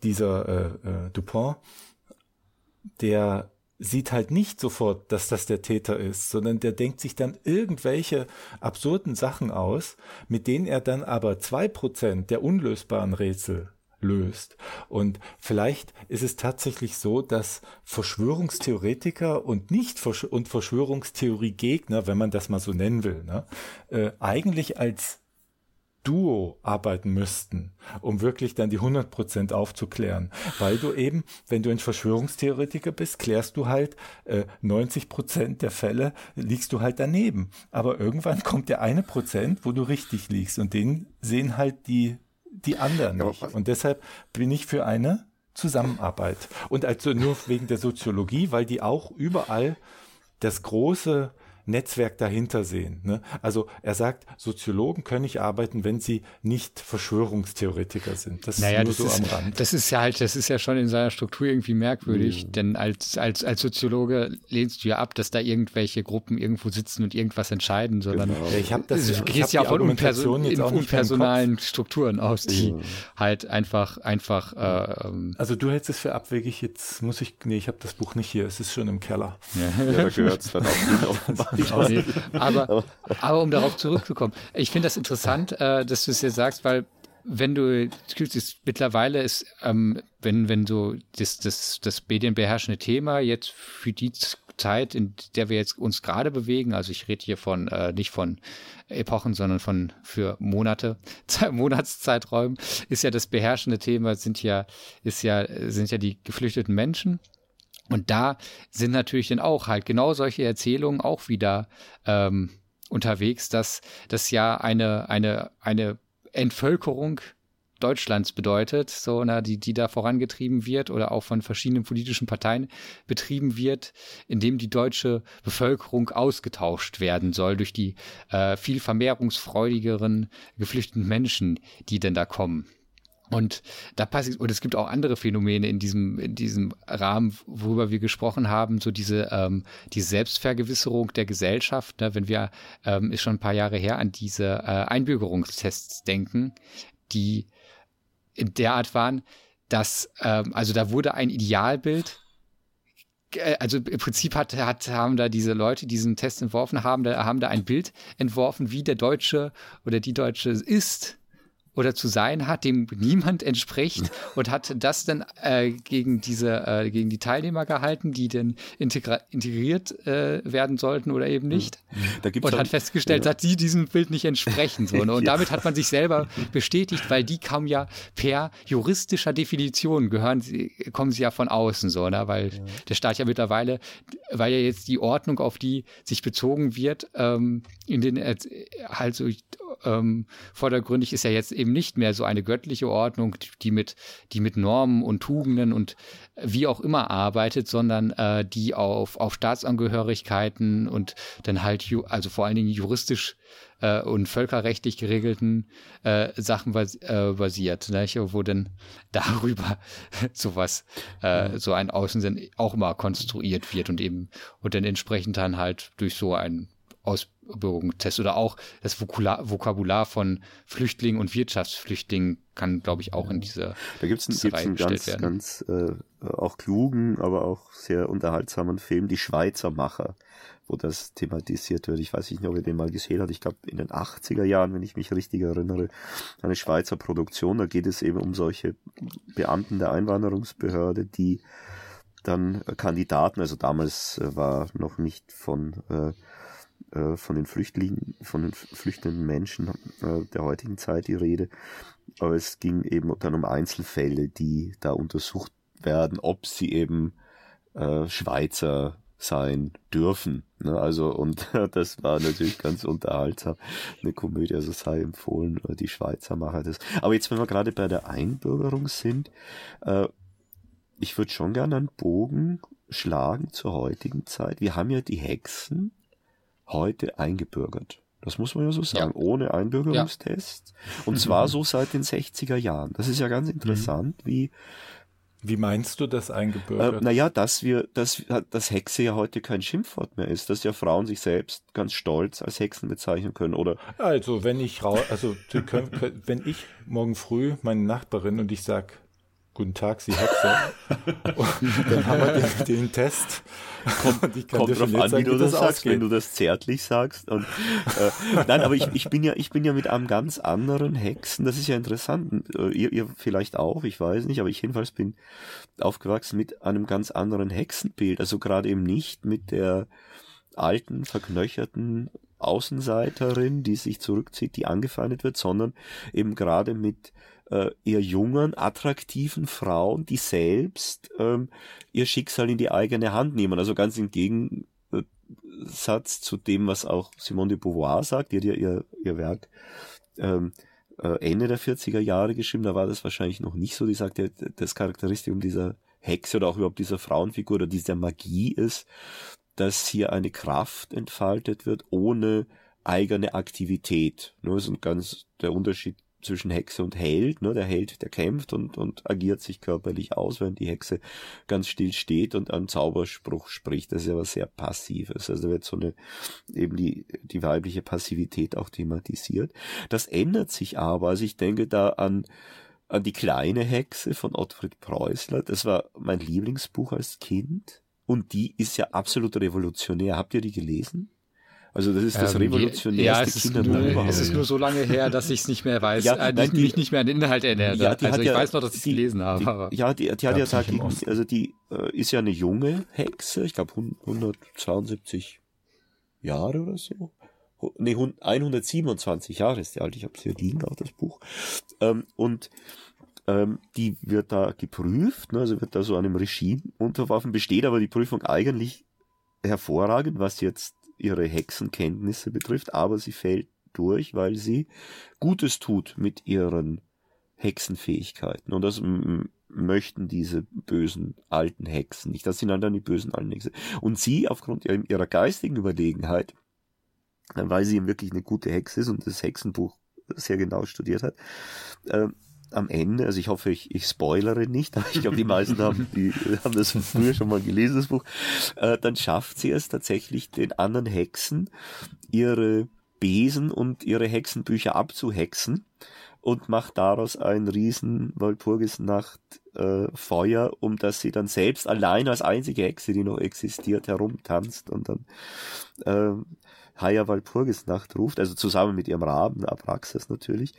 dieser äh, äh, Dupont, der sieht halt nicht sofort, dass das der Täter ist, sondern der denkt sich dann irgendwelche absurden Sachen aus, mit denen er dann aber zwei Prozent der unlösbaren Rätsel löst. Und vielleicht ist es tatsächlich so, dass Verschwörungstheoretiker und nicht Versch und Verschwörungstheoriegegner, wenn man das mal so nennen will, ne, äh, eigentlich als Duo arbeiten müssten, um wirklich dann die 100% aufzuklären. Weil du eben, wenn du ein Verschwörungstheoretiker bist, klärst du halt äh, 90% der Fälle, liegst du halt daneben. Aber irgendwann kommt der eine Prozent, wo du richtig liegst und den sehen halt die die anderen nicht. Und deshalb bin ich für eine Zusammenarbeit. Und also nur wegen der Soziologie, weil die auch überall das große Netzwerk dahinter sehen. Ne? Also er sagt, Soziologen können nicht arbeiten, wenn sie nicht Verschwörungstheoretiker sind. Das naja, ist nur das so ist, am Rand. Das ist ja halt, das ist ja schon in seiner Struktur irgendwie merkwürdig, mhm. denn als, als, als Soziologe lehnst du ja ab, dass da irgendwelche Gruppen irgendwo sitzen und irgendwas entscheiden, sondern genau. ja, ich hab das, du gehst ja von Unperson unpersonalen Strukturen aus, die mhm. halt einfach, einfach äh, ähm, Also du hältst es für abwegig, jetzt muss ich, nee, ich habe das Buch nicht hier, es ist schon im Keller. Ja, ja da gehört es verdammt nee, aber, aber um darauf zurückzukommen, ich finde das interessant, äh, dass du es jetzt sagst, weil wenn du mittlerweile ist, ähm, wenn, wenn so das, das, das medienbeherrschende Thema jetzt für die Zeit, in der wir jetzt uns gerade bewegen, also ich rede hier von äh, nicht von Epochen, sondern von für Monate, Monatszeiträumen, ist ja das beherrschende Thema, sind ja, ist ja, sind ja die geflüchteten Menschen. Und da sind natürlich dann auch halt genau solche Erzählungen auch wieder ähm, unterwegs, dass das ja eine, eine, eine Entvölkerung Deutschlands bedeutet, so, na, die, die da vorangetrieben wird oder auch von verschiedenen politischen Parteien betrieben wird, indem die deutsche Bevölkerung ausgetauscht werden soll durch die äh, viel vermehrungsfreudigeren geflüchteten Menschen, die denn da kommen. Und da passiert, und es gibt auch andere Phänomene in diesem, in diesem Rahmen, worüber wir gesprochen haben, so diese, ähm, die Selbstvergewisserung der Gesellschaft, ne, wenn wir, ähm, ist schon ein paar Jahre her, an diese äh, Einbürgerungstests denken, die in der Art waren, dass, ähm, also da wurde ein Idealbild äh, also im Prinzip hat, hat, haben da diese Leute, die diesen Test entworfen haben, da haben da ein Bild entworfen, wie der Deutsche oder die Deutsche ist oder zu sein hat, dem niemand entspricht und hat das dann äh, gegen diese äh, gegen die Teilnehmer gehalten, die denn integriert äh, werden sollten oder eben nicht. Da gibt's und hat festgestellt, ja. dass sie diesem Bild nicht entsprechen. So, ne? Und ja. damit hat man sich selber bestätigt, weil die kamen ja per juristischer Definition gehören sie, kommen sie ja von außen so, ne? weil ja. der Staat ja mittlerweile, weil ja jetzt die Ordnung, auf die sich bezogen wird, ähm, in den äh, halt so ähm, vordergründig ist ja jetzt eben nicht mehr so eine göttliche Ordnung, die mit, die mit Normen und Tugenden und wie auch immer arbeitet, sondern äh, die auf, auf Staatsangehörigkeiten und dann halt, also vor allen Dingen juristisch äh, und völkerrechtlich geregelten äh, Sachen bas äh, basiert, ne? wo dann darüber sowas, äh, so ein Außensinn auch immer konstruiert wird und eben und dann entsprechend dann halt durch so ein Ausbildungstest oder auch das Vokular, Vokabular von Flüchtlingen und Wirtschaftsflüchtlingen kann, glaube ich, auch in diese Da gibt es einen, ganz, werden. ganz äh, auch klugen, aber auch sehr unterhaltsamen Film, Die Schweizer Macher, wo das thematisiert wird. Ich weiß nicht, ob ihr den mal gesehen habt. Ich glaube, in den 80er Jahren, wenn ich mich richtig erinnere, eine Schweizer Produktion. Da geht es eben um solche Beamten der Einwanderungsbehörde, die dann Kandidaten, also damals äh, war noch nicht von äh, äh, von den Flüchtlingen, von den flüchtenden Menschen äh, der heutigen Zeit die Rede. Aber es ging eben dann um Einzelfälle, die da untersucht werden, ob sie eben äh, Schweizer sein dürfen. Ne? Also, und das war natürlich ganz unterhaltsam. Eine Komödie, also sei empfohlen, äh, die Schweizer machen das. Aber jetzt, wenn wir gerade bei der Einbürgerung sind, äh, ich würde schon gerne einen Bogen schlagen zur heutigen Zeit. Wir haben ja die Hexen, heute eingebürgert. Das muss man ja so sagen, ja. ohne Einbürgerungstest. Ja. Und zwar so seit den 60er Jahren. Das ist ja ganz interessant, mhm. wie wie meinst du das eingebürgert? Äh, naja, dass wir, dass, dass Hexe ja heute kein Schimpfwort mehr ist, dass ja Frauen sich selbst ganz stolz als Hexen bezeichnen können, oder? Also, wenn ich also, wenn ich morgen früh meine Nachbarin und ich sag, Guten Tag, Sie Hexe. und dann haben wir den, den Test. Kommt, und ich kann kommt drauf an, sagen, wie du das, das sagst, wenn du das zärtlich sagst. Und, äh, nein, aber ich, ich bin ja, ich bin ja mit einem ganz anderen Hexen. Das ist ja interessant. Äh, ihr, ihr vielleicht auch, ich weiß nicht, aber ich jedenfalls bin aufgewachsen mit einem ganz anderen Hexenbild. Also gerade eben nicht mit der alten, verknöcherten Außenseiterin, die sich zurückzieht, die angefeindet wird, sondern eben gerade mit äh, eher jungen, attraktiven Frauen, die selbst ähm, ihr Schicksal in die eigene Hand nehmen. Also ganz im Gegensatz zu dem, was auch Simone de Beauvoir sagt, die hat ja ihr, ihr Werk ähm, äh, Ende der 40er Jahre geschrieben, da war das wahrscheinlich noch nicht so, die sagt ja, das Charakteristikum dieser Hexe oder auch überhaupt dieser Frauenfigur oder dieser Magie ist, dass hier eine Kraft entfaltet wird ohne eigene Aktivität. Das ist ein ganz der Unterschied zwischen Hexe und Held. Ne? Der Held, der kämpft und, und agiert sich körperlich aus, während die Hexe ganz still steht und einen Zauberspruch spricht. Das ist ja was sehr Passives. Also da wird so eine, eben die, die weibliche Passivität auch thematisiert. Das ändert sich aber. Also ich denke da an, an die kleine Hexe von Ottfried Preußler. Das war mein Lieblingsbuch als Kind. Und die ist ja absolut revolutionär. Habt ihr die gelesen? Also das ist das ähm, revolutionärste ja, es ist, nur, es ist nur so lange her, dass ich es nicht mehr weiß, ja, äh, nein, die, mich nicht mehr an den Inhalt erinnere. Ja, also ich ja, weiß noch, dass ich es gelesen habe. Die, ja, die, die hat ja gesagt, also die äh, ist ja eine junge Hexe, ich glaube 172 Jahre oder so. Nee, 127 Jahre ist die alt, ich habe es hier liegen, auch das Buch. Ähm, und ähm, die wird da geprüft, ne, also wird da so einem Regime unterworfen, besteht aber die Prüfung eigentlich hervorragend, was jetzt ihre Hexenkenntnisse betrifft, aber sie fällt durch, weil sie Gutes tut mit ihren Hexenfähigkeiten. Und das möchten diese bösen alten Hexen nicht. Das sind dann die bösen alten Hexen. Und sie, aufgrund ihrer geistigen Überlegenheit, weil sie wirklich eine gute Hexe ist und das Hexenbuch sehr genau studiert hat, äh, am Ende, also ich hoffe, ich, ich spoilere nicht, aber ich glaube, die meisten haben, die haben das früher schon mal gelesen, das Buch, äh, dann schafft sie es tatsächlich, den anderen Hexen ihre Besen und ihre Hexenbücher abzuhexen und macht daraus ein riesen Walpurgisnacht äh, Feuer, um dass sie dann selbst allein als einzige Hexe, die noch existiert, herumtanzt und dann äh, Haya Walpurgisnacht ruft, also zusammen mit ihrem Raben, Abraxas natürlich.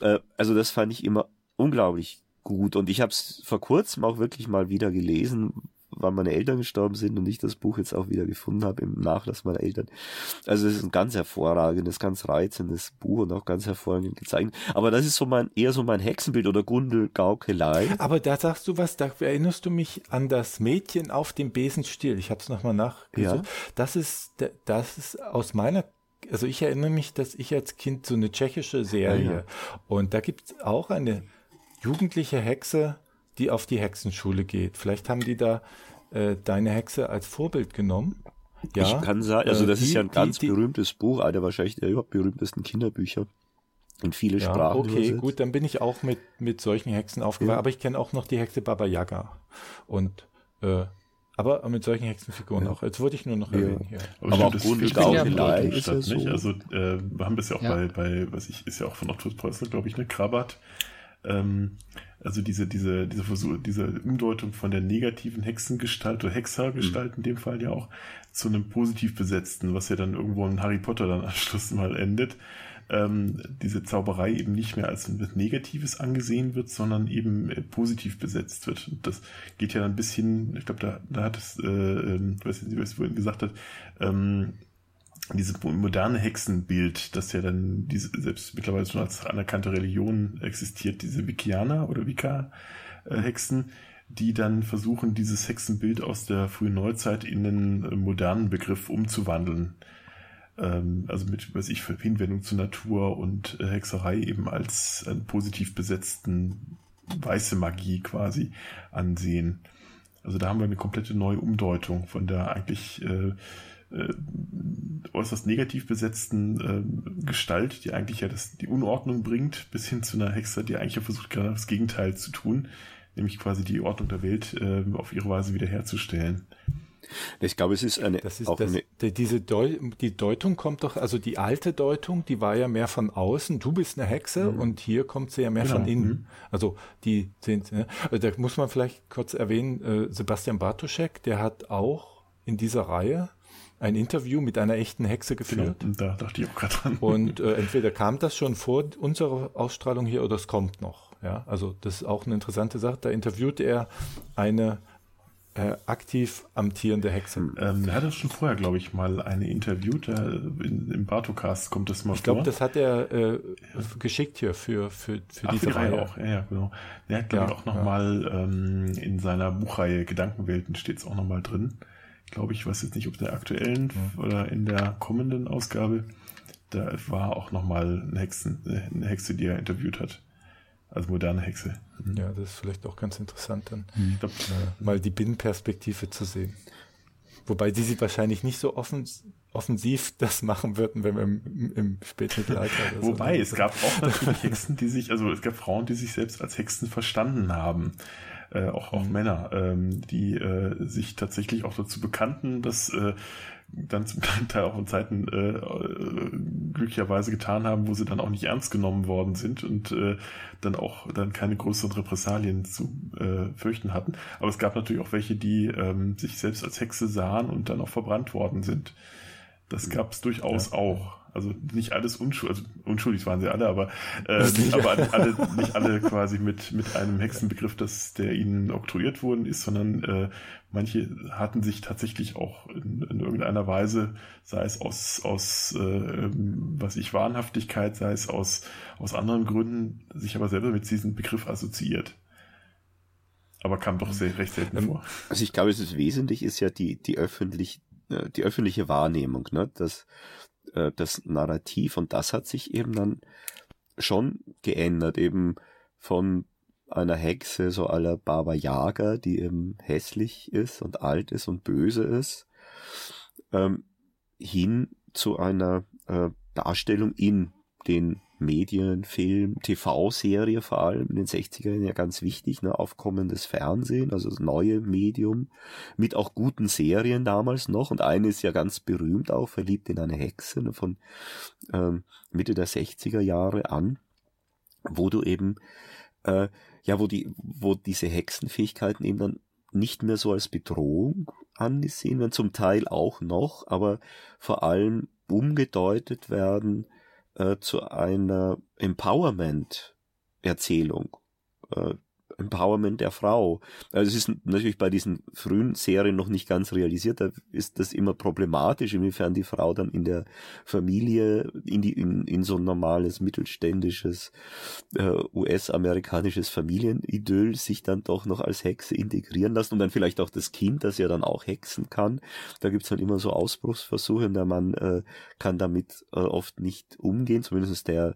Äh, also das fand ich immer unglaublich gut und ich habe es vor kurzem auch wirklich mal wieder gelesen, wann meine Eltern gestorben sind und ich das Buch jetzt auch wieder gefunden habe im Nachlass meiner Eltern. Also es ist ein ganz hervorragendes, ganz reizendes Buch und auch ganz hervorragend gezeigt. Aber das ist so mein, eher so mein Hexenbild oder Gundel-Gaukelei. Aber da sagst du was, da erinnerst du mich an das Mädchen auf dem Besenstiel. Ich habe es nochmal nachgesucht. Ja. Das ist, das ist aus meiner also ich erinnere mich, dass ich als Kind so eine tschechische Serie ja, ja. und da gibt es auch eine jugendliche Hexe, die auf die Hexenschule geht. Vielleicht haben die da äh, deine Hexe als Vorbild genommen. Ja, ich kann sagen, also äh, das die, ist ja ein ganz die, berühmtes Buch, einer wahrscheinlich der überhaupt berühmtesten Kinderbücher in viele ja, Sprachen. Okay, übersetzt. gut, dann bin ich auch mit, mit solchen Hexen aufgewachsen, ja. aber ich kenne auch noch die Hexe Baba Yaga. Und äh, aber mit solchen Hexenfiguren ja. auch. Jetzt wollte ich nur noch erwähnen hier. Aber, aber auch Grunde Gaukelei ist ja so. nicht. Also äh, wir haben das ja auch bei, bei, was ich, ist ja auch von Otto Preußler, glaube ich, eine Krabat. Ähm, also diese, diese, diese Versuch, diese Umdeutung von der negativen Hexengestalt oder Hexergestalt mhm. in dem Fall ja auch zu einem positiv besetzten, was ja dann irgendwo in Harry Potter dann am Schluss mal endet. Ähm, diese Zauberei eben nicht mehr als etwas Negatives angesehen wird, sondern eben äh, positiv besetzt wird. Und das geht ja dann bis hin, ich glaube, da, da hat es, äh, äh, weiß nicht, was vorhin gesagt hat, ähm, dieses moderne Hexenbild, das ja dann diese, selbst mittlerweile schon als anerkannte Religion existiert, diese Wikianer oder Wicca-Hexen, die dann versuchen, dieses Hexenbild aus der frühen Neuzeit in einen äh, modernen Begriff umzuwandeln. Ähm, also mit, weiß ich, Hinwendung zur Natur und äh, Hexerei eben als einen positiv besetzten weiße Magie quasi ansehen. Also da haben wir eine komplette neue Umdeutung von der eigentlich äh, äh, äußerst negativ besetzten äh, Gestalt, die eigentlich ja das, die Unordnung bringt, bis hin zu einer Hexe, die eigentlich ja versucht, gerade das Gegenteil zu tun, nämlich quasi die Ordnung der Welt äh, auf ihre Weise wiederherzustellen. Ich glaube, es ist eine. Das ist das, eine diese Deu die Deutung kommt doch, also die alte Deutung, die war ja mehr von außen. Du bist eine Hexe mhm. und hier kommt sie ja mehr genau. von innen. Mhm. Also die sind. Ne? Also da muss man vielleicht kurz erwähnen. Äh, Sebastian Bartoschek, der hat auch in dieser Reihe ein Interview mit einer echten Hexe geführt. Genau, da dachte ich auch gerade dran. Und äh, entweder kam das schon vor unserer Ausstrahlung hier oder es kommt noch. Ja, also das ist auch eine interessante Sache. Da interviewt er eine äh, aktiv amtierende Hexe. Ähm, er hat das schon vorher, glaube ich, mal eine interviewt. Äh, in, Im Bartocast kommt das mal ich vor. Ich glaube, das hat er äh, ja. geschickt hier für, für, für Ach, diese für Reihe. Reihe. auch. Ja, ja, genau. Er hat, glaube ja, ich, auch nochmal ja. ähm, in seiner Buchreihe Gedankenwelten steht es auch nochmal drin. Glaube ich, weiß jetzt nicht, ob in der aktuellen mhm. oder in der kommenden Ausgabe. Da war auch nochmal eine, Hexen, eine Hexe, die er interviewt hat als moderne Hexe. Mhm. Ja, das ist vielleicht auch ganz interessant, dann mhm. glaub, äh, mal die Binnenperspektive zu sehen. Wobei die sie wahrscheinlich nicht so offen, offensiv das machen würden, wenn wir im, im Spätmittelalter. Wobei, so es gab auch natürlich Hexen, die sich, also es gab Frauen, die sich selbst als Hexen verstanden haben. Äh, auch, auch mhm. Männer, ähm, die äh, sich tatsächlich auch dazu bekannten, dass äh, dann zum Teil auch in Zeiten äh, äh, glücklicherweise getan haben, wo sie dann auch nicht ernst genommen worden sind und äh, dann auch dann keine größeren Repressalien zu äh, fürchten hatten. Aber es gab natürlich auch welche, die ähm, sich selbst als Hexe sahen und dann auch verbrannt worden sind. Das gab es durchaus ja. auch. Also nicht alles unschuldig, also unschuldig waren sie alle, aber, äh, nicht, aber alle, nicht alle quasi mit, mit einem Hexenbegriff, dass der ihnen oktroyiert worden ist, sondern äh, manche hatten sich tatsächlich auch in, in irgendeiner Weise, sei es aus, aus äh, was ich, Wahnhaftigkeit, sei es aus, aus anderen Gründen, sich aber selber mit diesem Begriff assoziiert. Aber kam doch sehr, recht selten ähm, vor. Also ich glaube, es ist wesentlich, ist ja die, die öffentlich, äh, die öffentliche Wahrnehmung, ne? dass äh, das Narrativ und das hat sich eben dann schon geändert, eben von einer Hexe so aller Baba Yaga, die eben hässlich ist und alt ist und böse ist, ähm, hin zu einer äh, Darstellung in den Medien, Film, TV-Serie vor allem in den 60ern ja ganz wichtig, ne, aufkommendes Fernsehen, also das neue Medium, mit auch guten Serien damals noch. Und eine ist ja ganz berühmt auch, verliebt in eine Hexe ne, von ähm, Mitte der 60er Jahre an, wo du eben, äh, ja, wo die, wo diese Hexenfähigkeiten eben dann nicht mehr so als Bedrohung angesehen werden, zum Teil auch noch, aber vor allem umgedeutet werden, äh, zu einer Empowerment-Erzählung. Äh, Empowerment der Frau. Also es ist natürlich bei diesen frühen Serien noch nicht ganz realisiert, da ist das immer problematisch, inwiefern die Frau dann in der Familie, in, die, in, in so ein normales mittelständisches äh, US-amerikanisches Familienidyll sich dann doch noch als Hexe integrieren lässt und dann vielleicht auch das Kind, das ja dann auch hexen kann. Da gibt's dann immer so Ausbruchsversuche und der Mann äh, kann damit äh, oft nicht umgehen, zumindest der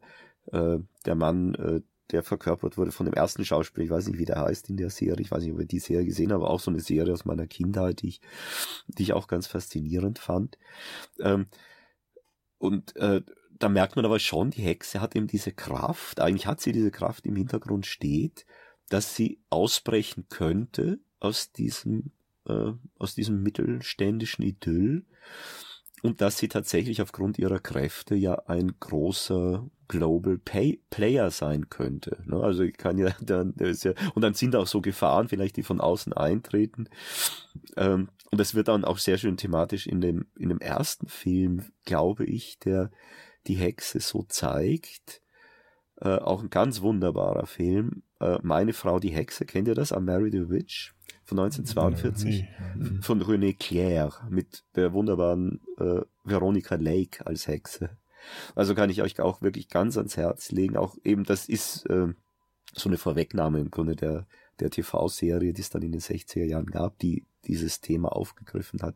äh, der Mann, äh, der verkörpert wurde von dem ersten Schauspieler, ich weiß nicht, wie der heißt in der Serie, ich weiß nicht, ob ihr die Serie gesehen habt, aber auch so eine Serie aus meiner Kindheit, die ich, die ich auch ganz faszinierend fand. Ähm, und äh, da merkt man aber schon, die Hexe hat eben diese Kraft, eigentlich hat sie diese Kraft im Hintergrund steht, dass sie ausbrechen könnte aus diesem, äh, aus diesem mittelständischen Idyll. Und dass sie tatsächlich aufgrund ihrer Kräfte ja ein großer Global Pay Player sein könnte. Ne? Also ich kann ja dann, ja, und dann sind auch so Gefahren vielleicht, die von außen eintreten. Ähm, und das wird dann auch sehr schön thematisch in dem, in dem ersten Film, glaube ich, der die Hexe so zeigt. Äh, auch ein ganz wunderbarer Film. Äh, Meine Frau die Hexe, kennt ihr das? I Married a Witch von 1942 nee. von René Clair mit der wunderbaren äh, Veronica Lake als Hexe. Also kann ich euch auch wirklich ganz ans Herz legen. Auch eben, das ist äh, so eine Vorwegnahme im Grunde der, der TV-Serie, die es dann in den 60er Jahren gab, die dieses Thema aufgegriffen hat.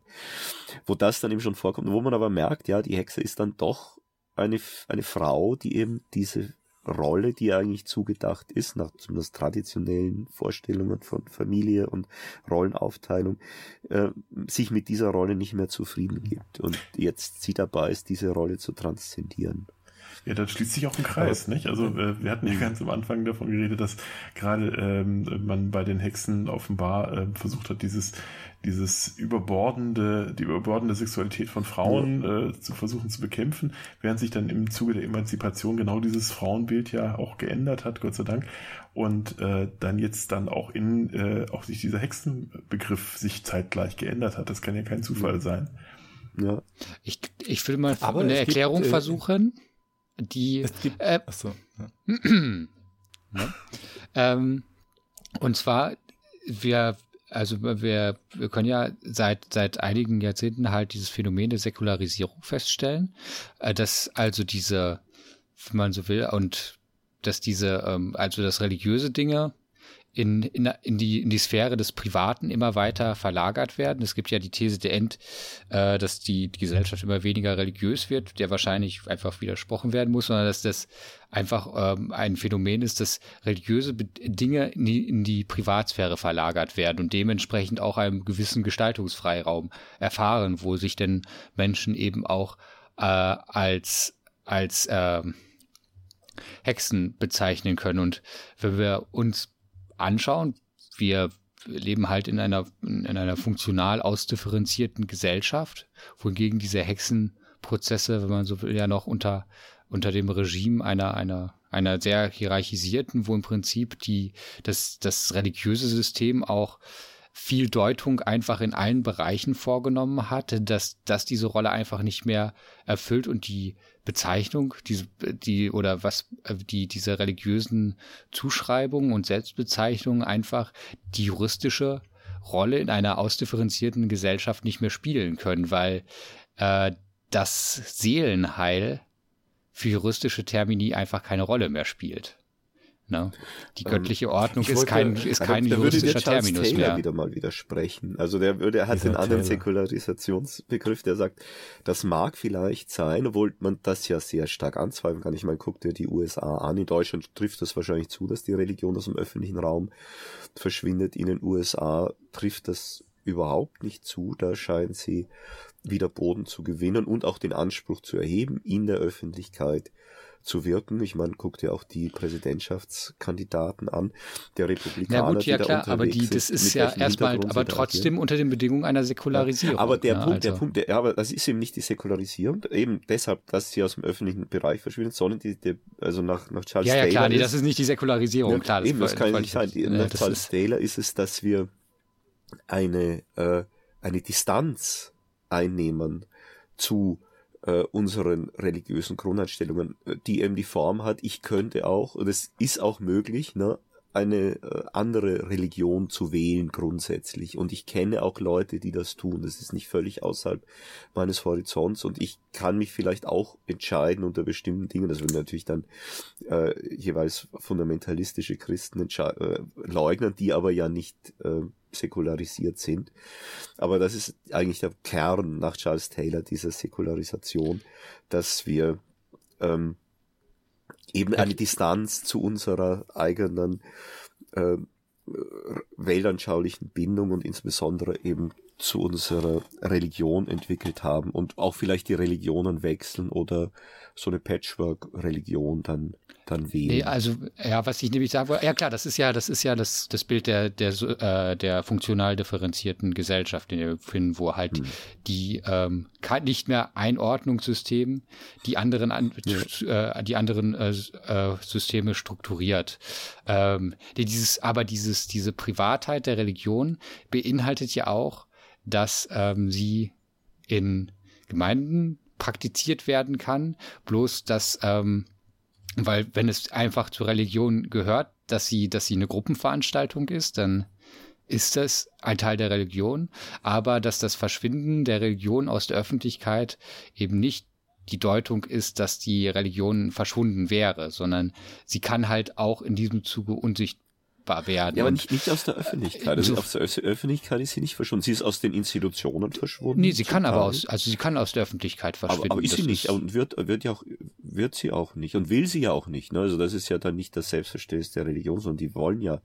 Wo das dann eben schon vorkommt, wo man aber merkt, ja, die Hexe ist dann doch eine, eine Frau, die eben diese Rolle, die eigentlich zugedacht ist, nach zumindest traditionellen Vorstellungen von Familie und Rollenaufteilung, äh, sich mit dieser Rolle nicht mehr zufrieden gibt und jetzt sie dabei ist, diese Rolle zu transzendieren. Ja, dann schließt sich auch ein Kreis, nicht? Also äh, wir hatten ja ganz am Anfang davon geredet, dass gerade ähm, man bei den Hexen offenbar äh, versucht hat, dieses dieses überbordende, die überbordende Sexualität von Frauen äh, zu versuchen zu bekämpfen, während sich dann im Zuge der Emanzipation genau dieses Frauenbild ja auch geändert hat, Gott sei Dank. Und äh, dann jetzt dann auch in äh, auch sich dieser Hexenbegriff sich zeitgleich geändert hat. Das kann ja kein Zufall sein. Ja. Ich, ich will mal Aber eine Erklärung gibt, äh, versuchen, die gibt, äh, achso, ja. ja. ähm, und zwar wir also wir, wir können ja seit, seit einigen Jahrzehnten halt dieses Phänomen der Säkularisierung feststellen, äh, dass also diese, wenn man so will, und dass diese, ähm, also das religiöse Dinge in, in, in, die, in die Sphäre des Privaten immer weiter verlagert werden. Es gibt ja die These der End, äh, dass die, die Gesellschaft immer weniger religiös wird, der wahrscheinlich einfach widersprochen werden muss, sondern dass das einfach ähm, ein Phänomen ist, dass religiöse Dinge in die, in die Privatsphäre verlagert werden und dementsprechend auch einen gewissen Gestaltungsfreiraum erfahren, wo sich denn Menschen eben auch äh, als als äh, Hexen bezeichnen können. Und wenn wir uns anschauen, wir leben halt in einer, in einer funktional ausdifferenzierten Gesellschaft, wohingegen diese Hexenprozesse, wenn man so will, ja noch unter, unter dem Regime einer, einer, einer sehr hierarchisierten, wo im Prinzip die, das, das religiöse System auch viel Deutung einfach in allen Bereichen vorgenommen hat, dass, dass diese Rolle einfach nicht mehr erfüllt und die Bezeichnung, diese, die, oder was, die, diese religiösen Zuschreibungen und Selbstbezeichnungen einfach die juristische Rolle in einer ausdifferenzierten Gesellschaft nicht mehr spielen können, weil äh, das Seelenheil für juristische Termini einfach keine Rolle mehr spielt. Ne? Die ähm, göttliche Ordnung ist kein, ist kein da, juristischer da würde Terminus Taylor mehr. wieder mal widersprechen. Also der würde, er hat Dieser den anderen Taylor. Säkularisationsbegriff, der sagt, das mag vielleicht sein, obwohl man das ja sehr stark anzweifeln kann. Ich meine, guck dir die USA an. In Deutschland trifft das wahrscheinlich zu, dass die Religion aus dem öffentlichen Raum verschwindet. In den USA trifft das überhaupt nicht zu. Da scheint sie wieder Boden zu gewinnen und auch den Anspruch zu erheben in der Öffentlichkeit zu wirken. Ich meine, guckt ja auch die Präsidentschaftskandidaten an, der Republikaner. Ja gut, ja klar, aber die, das ist ja erstmal, aber trotzdem unter den Bedingungen einer Säkularisierung. Ja, aber der ja, Punkt, also. der Punkt, der, aber das ist eben nicht die Säkularisierung, eben deshalb, dass sie aus dem öffentlichen Bereich verschwinden, sondern die, die also nach, nach Charles Taylor. Ja, ja, klar, nee, das ist nicht die Säkularisierung, ja, klar. Das eben, das kann nicht sein. Die, nach Charles ist, Taylor ist es, dass wir eine, äh, eine Distanz einnehmen zu äh, unseren religiösen Grundeinstellungen, äh, die eben die Form hat, ich könnte auch, und es ist auch möglich, ne, eine äh, andere Religion zu wählen grundsätzlich. Und ich kenne auch Leute, die das tun. Das ist nicht völlig außerhalb meines Horizonts. Und ich kann mich vielleicht auch entscheiden unter bestimmten Dingen. Das würden natürlich dann äh, jeweils fundamentalistische Christen äh, leugnen, die aber ja nicht äh, säkularisiert sind. Aber das ist eigentlich der Kern nach Charles Taylor dieser Säkularisation, dass wir ähm, eben eine Distanz zu unserer eigenen äh, weltanschaulichen Bindung und insbesondere eben zu unserer Religion entwickelt haben und auch vielleicht die Religionen wechseln oder so eine Patchwork-Religion dann dann wählen. Nee, also ja, was ich nämlich sagen wollte, ja klar, das ist ja, das ist ja das, das Bild der, der, äh, der funktional differenzierten Gesellschaft, in der wir finden, wo halt hm. die ähm, nicht mehr ein Ordnungssystem die anderen an, ja. äh, die anderen äh, äh, Systeme strukturiert. Ähm, dieses, aber dieses, diese Privatheit der Religion beinhaltet ja auch, dass ähm, sie in Gemeinden praktiziert werden kann, bloß dass ähm, weil wenn es einfach zur Religion gehört, dass sie, dass sie eine Gruppenveranstaltung ist, dann ist das ein Teil der Religion, aber dass das Verschwinden der Religion aus der Öffentlichkeit eben nicht die Deutung ist, dass die Religion verschwunden wäre, sondern sie kann halt auch in diesem Zuge unsichtbar sichtbar werden. Ja, aber nicht, nicht aus der Öffentlichkeit. Also so aus der Öffentlichkeit ist sie nicht verschwunden. Sie ist aus den Institutionen verschwunden. Nee, sie kann aber aus, also sie kann aus der Öffentlichkeit verschwinden. Aber, aber ist sie nicht und wird, wird ja auch, wird sie auch nicht und will sie ja auch nicht. Ne? Also das ist ja dann nicht das Selbstverständnis der Religion, sondern die wollen ja äh,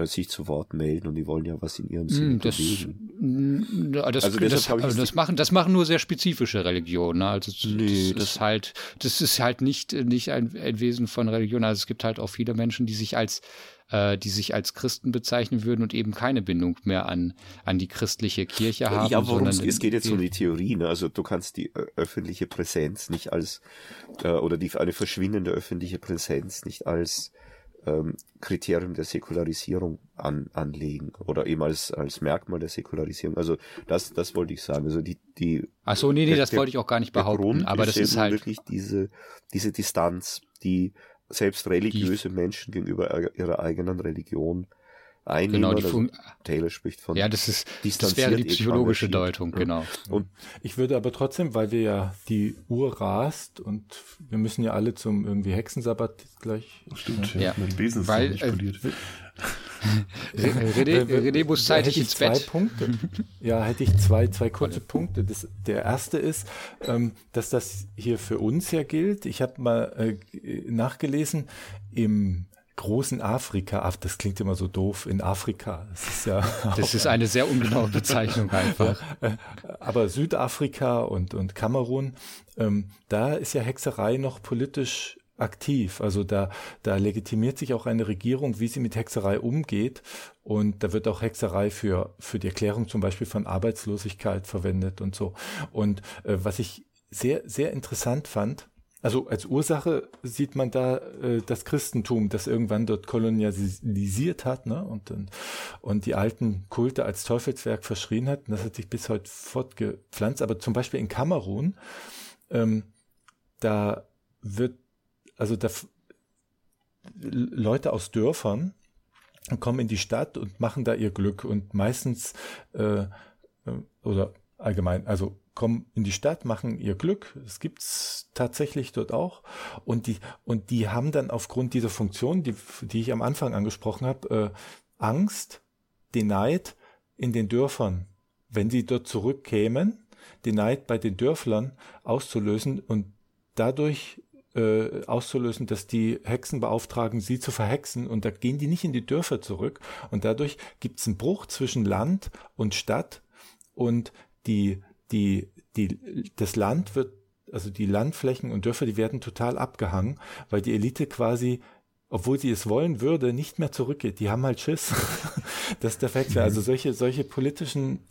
sich zu Wort melden und die wollen ja was in ihrem Sinne das, bewegen. Das, also das, das, das machen, das machen nur sehr spezifische Religionen. Ne? Also nee, das, ist halt, das ist halt nicht, nicht ein, ein Wesen von Religion. Also es gibt halt auch viele Menschen, die sich als äh, die sich als Christen bezeichnen würden und eben keine Bindung mehr an, an die christliche Kirche haben. Ja, es, es geht jetzt um die Theorie. Ne? Also du kannst die äh, öffentliche Präsenz nicht als, äh, oder die, eine verschwindende öffentliche Präsenz nicht als ähm, Kriterium der Säkularisierung an, anlegen oder eben als, als Merkmal der Säkularisierung. Also das, das wollte ich sagen. Also die, die Ach so, nee, nee, das der, wollte ich auch gar nicht behaupten, aber das ist halt wirklich diese, diese Distanz, die selbst religiöse die, Menschen gegenüber ihrer eigenen Religion einnehmen. Genau, die Fun Taylor spricht von. Ja, das ist, das wäre die psychologische Deutung, genau. Und ich würde aber trotzdem, weil wir ja die Uhr rast und wir müssen ja alle zum irgendwie Hexensabbat gleich. Stimmt, ja. ja. Mein Besen ist weil, nicht poliert. Äh, René, René muss zeitig ins zwei Bett. Punkte. Ja, hätte ich zwei, zwei kurze Punkte. Das, der erste ist, ähm, dass das hier für uns ja gilt. Ich habe mal äh, nachgelesen, im großen Afrika, das klingt immer so doof, in Afrika. Das ist ja. Das ist eine sehr ungenaue Bezeichnung einfach. Äh, aber Südafrika und, und Kamerun, ähm, da ist ja Hexerei noch politisch aktiv. Also da, da legitimiert sich auch eine Regierung, wie sie mit Hexerei umgeht. Und da wird auch Hexerei für, für die Erklärung zum Beispiel von Arbeitslosigkeit verwendet und so. Und äh, was ich sehr, sehr interessant fand, also als Ursache sieht man da äh, das Christentum, das irgendwann dort kolonialisiert hat ne? und, und, die alten Kulte als Teufelswerk verschrien hat. Und das hat sich bis heute fortgepflanzt. Aber zum Beispiel in Kamerun, ähm, da wird also da Leute aus Dörfern kommen in die Stadt und machen da ihr Glück und meistens äh, äh, oder allgemein, also kommen in die Stadt, machen ihr Glück. Es gibt's tatsächlich dort auch. Und die, und die haben dann aufgrund dieser Funktion, die, die ich am Anfang angesprochen habe, äh, Angst, den Neid in den Dörfern, wenn sie dort zurückkämen, den Neid bei den Dörflern auszulösen und dadurch äh, auszulösen, dass die Hexen beauftragen, sie zu verhexen und da gehen die nicht in die Dörfer zurück und dadurch gibt es einen Bruch zwischen Land und Stadt und die, die, die, das Land wird, also die Landflächen und Dörfer, die werden total abgehangen, weil die Elite quasi obwohl sie es wollen würde, nicht mehr zurückgeht. Die haben halt Schiss, dass der Fact wäre. Also solche, solche politischen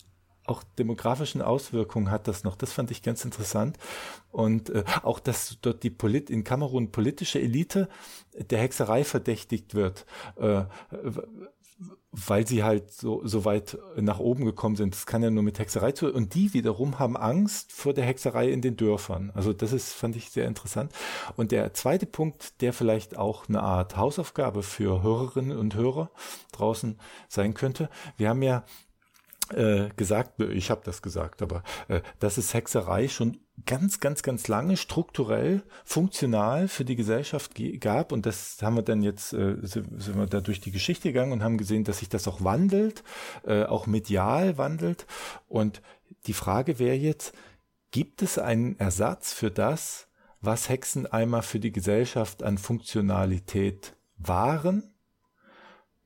auch demografischen Auswirkungen hat das noch. Das fand ich ganz interessant. Und äh, auch, dass dort die Polit in Kamerun politische Elite der Hexerei verdächtigt wird, äh, weil sie halt so, so weit nach oben gekommen sind. Das kann ja nur mit Hexerei zu. Und die wiederum haben Angst vor der Hexerei in den Dörfern. Also das ist, fand ich sehr interessant. Und der zweite Punkt, der vielleicht auch eine Art Hausaufgabe für Hörerinnen und Hörer draußen sein könnte. Wir haben ja äh, gesagt, ich habe das gesagt, aber äh, dass es Hexerei schon ganz, ganz, ganz lange strukturell, funktional für die Gesellschaft gab. Und das haben wir dann jetzt, äh, sind wir da durch die Geschichte gegangen und haben gesehen, dass sich das auch wandelt, äh, auch medial wandelt. Und die Frage wäre jetzt, gibt es einen Ersatz für das, was Hexen einmal für die Gesellschaft an Funktionalität waren?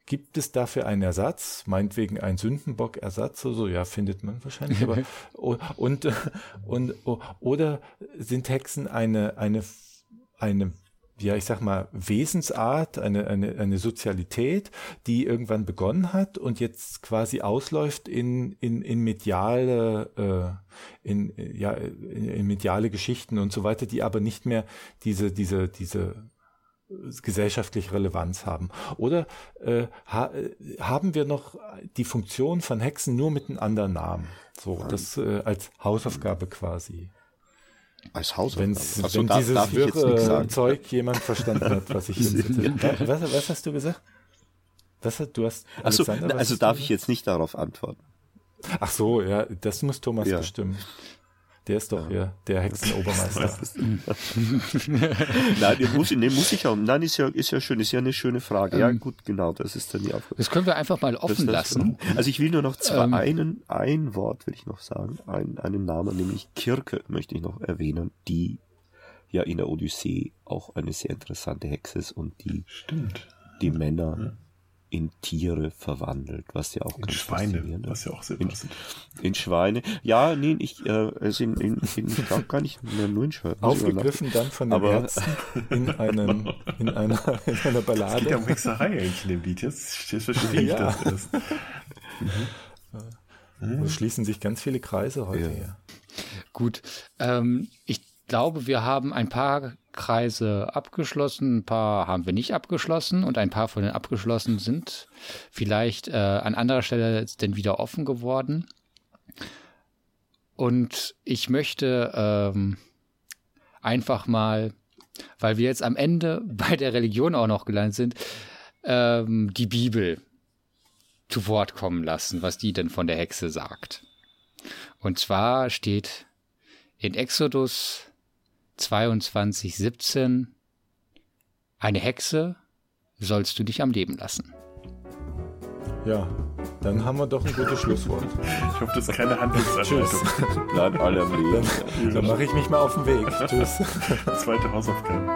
Gibt es dafür einen Ersatz? Meinetwegen ein Sündenbock-Ersatz oder so? Ja, findet man wahrscheinlich. Aber, und, und, oder sind Hexen eine, eine, eine, ja, ich sag mal, Wesensart, eine, eine, eine Sozialität, die irgendwann begonnen hat und jetzt quasi ausläuft in, in, in mediale, äh, in, ja, in, in mediale Geschichten und so weiter, die aber nicht mehr diese, diese, diese gesellschaftlich Relevanz haben? Oder äh, ha, haben wir noch die Funktion von Hexen nur mit einem anderen Namen? So, das äh, als Hausaufgabe quasi. Als Hausaufgabe. Wenn's, also, wenn da, dieses wirre Zeug jemand verstanden hat, was ich jetzt was, was hast du gesagt? Was hast du hast Achso, also darf ich jetzt nicht darauf antworten. Ach so, ja, das muss Thomas ja. bestimmen. Der ist doch ja der Hexenobermeister. nein, den muss, den muss ich auch. Nein, ist ja, ist ja schön, ist ja eine schöne Frage. Ja, ähm, gut, genau, das ist dann die Aufgabe. Das können wir einfach mal offen lassen. Genau. Also ich will nur noch zwei, ähm, einen, ein Wort will ich noch sagen, ein, einen Namen, nämlich Kirke möchte ich noch erwähnen, die ja in der Odyssee auch eine sehr interessante Hexe ist und die Stimmt. die Männer ja. In Tiere verwandelt, was ja auch In Schweine, was ja auch sehr In- passend. In Schweine. Ja, nee, ich, äh, es in, in, in, ich glaube gar nicht mehr nur in Schweine. Aufgegriffen dann von den Aber- Ärzten in, einen, in, einer, in einer Es geht ja Ballade. um Hexerei eigentlich in dem Lied. Jetzt, jetzt verstehe ich Ja. das erst. Da schließen sich ganz viele Kreise heute Ja. her. Gut, ähm, ich glaube, wir haben ein paar Kreise abgeschlossen, ein paar haben wir nicht abgeschlossen und ein paar von den abgeschlossen sind vielleicht äh, an anderer Stelle denn wieder offen geworden. Und ich möchte ähm, einfach mal, weil wir jetzt am Ende bei der Religion auch noch gelandet sind, ähm, die Bibel zu Wort kommen lassen, was die denn von der Hexe sagt. Und zwar steht in Exodus 22, 17, eine Hexe sollst du dich am Leben lassen. Ja, dann haben wir doch ein gutes Schlusswort. Ich hoffe, das ist keine Handlungsanleitung. Bleibt alle am Leben. Dann, dann mache ich mich mal auf den Weg. Tschüss. Zweite Hausaufgabe.